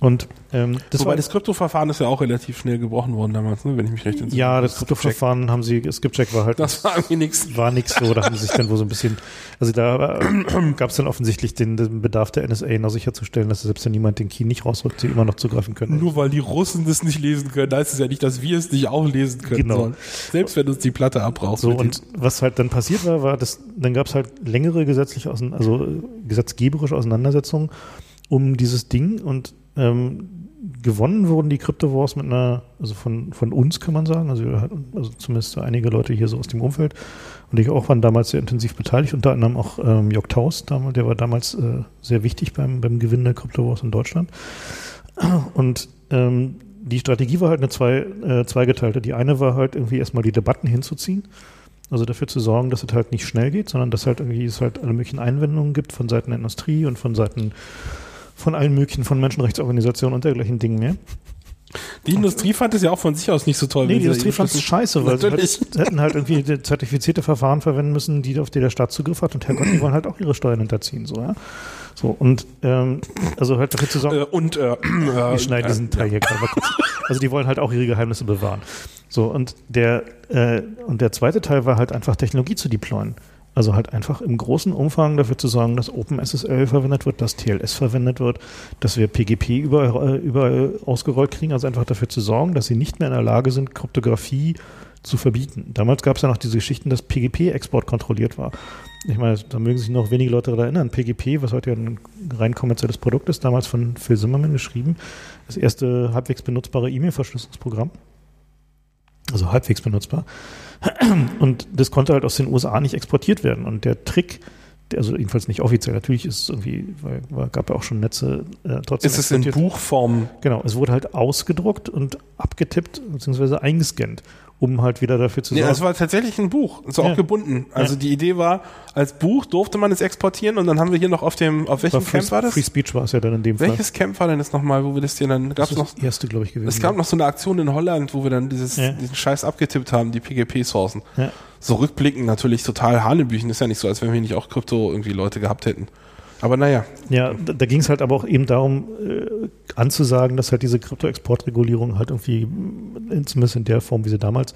Und ähm, das Wobei war, das Kryptoverfahren ist ja auch relativ schnell gebrochen worden damals, ne? wenn ich mich recht entsinne. Ja, das, Kryptoverfahren haben sie, Skipcheck war halt. Das war irgendwie nichts. War nichts so, da haben sie sich dann wohl so ein bisschen, also da äh, gab es dann offensichtlich den, den, Bedarf der NSA noch sicherzustellen, dass selbst wenn niemand den Key nicht rausrückt, sie immer noch zugreifen können. Nur weil die Russen das nicht lesen können, heißt es ja nicht, dass wir es nicht auch lesen können. Genau. Sollen. Selbst wenn uns die Platte abbraucht. So, und was halt dann passiert war, war, dass dann gab es halt längere gesetzliche, also gesetzgeberische Auseinandersetzungen um dieses Ding und ähm, gewonnen wurden die Crypto Wars mit einer, also von, von uns kann man sagen, also, also zumindest einige Leute hier so aus dem Umfeld und ich auch waren damals sehr intensiv beteiligt, unter anderem auch ähm, Jörg Taus, der war damals äh, sehr wichtig beim, beim Gewinn der Crypto Wars in Deutschland. Und ähm, die Strategie war halt eine zwei, äh, zweigeteilte. Die eine war halt irgendwie erstmal die Debatten hinzuziehen. Also dafür zu sorgen, dass es halt nicht schnell geht, sondern dass halt irgendwie es halt alle möglichen Einwendungen gibt von Seiten der Industrie und von Seiten von allen möglichen, von Menschenrechtsorganisationen und dergleichen Dingen mehr. Die Industrie fand es ja auch von sich aus nicht so toll. Nee, die Industrie fand es scheiße, weil Natürlich. sie halt, hätten halt irgendwie zertifizierte Verfahren verwenden müssen, die auf die der Staat Zugriff hat und Herrgott, die wollen halt auch ihre Steuern hinterziehen, so, ja. So, und, ähm, also halt dafür zu sorgen. Äh, und, äh, wir schneiden äh, diesen Teil ja. hier gerade mal kurz. Also die wollen halt auch ihre Geheimnisse bewahren. So, und der, äh, und der zweite Teil war halt einfach Technologie zu deployen. Also halt einfach im großen Umfang dafür zu sorgen, dass OpenSSL verwendet wird, dass TLS verwendet wird, dass wir PGP überall, überall ausgerollt kriegen. Also einfach dafür zu sorgen, dass sie nicht mehr in der Lage sind, Kryptographie zu verbieten. Damals gab es ja noch diese Geschichten, dass PGP-Export kontrolliert war. Ich meine, da mögen sich noch wenige Leute daran erinnern. PGP, was heute ja ein rein kommerzielles Produkt ist, damals von Phil Zimmerman geschrieben, das erste halbwegs benutzbare E-Mail-Verschlüsselungsprogramm. Also halbwegs benutzbar. Und das konnte halt aus den USA nicht exportiert werden. Und der Trick, also jedenfalls nicht offiziell, natürlich ist es irgendwie, weil, gab ja auch schon Netze äh, trotzdem. Ist es in Buchform? Genau, es wurde halt ausgedruckt und abgetippt bzw. eingescannt um halt wieder dafür zu sorgen. Ja, es war tatsächlich ein Buch, so ja. auch gebunden. Also ja. die Idee war, als Buch durfte man es exportieren und dann haben wir hier noch auf dem, auf welchem Camp war das? Free Speech war es ja dann in dem Welches Fall. Welches Camp war denn das nochmal, wo wir das hier dann, gab's das noch? Das erste, glaube ich, gewesen. Es gab noch so eine Aktion in Holland, wo wir dann dieses, ja. diesen Scheiß abgetippt haben, die PGP-Sourcen. Ja. So rückblickend natürlich total Hanebüchen, ist ja nicht so, als wenn wir nicht auch Krypto irgendwie Leute gehabt hätten. Aber naja. Ja, da, da ging es halt aber auch eben darum, äh, anzusagen, dass halt diese Krypto-Exportregulierung halt irgendwie, zumindest in der Form, wie sie damals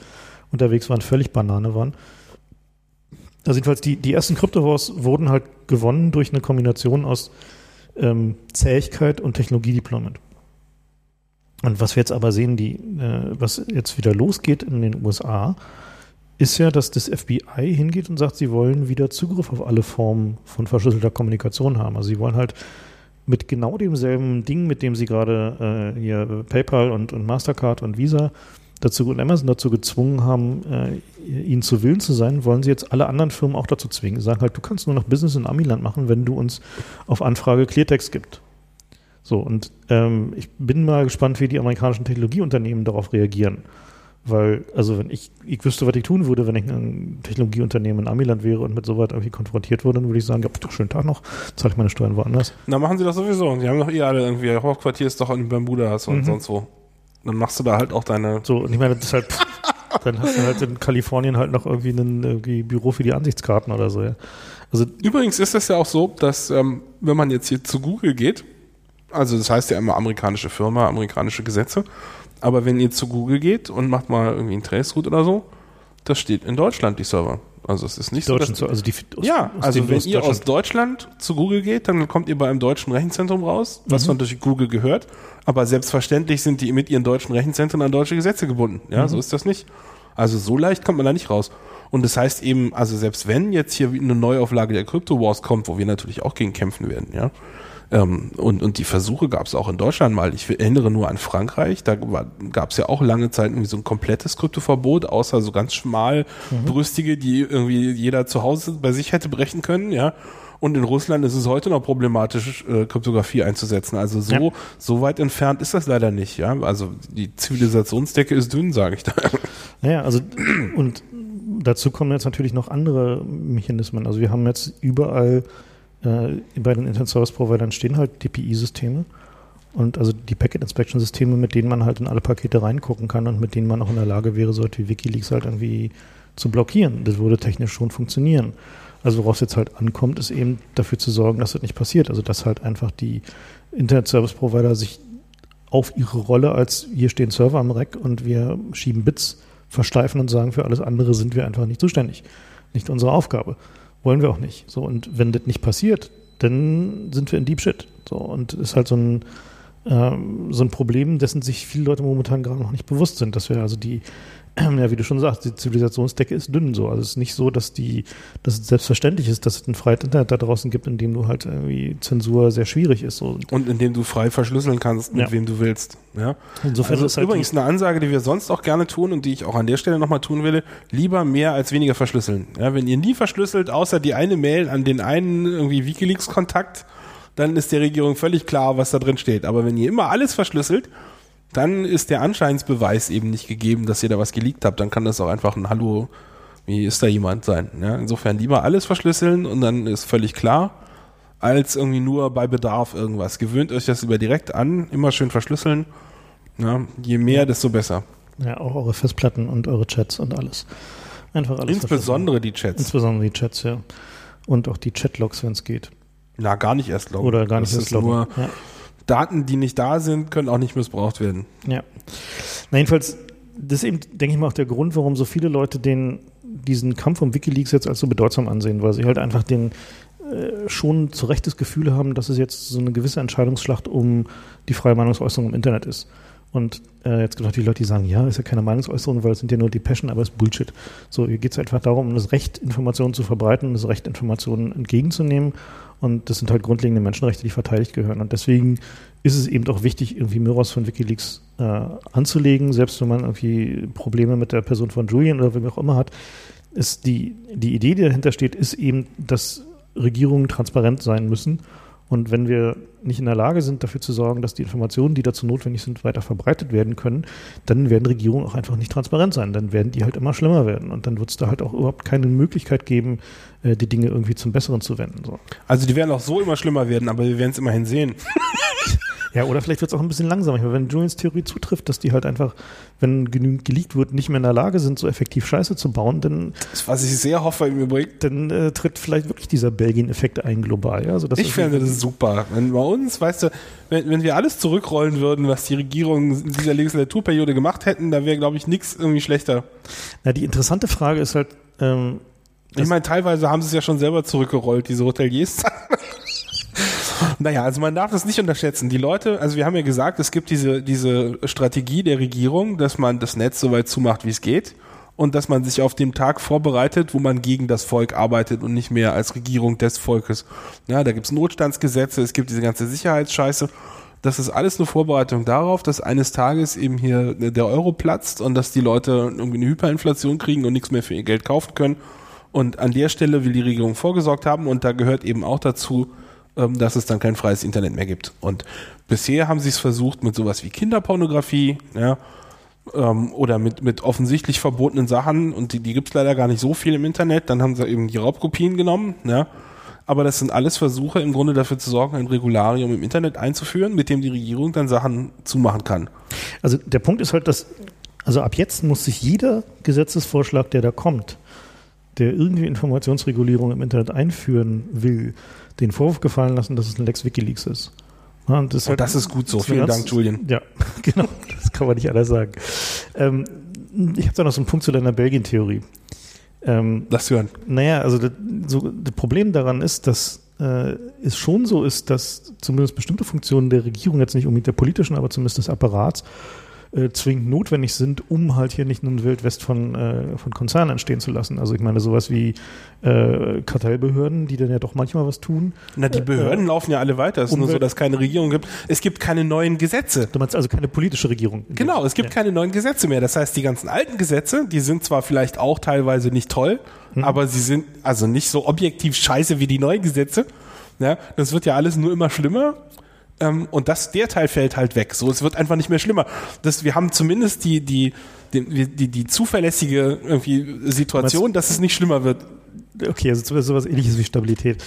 unterwegs waren, völlig Banane waren. Also jedenfalls die, die ersten Crypto-Wars wurden halt gewonnen durch eine Kombination aus ähm, Zähigkeit und Technologiedeployment. Und was wir jetzt aber sehen, die, äh, was jetzt wieder losgeht in den USA, ist ja, dass das FBI hingeht und sagt, sie wollen wieder Zugriff auf alle Formen von verschlüsselter Kommunikation haben. Also sie wollen halt mit genau demselben Ding, mit dem sie gerade äh, hier PayPal und, und Mastercard und Visa dazu und Amazon dazu gezwungen haben, äh, ihnen zu Willen zu sein, wollen sie jetzt alle anderen Firmen auch dazu zwingen. Sie sagen halt, du kannst nur noch Business in Amiland machen, wenn du uns auf Anfrage Cleartext gibt. So, und ähm, ich bin mal gespannt, wie die amerikanischen Technologieunternehmen darauf reagieren. Weil, also wenn ich, ich wüsste, was ich tun würde, wenn ich ein Technologieunternehmen in Amiland wäre und mit so weit irgendwie konfrontiert würde, dann würde ich sagen, ja, doch, schönen Tag noch, zahle ich meine Steuern woanders. Na, machen sie das sowieso. Die haben doch eh alle irgendwie, Hauptquartier ist doch in Bermudas und mhm. sonst wo. Dann machst du da halt auch deine. So, und ich meine, das ist halt, dann hast du halt in Kalifornien halt noch irgendwie ein irgendwie Büro für die Ansichtskarten oder so, ja. Also Übrigens ist es ja auch so, dass ähm, wenn man jetzt hier zu Google geht, also das heißt ja immer amerikanische Firma, amerikanische Gesetze, aber wenn ihr zu Google geht und macht mal irgendwie ein Traceroute oder so, das steht in Deutschland, die Server. Also es ist nicht so, dass, also die, aus, ja, also wenn ihr aus Deutschland zu Google geht, dann kommt ihr bei einem deutschen Rechenzentrum raus, was mhm. von durch Google gehört. Aber selbstverständlich sind die mit ihren deutschen Rechenzentren an deutsche Gesetze gebunden. Ja, mhm. so ist das nicht. Also so leicht kommt man da nicht raus. Und das heißt eben, also selbst wenn jetzt hier eine Neuauflage der Crypto Wars kommt, wo wir natürlich auch gegen kämpfen werden, ja, ähm, und, und die Versuche gab es auch in Deutschland mal. Ich erinnere nur an Frankreich. Da gab es ja auch lange Zeit irgendwie so ein komplettes Kryptoverbot, außer so ganz schmalbrüstige, mhm. die irgendwie jeder zu Hause bei sich hätte brechen können, ja. Und in Russland ist es heute noch problematisch, äh, Kryptographie einzusetzen. Also so, ja. so weit entfernt ist das leider nicht, ja. Also die Zivilisationsdecke ist dünn, sage ich da. Naja, also und dazu kommen jetzt natürlich noch andere Mechanismen. Also wir haben jetzt überall äh, bei den Internet Service Providern stehen halt DPI-Systeme und also die Packet Inspection Systeme, mit denen man halt in alle Pakete reingucken kann und mit denen man auch in der Lage wäre, so wie WikiLeaks halt irgendwie zu blockieren. Das würde technisch schon funktionieren. Also worauf es jetzt halt ankommt, ist eben dafür zu sorgen, dass das nicht passiert. Also dass halt einfach die Internet Service Provider sich auf ihre Rolle als hier stehen Server am Rack und wir schieben Bits versteifen und sagen, für alles andere sind wir einfach nicht zuständig. Nicht unsere Aufgabe. Wollen wir auch nicht. So, und wenn das nicht passiert, dann sind wir in Deep Shit. So, und ist halt so ein, ähm, so ein Problem, dessen sich viele Leute momentan gerade noch nicht bewusst sind, dass wir also die ja, wie du schon sagst, die Zivilisationsdecke ist dünn so. Also es ist nicht so, dass die, dass es selbstverständlich ist, dass es ein freies Internet da draußen gibt, in dem du halt irgendwie Zensur sehr schwierig ist. So. Und in dem du frei verschlüsseln kannst, mit ja. wem du willst. Ja. Insofern also ist halt übrigens eine Ansage, die wir sonst auch gerne tun und die ich auch an der Stelle nochmal tun will, lieber mehr als weniger verschlüsseln. Ja, wenn ihr nie verschlüsselt, außer die eine Mail an den einen irgendwie Wikileaks-Kontakt, dann ist der Regierung völlig klar, was da drin steht. Aber wenn ihr immer alles verschlüsselt, dann ist der Anscheinsbeweis eben nicht gegeben, dass ihr da was geleakt habt. Dann kann das auch einfach ein Hallo, wie ist da jemand sein. Ja? Insofern lieber alles verschlüsseln und dann ist völlig klar, als irgendwie nur bei Bedarf irgendwas. Gewöhnt euch das über direkt an, immer schön verschlüsseln. Ja? Je mehr, desto besser. Ja, auch eure Festplatten und eure Chats und alles. Einfach alles. Insbesondere die Chats. Insbesondere die Chats, ja. Und auch die Chatlogs, wenn es geht. Na, gar nicht erst loggen. Oder gar nicht das erst loggen. Nur, ja. Daten, die nicht da sind, können auch nicht missbraucht werden. Ja. Na, jedenfalls, das ist eben, denke ich mal, auch der Grund, warum so viele Leute den, diesen Kampf um Wikileaks jetzt als so bedeutsam ansehen, weil sie halt einfach den äh, schon zu Recht das Gefühl haben, dass es jetzt so eine gewisse Entscheidungsschlacht um die freie Meinungsäußerung im Internet ist. Und äh, jetzt gibt es natürlich Leute, die sagen, ja, ist ja keine Meinungsäußerung, weil es sind ja nur die Passion, aber es ist Bullshit. So, hier geht es einfach darum, um das Recht, Informationen zu verbreiten, das Recht, Informationen entgegenzunehmen und das sind halt grundlegende Menschenrechte, die verteidigt gehören. Und deswegen ist es eben auch wichtig, irgendwie Myros von Wikileaks äh, anzulegen, selbst wenn man irgendwie Probleme mit der Person von Julian oder wem auch immer hat. Ist die, die Idee, die dahinter steht, ist eben, dass Regierungen transparent sein müssen und wenn wir nicht in der Lage sind, dafür zu sorgen, dass die Informationen, die dazu notwendig sind, weiter verbreitet werden können, dann werden Regierungen auch einfach nicht transparent sein. Dann werden die halt immer schlimmer werden. Und dann wird es da halt auch überhaupt keine Möglichkeit geben, äh, die Dinge irgendwie zum Besseren zu wenden. So. Also die werden auch so immer schlimmer werden, aber wir werden es immerhin sehen. Ja, oder vielleicht wird es auch ein bisschen langsamer. Meine, wenn Julians Theorie zutrifft, dass die halt einfach, wenn genügend geleakt wird, nicht mehr in der Lage sind, so effektiv Scheiße zu bauen, dann. Das, was ich sehr hoffe im Übrigen. Dann äh, tritt vielleicht wirklich dieser Belgien-Effekt ein global. Ja? Also das ich fände das super. Wenn bei uns, weißt du, wenn, wenn wir alles zurückrollen würden, was die Regierungen in dieser Legislaturperiode gemacht hätten, da wäre, glaube ich, nichts irgendwie schlechter. Na, die interessante Frage ist halt, ähm, Ich meine, teilweise haben sie es ja schon selber zurückgerollt, diese Hoteliers. naja, also man darf das nicht unterschätzen. Die Leute, also wir haben ja gesagt, es gibt diese, diese Strategie der Regierung, dass man das Netz so weit zumacht, wie es geht. Und dass man sich auf den Tag vorbereitet, wo man gegen das Volk arbeitet und nicht mehr als Regierung des Volkes. Ja, da gibt es Notstandsgesetze, es gibt diese ganze Sicherheitsscheiße. Das ist alles eine Vorbereitung darauf, dass eines Tages eben hier der Euro platzt und dass die Leute irgendwie eine Hyperinflation kriegen und nichts mehr für ihr Geld kaufen können. Und an der Stelle will die Regierung vorgesorgt haben und da gehört eben auch dazu, ähm, dass es dann kein freies Internet mehr gibt. Und bisher haben sie es versucht mit sowas wie Kinderpornografie, ja, ähm, oder mit, mit offensichtlich verbotenen Sachen und die, die gibt es leider gar nicht so viel im Internet. Dann haben sie eben die Raubkopien genommen, ja. Aber das sind alles Versuche, im Grunde dafür zu sorgen, ein Regularium im Internet einzuführen, mit dem die Regierung dann Sachen zumachen kann. Also der Punkt ist halt, dass, also ab jetzt muss sich jeder Gesetzesvorschlag, der da kommt, der irgendwie Informationsregulierung im Internet einführen will, den Vorwurf gefallen lassen, dass es ein Lex Wikileaks ist. Und das, und halt, das ist gut so. Vielen Dank, Julian. Ja, genau. Das kann man nicht anders sagen. Ähm, ich habe da noch so einen Punkt zu deiner Belgien-Theorie. Ähm, Lass hören. Naja, also das, so, das Problem daran ist, dass äh, es schon so ist, dass zumindest bestimmte Funktionen der Regierung, jetzt nicht unbedingt der politischen, aber zumindest des Apparats, äh, zwingend notwendig sind, um halt hier nicht nur ein Wildwest von, äh, von Konzernen entstehen zu lassen. Also ich meine sowas wie äh, Kartellbehörden, die dann ja doch manchmal was tun. Na, die Behörden äh, laufen ja alle weiter. Es ist nur so, dass keine Regierung gibt. Es gibt keine neuen Gesetze. Du meinst also keine politische Regierung? Genau, es gibt ja. keine neuen Gesetze mehr. Das heißt, die ganzen alten Gesetze, die sind zwar vielleicht auch teilweise nicht toll, hm. aber sie sind also nicht so objektiv scheiße wie die neuen Gesetze. Ja, das wird ja alles nur immer schlimmer ähm, und das, der Teil fällt halt weg. So, es wird einfach nicht mehr schlimmer. Das, wir haben zumindest die, die, die, die, die zuverlässige irgendwie Situation, dass es nicht schlimmer wird. Okay, also sowas ähnliches wie Stabilität.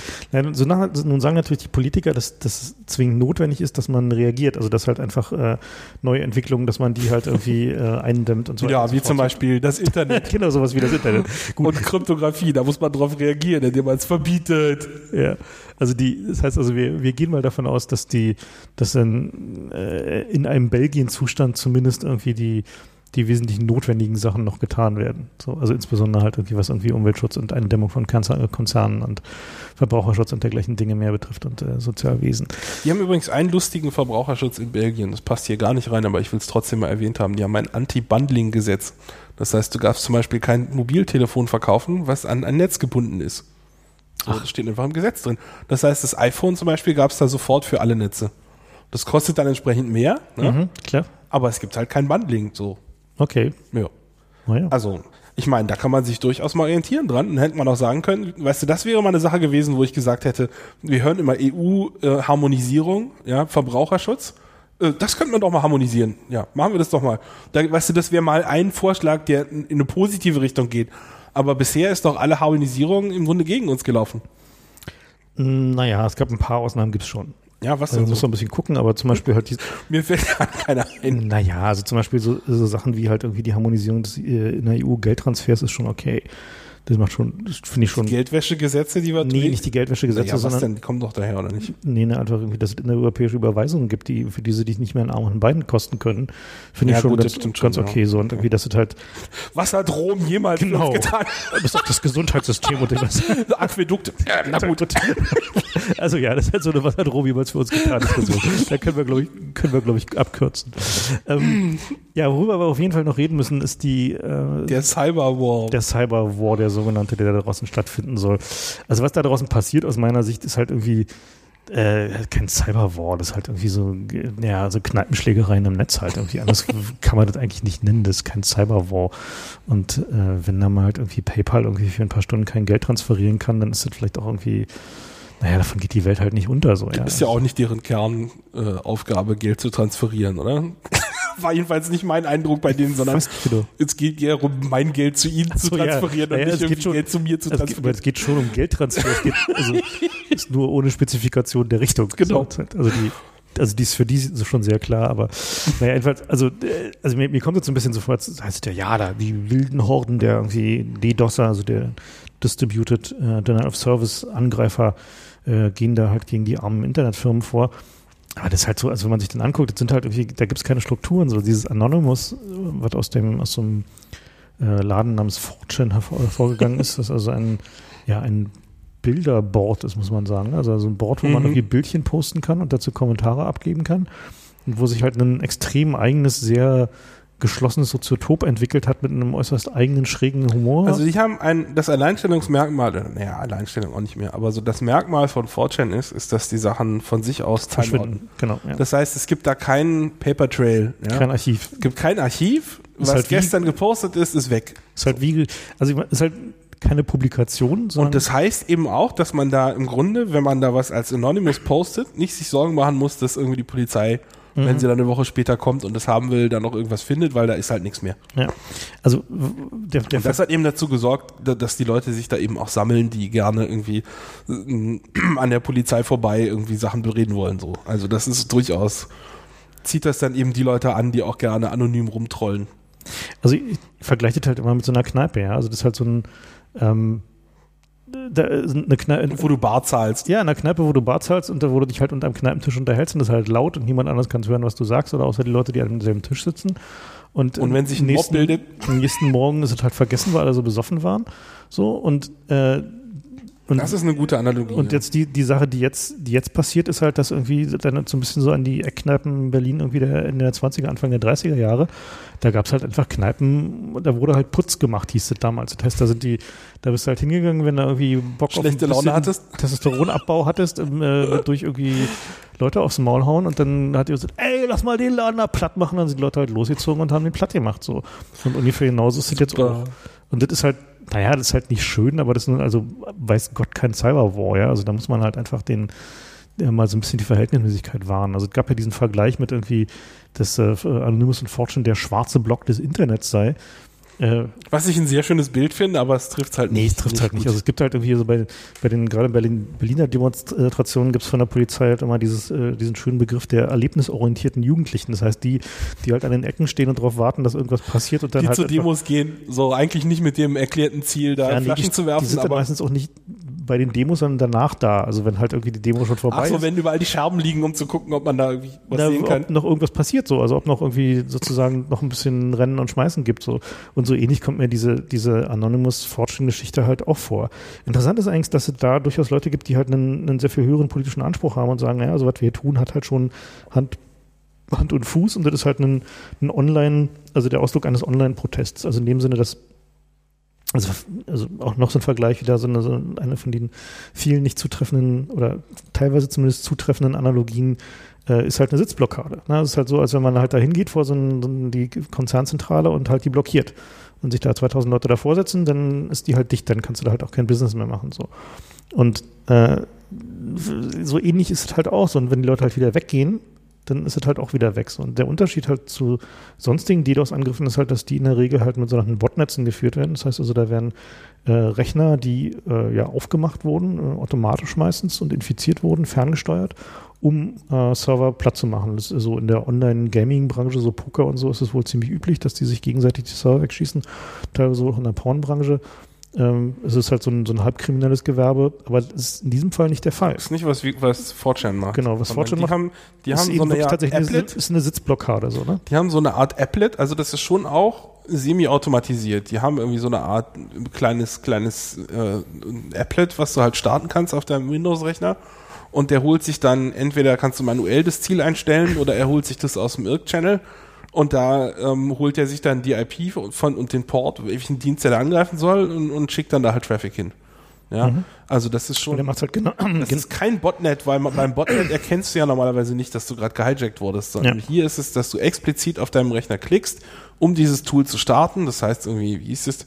So nach, nun sagen natürlich die Politiker, dass das zwingend notwendig ist, dass man reagiert. Also dass halt einfach äh, neue Entwicklungen, dass man die halt irgendwie äh, eindämmt und so Ja, wie so zum Beispiel das Internet. genau, sowas wie das Internet. Gut. Und Kryptographie, da muss man drauf reagieren, indem man es verbietet. Ja. Also die, das heißt also, wir, wir gehen mal davon aus, dass die, dass in, äh, in einem Belgien-Zustand zumindest irgendwie die, die wesentlichen notwendigen Sachen noch getan werden. So, also insbesondere halt irgendwie was irgendwie Umweltschutz und Eindämmung von Konzernen und Verbraucherschutz und dergleichen Dinge mehr betrifft und äh, Sozialwesen. Die haben übrigens einen lustigen Verbraucherschutz in Belgien. Das passt hier gar nicht rein, aber ich will es trotzdem mal erwähnt haben. Die haben ein Anti-Bundling-Gesetz. Das heißt, du darfst zum Beispiel kein Mobiltelefon verkaufen, was an ein Netz gebunden ist. So, das steht einfach im Gesetz drin. Das heißt, das iPhone zum Beispiel gab es da sofort für alle Netze. Das kostet dann entsprechend mehr, ne? mhm, klar. aber es gibt halt kein Bundling. So. Okay. Ja. Ja. Also, ich meine, da kann man sich durchaus mal orientieren dran. Dann hätte man auch sagen können, weißt du, das wäre mal eine Sache gewesen, wo ich gesagt hätte, wir hören immer EU-Harmonisierung, äh, ja, Verbraucherschutz. Äh, das könnte man doch mal harmonisieren. Ja, machen wir das doch mal. Da, weißt du, das wäre mal ein Vorschlag, der in eine positive Richtung geht. Aber bisher ist doch alle Harmonisierung im Grunde gegen uns gelaufen. Naja, es gab ein paar Ausnahmen, gibt es schon. Ja, was also, denn? So? Muss man ein bisschen gucken, aber zum Beispiel halt die. Mir fällt gar keiner ein. Naja, also zum Beispiel so, so Sachen wie halt irgendwie die Harmonisierung des, äh, in der EU-Geldtransfers ist schon okay. Das macht schon, das finde ich schon. Die Geldwäschegesetze, die wir Nee, nicht die Geldwäschegesetze, naja, sondern. Denn? Die kommen doch daher, oder nicht? Nee, ne, einfach irgendwie, dass es in der europäische Überweisungen gibt, die, für diese die nicht mehr in Arm und Beinen kosten können. Finde ja, ich schon gut, ganz, ganz okay, ja. so. Und irgendwie, dass es halt. Was hat Rom jemals genau. getan? Bis auf das Gesundheitssystem und das. Aquädukte. Ja, na gut. also ja, das ist halt so eine, was hat Rom jemals für uns getan? Diskussion. da können wir, glaube ich, können wir, glaube ich, abkürzen. ähm, ja, worüber wir auf jeden Fall noch reden müssen, ist die, äh, Der Cyberwar. Der Cyberwar, der sogenannte, der da draußen stattfinden soll. Also was da draußen passiert aus meiner Sicht ist halt irgendwie äh, kein Cyberwar, das ist halt irgendwie so, ja, so Kneipenschlägereien im Netz halt irgendwie. Anders kann man das eigentlich nicht nennen, das ist kein Cyberwar. Und äh, wenn da mal halt irgendwie PayPal irgendwie für ein paar Stunden kein Geld transferieren kann, dann ist das vielleicht auch irgendwie naja, davon geht die Welt halt nicht unter so. Ja. Ist ja auch nicht deren Kernaufgabe, äh, Geld zu transferieren, oder? war jedenfalls nicht mein Eindruck bei denen, sondern es geht eher um mein Geld zu ihnen so, zu transferieren ja. und ja, nicht irgendwie schon, Geld zu mir zu transferieren. Es geht, es geht schon um Geldtransfer. es geht, also, ist nur ohne Spezifikation der Richtung. Genau. Also die, also die ist für die schon sehr klar, aber naja, jedenfalls, also, äh, also mir, mir kommt jetzt ein bisschen so vor, das heißt ja, ja, da die wilden Horden der irgendwie DDoSer, also der Distributed äh, Denial of Service Angreifer, äh, gehen da halt gegen die armen Internetfirmen vor. Aber das ist halt so, also wenn man sich den anguckt, das sind halt irgendwie, da gibt es keine Strukturen, so dieses Anonymous, was aus dem, aus so einem äh, Laden namens Fortune hervorgegangen ist. Das ist also ein, ja, ein Bilderboard ist, muss man sagen. Also, also ein Board, wo mhm. man irgendwie Bildchen posten kann und dazu Kommentare abgeben kann. Und wo sich halt ein extrem eigenes, sehr geschlossenes Soziotop entwickelt hat mit einem äußerst eigenen, schrägen Humor. Also die haben ein, das Alleinstellungsmerkmal, naja, Alleinstellung auch nicht mehr, aber so das Merkmal von 4chan ist, ist, dass die Sachen von sich aus verschwinden. Genau. Ja. Das heißt, es gibt da keinen Paper Trail. Ja? Kein Archiv. Es gibt kein Archiv. Ist was halt gestern wie, gepostet ist, ist weg. Ist halt wie, also ist halt keine Publikation. Und das heißt eben auch, dass man da im Grunde, wenn man da was als Anonymous postet, nicht sich Sorgen machen muss, dass irgendwie die Polizei mhm. wenn sie dann eine Woche später kommt und das haben will, dann noch irgendwas findet, weil da ist halt nichts mehr. Ja. Also der, der das hat eben dazu gesorgt, dass die Leute sich da eben auch sammeln, die gerne irgendwie äh, an der Polizei vorbei irgendwie Sachen bereden wollen. So. Also das ist durchaus, zieht das dann eben die Leute an, die auch gerne anonym rumtrollen. Also ich vergleiche das halt immer mit so einer Kneipe, ja. Also das ist halt so ein ähm, eine Kneipe, wo du Bar zahlst. Ja, in einer Kneipe, wo du Bar zahlst und da, wo du dich halt unter einem Kneipentisch unterhältst und das ist halt laut und niemand anders kann hören, was du sagst oder außer die Leute, die an demselben Tisch sitzen. Und, und wenn sich ein nächsten, Mob bildet? Am nächsten Morgen ist es halt vergessen, weil alle so besoffen waren. So und äh, und, das ist eine gute Analogie. Und jetzt die, die Sache, die jetzt, die jetzt passiert, ist halt, dass irgendwie dann so ein bisschen so an die Eckkneipen Berlin irgendwie der, in der 20er, Anfang der 30er Jahre, da gab es halt einfach Kneipen, da wurde halt Putz gemacht, hieß es damals. Das heißt, da sind die, da bist du halt hingegangen, wenn du irgendwie Bock Schlechte auf Laune hattest. Testosteronabbau hattest, äh, durch irgendwie Leute aufs Maul hauen und dann hat die gesagt, ey, lass mal den Laden da platt machen, dann sind die Leute halt losgezogen und haben den platt gemacht, so. Und ungefähr genauso ist es jetzt auch. Und das ist halt, naja, das ist halt nicht schön, aber das ist nun, also weiß Gott kein Cyberwar, ja. Also da muss man halt einfach den, ja, mal so ein bisschen die Verhältnismäßigkeit wahren. Also es gab ja diesen Vergleich mit irgendwie, dass äh, Anonymous und Fortune der schwarze Block des Internets sei. Äh, Was ich ein sehr schönes Bild finde, aber es trifft halt nicht. Nee, es trifft halt nicht. Also es gibt halt irgendwie so bei, bei den, gerade bei den Berliner Demonstrationen gibt es von der Polizei halt immer dieses, äh, diesen schönen Begriff der erlebnisorientierten Jugendlichen. Das heißt, die, die halt an den Ecken stehen und darauf warten, dass irgendwas passiert und dann die halt. Die zu Demos gehen, so eigentlich nicht mit dem erklärten Ziel, da ja, Flaschen nee, zu werfen. Die sind aber meistens auch nicht bei den Demos, sondern danach da. Also wenn halt irgendwie die Demo schon vorbei Ach so, ist. wenn überall die Scherben liegen, um zu gucken, ob man da irgendwie was Na, sehen kann. Ob noch irgendwas passiert so. Also ob noch irgendwie sozusagen noch ein bisschen Rennen und Schmeißen gibt so. Und so ähnlich kommt mir diese, diese Anonymous Fortune-Geschichte halt auch vor. Interessant ist eigentlich, dass es da durchaus Leute gibt, die halt einen, einen sehr viel höheren politischen Anspruch haben und sagen, naja, also was wir hier tun, hat halt schon Hand Hand und Fuß und das ist halt ein, ein Online, also der Ausdruck eines Online-Protests. Also in dem Sinne, dass also, also auch noch so ein Vergleich wieder, so eine, so eine von den vielen nicht zutreffenden oder teilweise zumindest zutreffenden Analogien äh, ist halt eine Sitzblockade. Ne? Es ist halt so, als wenn man halt da hingeht vor so, ein, so die Konzernzentrale und halt die blockiert und sich da 2000 Leute davor setzen, dann ist die halt dicht, dann kannst du da halt auch kein Business mehr machen. So. Und äh, so ähnlich ist es halt auch so. Und wenn die Leute halt wieder weggehen, dann ist es halt auch wieder weg. Und der Unterschied halt zu sonstigen DDoS-Angriffen ist halt, dass die in der Regel halt mit sogenannten Botnetzen geführt werden. Das heißt also, da werden äh, Rechner, die äh, ja aufgemacht wurden, äh, automatisch meistens und infiziert wurden, ferngesteuert, um äh, Server platt zu machen. Das ist so in der Online-Gaming-Branche, so Poker und so, ist es wohl ziemlich üblich, dass die sich gegenseitig die Server wegschießen. Teilweise auch in der Pornbranche. Ähm, es ist halt so ein, so ein halbkriminelles Gewerbe, aber das ist in diesem Fall nicht der Fall. Das ist nicht was, was Fortran macht. Genau, was Fortran macht. Haben, die haben so eine Art tatsächlich Applet. Eine, ist eine Sitzblockade, so, ne? Die haben so eine Art Applet, also das ist schon auch semi-automatisiert. Die haben irgendwie so eine Art kleines, kleines äh, Applet, was du halt starten kannst auf deinem Windows-Rechner. Und der holt sich dann, entweder kannst du manuell das Ziel einstellen oder er holt sich das aus dem IRC-Channel und da ähm, holt er sich dann die IP von und den Port, welchen Dienst er da angreifen soll und, und schickt dann da halt Traffic hin. Ja, mhm. also das ist schon. Und der macht halt genau. Das ist kein Botnet, weil beim Botnet erkennst du ja normalerweise nicht, dass du gerade gehijackt wurdest, sondern ja. hier ist es, dass du explizit auf deinem Rechner klickst, um dieses Tool zu starten. Das heißt irgendwie, wie ist es?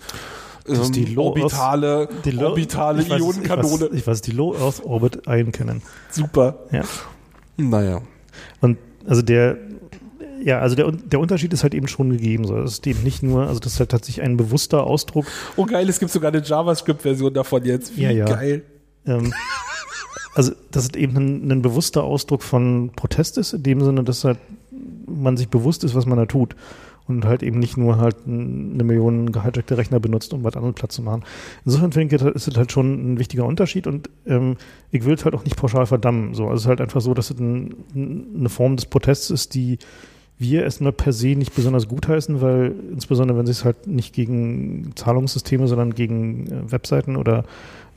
Das ist die ähm, Low orbitale, die Low, orbitale ich Ionenkanone. Ich, weiß, ich weiß, die Low Earth Orbit einkennen. Super. Ja. Naja. Und also der, ja, also der, der Unterschied ist halt eben schon gegeben. So. Es ist eben nicht nur, also das ist halt tatsächlich ein bewusster Ausdruck. Oh geil, es gibt sogar eine JavaScript-Version davon jetzt. Wie ja, ja. geil. Ähm, also das ist eben ein, ein, bewusster Ausdruck von Protest ist, in dem Sinne, dass halt man sich bewusst ist, was man da tut. Und halt eben nicht nur halt eine Million gehijackte Rechner benutzt, um was anderes Platz zu machen. Insofern finde ich, ist es halt schon ein wichtiger Unterschied und ähm, ich will es halt auch nicht pauschal verdammen. So, also es ist halt einfach so, dass es ein, eine Form des Protests ist, die wir erstmal per se nicht besonders gutheißen, weil insbesondere wenn sich es halt nicht gegen Zahlungssysteme, sondern gegen äh, Webseiten oder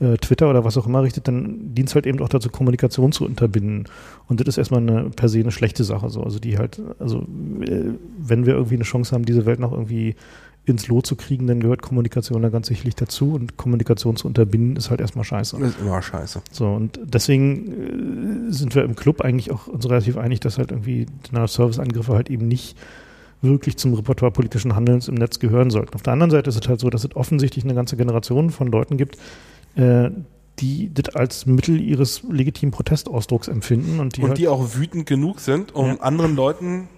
äh, Twitter oder was auch immer richtet, dann dient es halt eben auch dazu, Kommunikation zu unterbinden. Und das ist erstmal eine per se eine schlechte Sache. So. Also die halt, also äh, wenn wir irgendwie eine Chance haben, diese Welt noch irgendwie ins Lot zu kriegen, dann gehört Kommunikation da ganz sicherlich dazu und Kommunikation zu unterbinden ist halt erstmal scheiße. Ist immer scheiße. So, und deswegen äh, sind wir im Club eigentlich auch uns relativ einig, dass halt irgendwie Service-Angriffe halt eben nicht wirklich zum Repertoire politischen Handelns im Netz gehören sollten. Auf der anderen Seite ist es halt so, dass es offensichtlich eine ganze Generation von Leuten gibt, äh, die das als Mittel ihres legitimen Protestausdrucks empfinden und die, und halt die auch wütend genug sind, um ja. anderen Leuten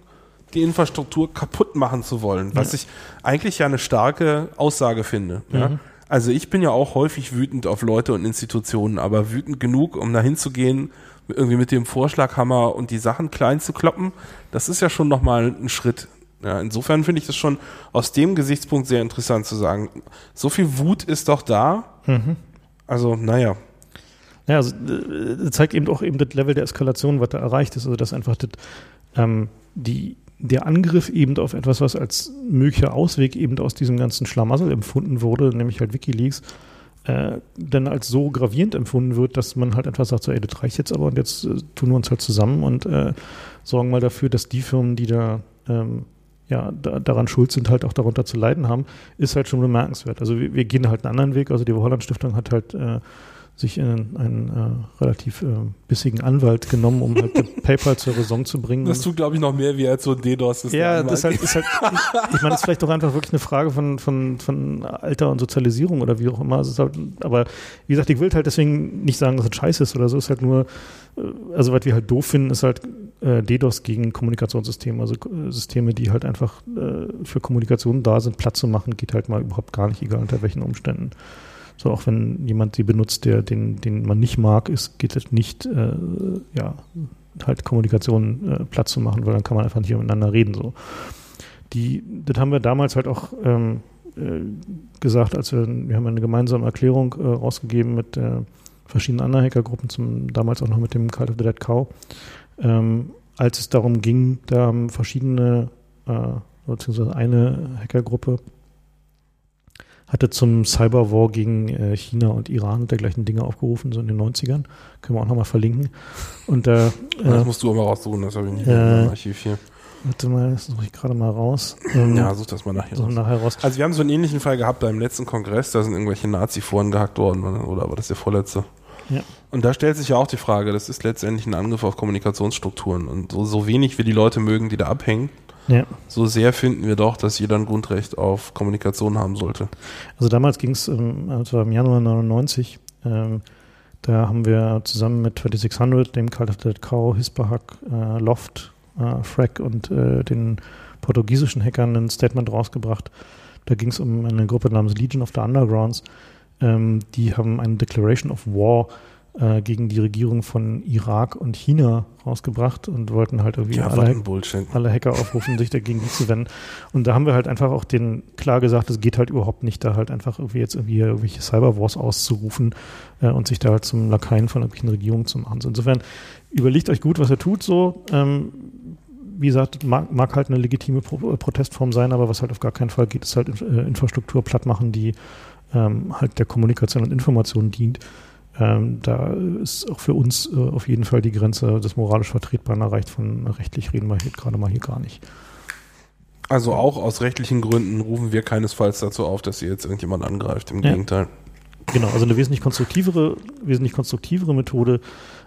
die Infrastruktur kaputt machen zu wollen, was ja. ich eigentlich ja eine starke Aussage finde. Mhm. Ja? Also ich bin ja auch häufig wütend auf Leute und Institutionen, aber wütend genug, um da hinzugehen, irgendwie mit dem Vorschlaghammer und die Sachen klein zu kloppen, das ist ja schon nochmal ein Schritt. Ja, insofern finde ich das schon aus dem Gesichtspunkt sehr interessant zu sagen. So viel Wut ist doch da. Mhm. Also, naja. Ja, also, das zeigt eben auch eben das Level der Eskalation, was da erreicht ist. Also, dass einfach das, ähm, die der Angriff eben auf etwas, was als möglicher Ausweg eben aus diesem ganzen Schlamassel empfunden wurde, nämlich halt Wikileaks, äh, dann als so gravierend empfunden wird, dass man halt einfach sagt, so, ey, das reicht jetzt aber und jetzt äh, tun wir uns halt zusammen und äh, sorgen mal dafür, dass die Firmen, die da ähm, ja, da, daran schuld sind, halt auch darunter zu leiden haben, ist halt schon bemerkenswert. Also wir, wir gehen halt einen anderen Weg. Also die Holland Stiftung hat halt äh, sich in einen äh, relativ äh, bissigen Anwalt genommen, um halt PayPal zur Raison zu bringen. Das tut, glaube ich, noch mehr wie als so ein DDoS. Ja, das halt, ist halt, ich, ich meine, das ist vielleicht doch einfach wirklich eine Frage von, von, von Alter und Sozialisierung oder wie auch immer. Halt, aber wie gesagt, ich will halt deswegen nicht sagen, dass es scheiße ist oder so. Es ist halt nur, äh, also was wir halt doof finden, ist halt äh, DDoS gegen Kommunikationssysteme. Also äh, Systeme, die halt einfach äh, für Kommunikation da sind, Platz zu machen, geht halt mal überhaupt gar nicht, egal unter welchen Umständen. So auch wenn jemand sie benutzt, der den, den man nicht mag, ist, geht es nicht, äh, ja, halt Kommunikation äh, Platz zu machen, weil dann kann man einfach nicht miteinander reden. So. Die, das haben wir damals halt auch ähm, äh, gesagt, als wir, wir haben eine gemeinsame Erklärung äh, rausgegeben mit äh, verschiedenen anderen Hackergruppen, zum, damals auch noch mit dem Call of the Dead Cow. Ähm, als es darum ging, da haben verschiedene, äh, beziehungsweise eine Hackergruppe hatte zum Cyberwar gegen äh, China und Iran und dergleichen Dinge aufgerufen, so in den 90ern. Können wir auch nochmal verlinken. Und äh, Das musst du aber raussuchen, das habe ich nicht äh, im Archiv hier. Warte mal, das suche ich gerade mal raus. Ähm, ja, such das mal nachher, raus. nachher raus. Also wir haben so einen ähnlichen Fall gehabt beim letzten Kongress, da sind irgendwelche Nazi-Foren gehackt worden, oder war das der vorletzte? Ja. Und da stellt sich ja auch die Frage, das ist letztendlich ein Angriff auf Kommunikationsstrukturen. Und so, so wenig wir die Leute mögen, die da abhängen, ja. So sehr finden wir doch, dass jeder ein Grundrecht auf Kommunikation haben sollte. Also damals ging es, ähm, also im Januar 99, ähm, da haben wir zusammen mit 2600, dem Call of the Cow, Hispahack, äh, Loft, äh, Frack und äh, den portugiesischen Hackern ein Statement rausgebracht. Da ging es um eine Gruppe namens Legion of the Undergrounds. Ähm, die haben eine Declaration of War äh, gegen die Regierung von Irak und China rausgebracht und wollten halt irgendwie ja, alle, alle, Hacker aufrufen, sich dagegen zu wenden. Und da haben wir halt einfach auch den klar gesagt, es geht halt überhaupt nicht, da halt einfach irgendwie jetzt irgendwie irgendwelche Cyberwars auszurufen äh, und sich da halt zum Lakaien von irgendwelchen Regierungen zu machen. So, insofern überlegt euch gut, was ihr tut, so. Ähm, wie gesagt, mag, mag, halt eine legitime Pro Protestform sein, aber was halt auf gar keinen Fall geht, ist halt äh, Infrastruktur platt machen, die ähm, halt der Kommunikation und Information dient. Ähm, da ist auch für uns äh, auf jeden Fall die Grenze des moralisch Vertretbaren erreicht. Von rechtlich reden wir gerade mal hier gar nicht. Also auch aus rechtlichen Gründen rufen wir keinesfalls dazu auf, dass ihr jetzt irgendjemand angreift. Im ja. Gegenteil. Genau, also eine wesentlich konstruktivere, wesentlich konstruktivere Methode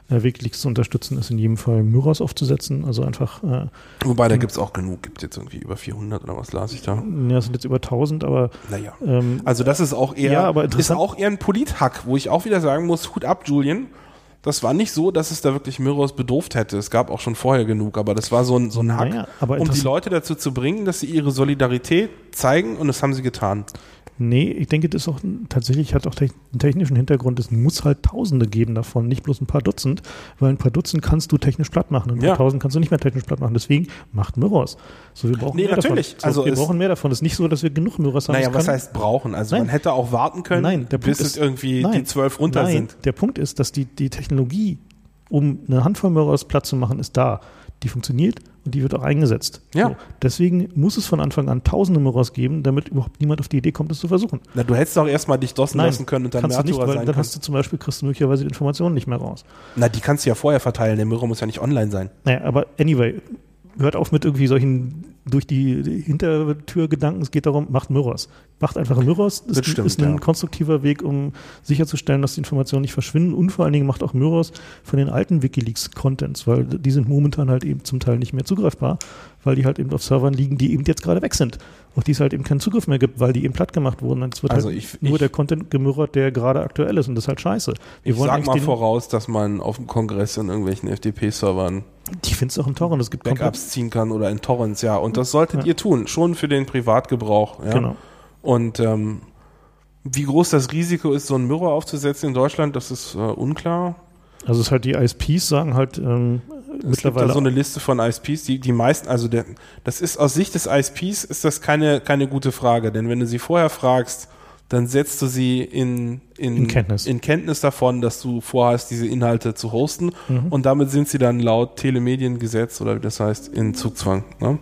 äh, Wikileaks zu unterstützen, ist in jedem Fall Myros aufzusetzen. Also einfach. Äh, Wobei, da gibt es auch genug. Gibt es jetzt irgendwie über 400 oder was las ich da? Ja, es sind jetzt über 1000, aber. Naja. Ähm, also, das ist auch eher, ja, aber ist auch eher ein Polithack, wo ich auch wieder sagen muss: Hut ab, Julian. Das war nicht so, dass es da wirklich Myros bedurft hätte. Es gab auch schon vorher genug, aber das war so ein, so ein Hack, naja, um die Leute dazu zu bringen, dass sie ihre Solidarität zeigen und das haben sie getan. Nee, ich denke, das ist auch tatsächlich hat auch einen technischen Hintergrund. Es muss halt Tausende geben davon, nicht bloß ein paar Dutzend, weil ein paar Dutzend kannst du technisch platt machen, ein paar ja. Tausend kannst du nicht mehr technisch platt machen. Deswegen macht Mirrors. So, wir brauchen nee, mehr natürlich. davon. So, also wir brauchen mehr davon. Es ist nicht so, dass wir genug Mirrors haben. Naja, was heißt brauchen? Also nein. man hätte auch warten können, nein, der bis Punkt es irgendwie nein, die zwölf runter nein, sind. Der Punkt ist, dass die, die Technologie, um eine Handvoll Mirrors platt zu machen, ist da die funktioniert und die wird auch eingesetzt. Ja. So. Deswegen muss es von Anfang an tausende Mirrors geben, damit überhaupt niemand auf die Idee kommt, es zu versuchen. Na, du hättest doch erstmal dich dossen Nein, lassen können und dann kannst du nicht, Märtyrer weil sein dann können. hast du zum Beispiel, kriegst du möglicherweise die Informationen nicht mehr raus. Na, die kannst du ja vorher verteilen. Der Mirror muss ja nicht online sein. Naja, aber anyway, hört auf mit irgendwie solchen durch die Hintertür-Gedanken. Es geht darum, macht Mirrors. Macht einfach Mirrors. Das, Das stimmt, ist ein ja. konstruktiver Weg, um sicherzustellen, dass die Informationen nicht verschwinden. Und vor allen Dingen macht auch Mirrors von den alten WikiLeaks-Contents, weil die sind momentan halt eben zum Teil nicht mehr zugreifbar, weil die halt eben auf Servern liegen, die eben jetzt gerade weg sind. Auf die es halt eben keinen Zugriff mehr gibt, weil die eben platt gemacht wurden. Es wird Also halt ich- nur ich- der Content gemirrort, der gerade aktuell ist. Und das ist halt scheiße. Wir Ich sag mal voraus, dass man auf dem Kongress in irgendwelchen FTP-Servern Ich finde es auch im Torrent. Es gibt Backups ziehen kann oder in Torrents, ja. Und das solltet ihr tun, schon für den Privatgebrauch. Ja? Genau. Und ähm, wie groß das Risiko ist, so einen Mirror aufzusetzen in Deutschland, das ist äh, unklar. Also es ist halt die ISPs sagen halt ähm, Es gibt mittlerweile da so eine Liste von ISPs, die, die meisten, also der, das ist aus Sicht des ISPs ist das keine, keine gute Frage, denn wenn du sie vorher fragst, dann setzt du sie in, in, In Kenntnis. in Kenntnis davon, dass du vorhast, diese Inhalte zu hosten Mhm. und damit sind sie dann laut Telemediengesetz oder wie das heißt, in Zugzwang. Ne?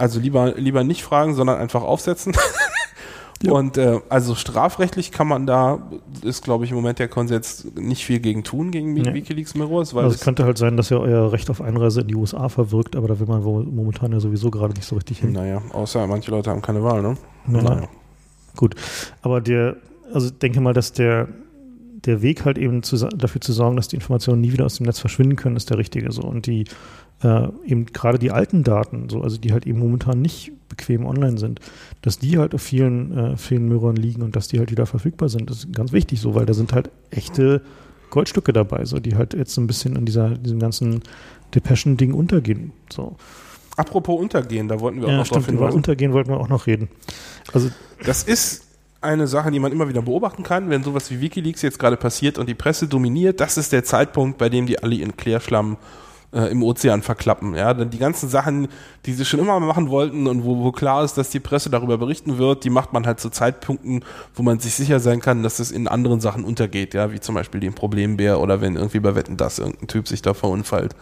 Also lieber, lieber nicht fragen, sondern einfach aufsetzen. Ja. Und äh, also strafrechtlich kann man da, ist glaube ich im Moment der Konsens, nicht viel gegen tun, gegen Nee. Wikileaks Mirrors, weil Also es könnte halt sein, dass ihr euer Recht auf Einreise in die USA verwirkt, aber da will man momentan ja sowieso gerade nicht so richtig hin. Naja, außer manche Leute haben keine Wahl, ne? Na, na. Gut. Aber der, also ich denke mal, dass der, der Weg halt eben zu, dafür zu sorgen, dass die Informationen nie wieder aus dem Netz verschwinden können, ist der richtige so. Und die äh, eben gerade die alten Daten, so, also die halt eben momentan nicht bequem online sind, dass die halt auf vielen, äh, vielen Mirrorn liegen und dass die halt wieder verfügbar sind, ist ganz wichtig so, weil da sind halt echte Goldstücke dabei, so, die halt jetzt so ein bisschen in dieser, diesem ganzen Depeschen-Ding untergehen. So. Apropos Untergehen, da wollten wir auch Ja, noch drauf stimmt, über hinweisen. Untergehen wollten wir auch noch reden. Also Das ist eine Sache, die man immer wieder beobachten kann, wenn sowas wie Wikileaks jetzt gerade passiert und die Presse dominiert, das ist der Zeitpunkt, bei dem die alle ihren Klärschlamm äh, im Ozean verklappen. Ja, denn die ganzen Sachen, die sie schon immer machen wollten und wo, wo klar ist, dass die Presse darüber berichten wird, die macht man halt zu Zeitpunkten, wo man sich sicher sein kann, dass es in anderen Sachen untergeht, ja, wie zum Beispiel den Problembär oder wenn irgendwie bei Wetten das irgendein Typ sich da verunfallt.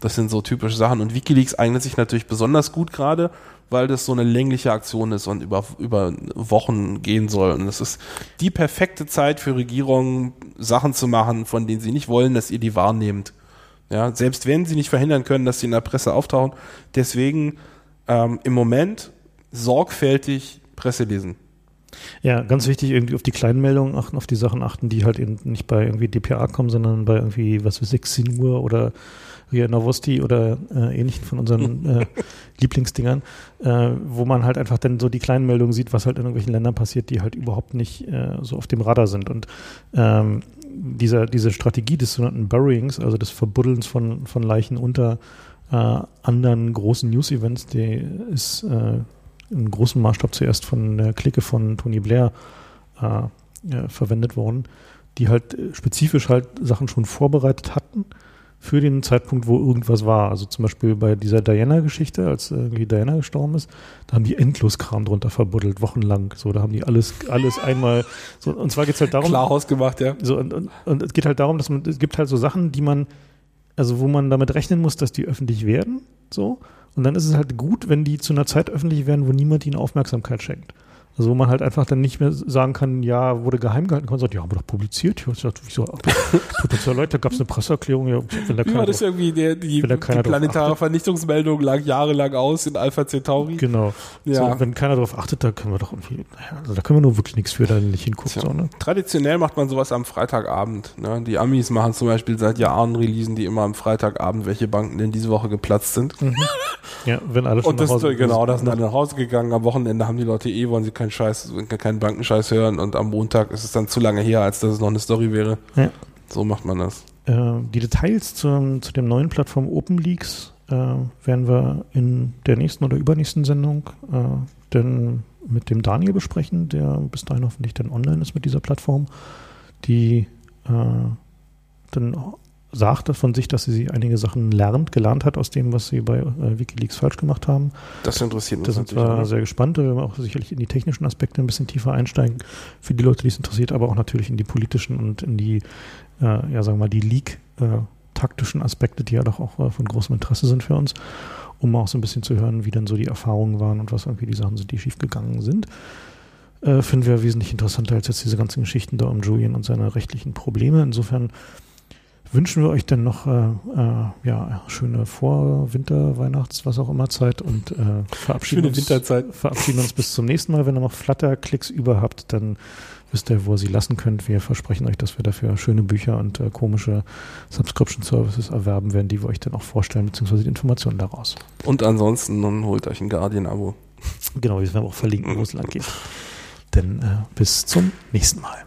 Das sind so typische Sachen und Wikileaks eignet sich natürlich besonders gut gerade, weil das so eine längliche Aktion ist und über, über Wochen gehen soll. Und das ist die perfekte Zeit für Regierungen, Sachen zu machen, von denen sie nicht wollen, dass ihr die wahrnehmt. Ja, selbst wenn sie nicht verhindern können, dass sie in der Presse auftauchen. Deswegen ähm, im Moment sorgfältig Presse lesen. Ja, ganz wichtig, irgendwie auf die kleinen Meldungen achten, auf die Sachen achten, die halt eben nicht bei irgendwie DPA kommen, sondern bei irgendwie, was weiß ich, Sinur oder Ria Novosti oder äh, ähnlichen von unseren äh, Lieblingsdingern, äh, wo man halt einfach dann so die kleinen Meldungen sieht, was halt in irgendwelchen Ländern passiert, die halt überhaupt nicht äh, so auf dem Radar sind. Und ähm, dieser, diese Strategie des sogenannten Buryings, also des Verbuddelns von, von Leichen unter äh, anderen großen News-Events, die ist äh, in großem Maßstab zuerst von der Clique von Tony Blair äh, ja, verwendet worden, die halt äh, spezifisch halt Sachen schon vorbereitet hatten für den Zeitpunkt, wo irgendwas war. Also zum Beispiel bei dieser Diana-Geschichte, als irgendwie Diana gestorben ist, da haben die endlos Kram drunter verbuddelt, wochenlang. So, da haben die alles, alles einmal. So, und zwar geht es halt darum. Klar ausgemacht, ja. So, und, und, und es geht halt darum, dass man, es gibt halt so Sachen, die man, also wo man damit rechnen muss, dass die öffentlich werden, so. Und dann ist es halt gut, wenn die zu einer Zeit öffentlich werden, wo niemand ihnen Aufmerksamkeit schenkt. Also wo man halt einfach dann nicht mehr sagen kann, ja, wurde geheim gehalten, kann sagen, ja, haben wir doch publiziert. Ich weiß nicht, so, potenziell Leute, da gab es eine Presseerklärung, ja, wenn da Ja, keiner das ist drauf, irgendwie der, die, Wenn da die keiner planetare achtet. Vernichtungsmeldung lag jahrelang aus in Alpha Centauri. genau. Ja. So, wenn keiner darauf achtet, da können wir doch irgendwie, naja, also da können wir nur wirklich nichts für, da nicht hingucken. So, ne? Traditionell macht man sowas am Freitagabend. Ne? Die Amis machen zum Beispiel seit Jahren releasen die immer am Freitagabend, welche Banken denn diese Woche geplatzt sind. Ja, wenn alle schon Und das nach Hause genau, da sind alle nach Hause gegangen. Am Wochenende haben die Leute eh, wollen sie keinen Scheiß, keinen Bankenscheiß hören und am Montag ist es dann zu lange her, als dass es noch eine Story wäre. Ja. So macht man das. Äh, die Details zum, zu dem neuen Plattform OpenLeaks äh, werden wir in der nächsten oder übernächsten Sendung äh, dann mit dem Daniel besprechen, der bis dahin hoffentlich dann online ist mit dieser Plattform, die äh, dann sagte von sich, dass sie einige Sachen lernt, gelernt hat aus dem, was sie bei äh, Wikileaks falsch gemacht haben. Das interessiert uns Da sind natürlich. wir sehr gespannt. Da werden wir auch sicherlich in die technischen Aspekte ein bisschen tiefer einsteigen. Für die Leute, die es interessiert, aber auch natürlich in die politischen und in die, äh, ja, sagen wir mal, die Leak- äh, taktischen Aspekte, die ja doch auch äh, von großem Interesse sind für uns, um auch so ein bisschen zu hören, wie dann so die Erfahrungen waren und was irgendwie die Sachen sind, die schiefgegangen sind. Äh, finden wir wesentlich interessanter als jetzt diese ganzen Geschichten da um Julian und seine rechtlichen Probleme. Insofern wünschen wir euch dann noch äh, äh, ja, schöne Vor-, Winter-, Weihnachts-, was auch immer Zeit und äh, verabschieden, uns, verabschieden uns bis zum nächsten Mal. Wenn ihr noch Flutter-Klicks über habt, dann wisst ihr, wo ihr sie lassen könnt. Wir versprechen euch, dass wir dafür schöne Bücher und äh, komische Subscription-Services erwerben werden, die wir euch dann auch vorstellen, beziehungsweise die Informationen daraus. Und ansonsten, dann holt euch ein Guardian-Abo. Genau, wir werden auch verlinken, wo es lang geht. Denn äh, bis zum nächsten Mal.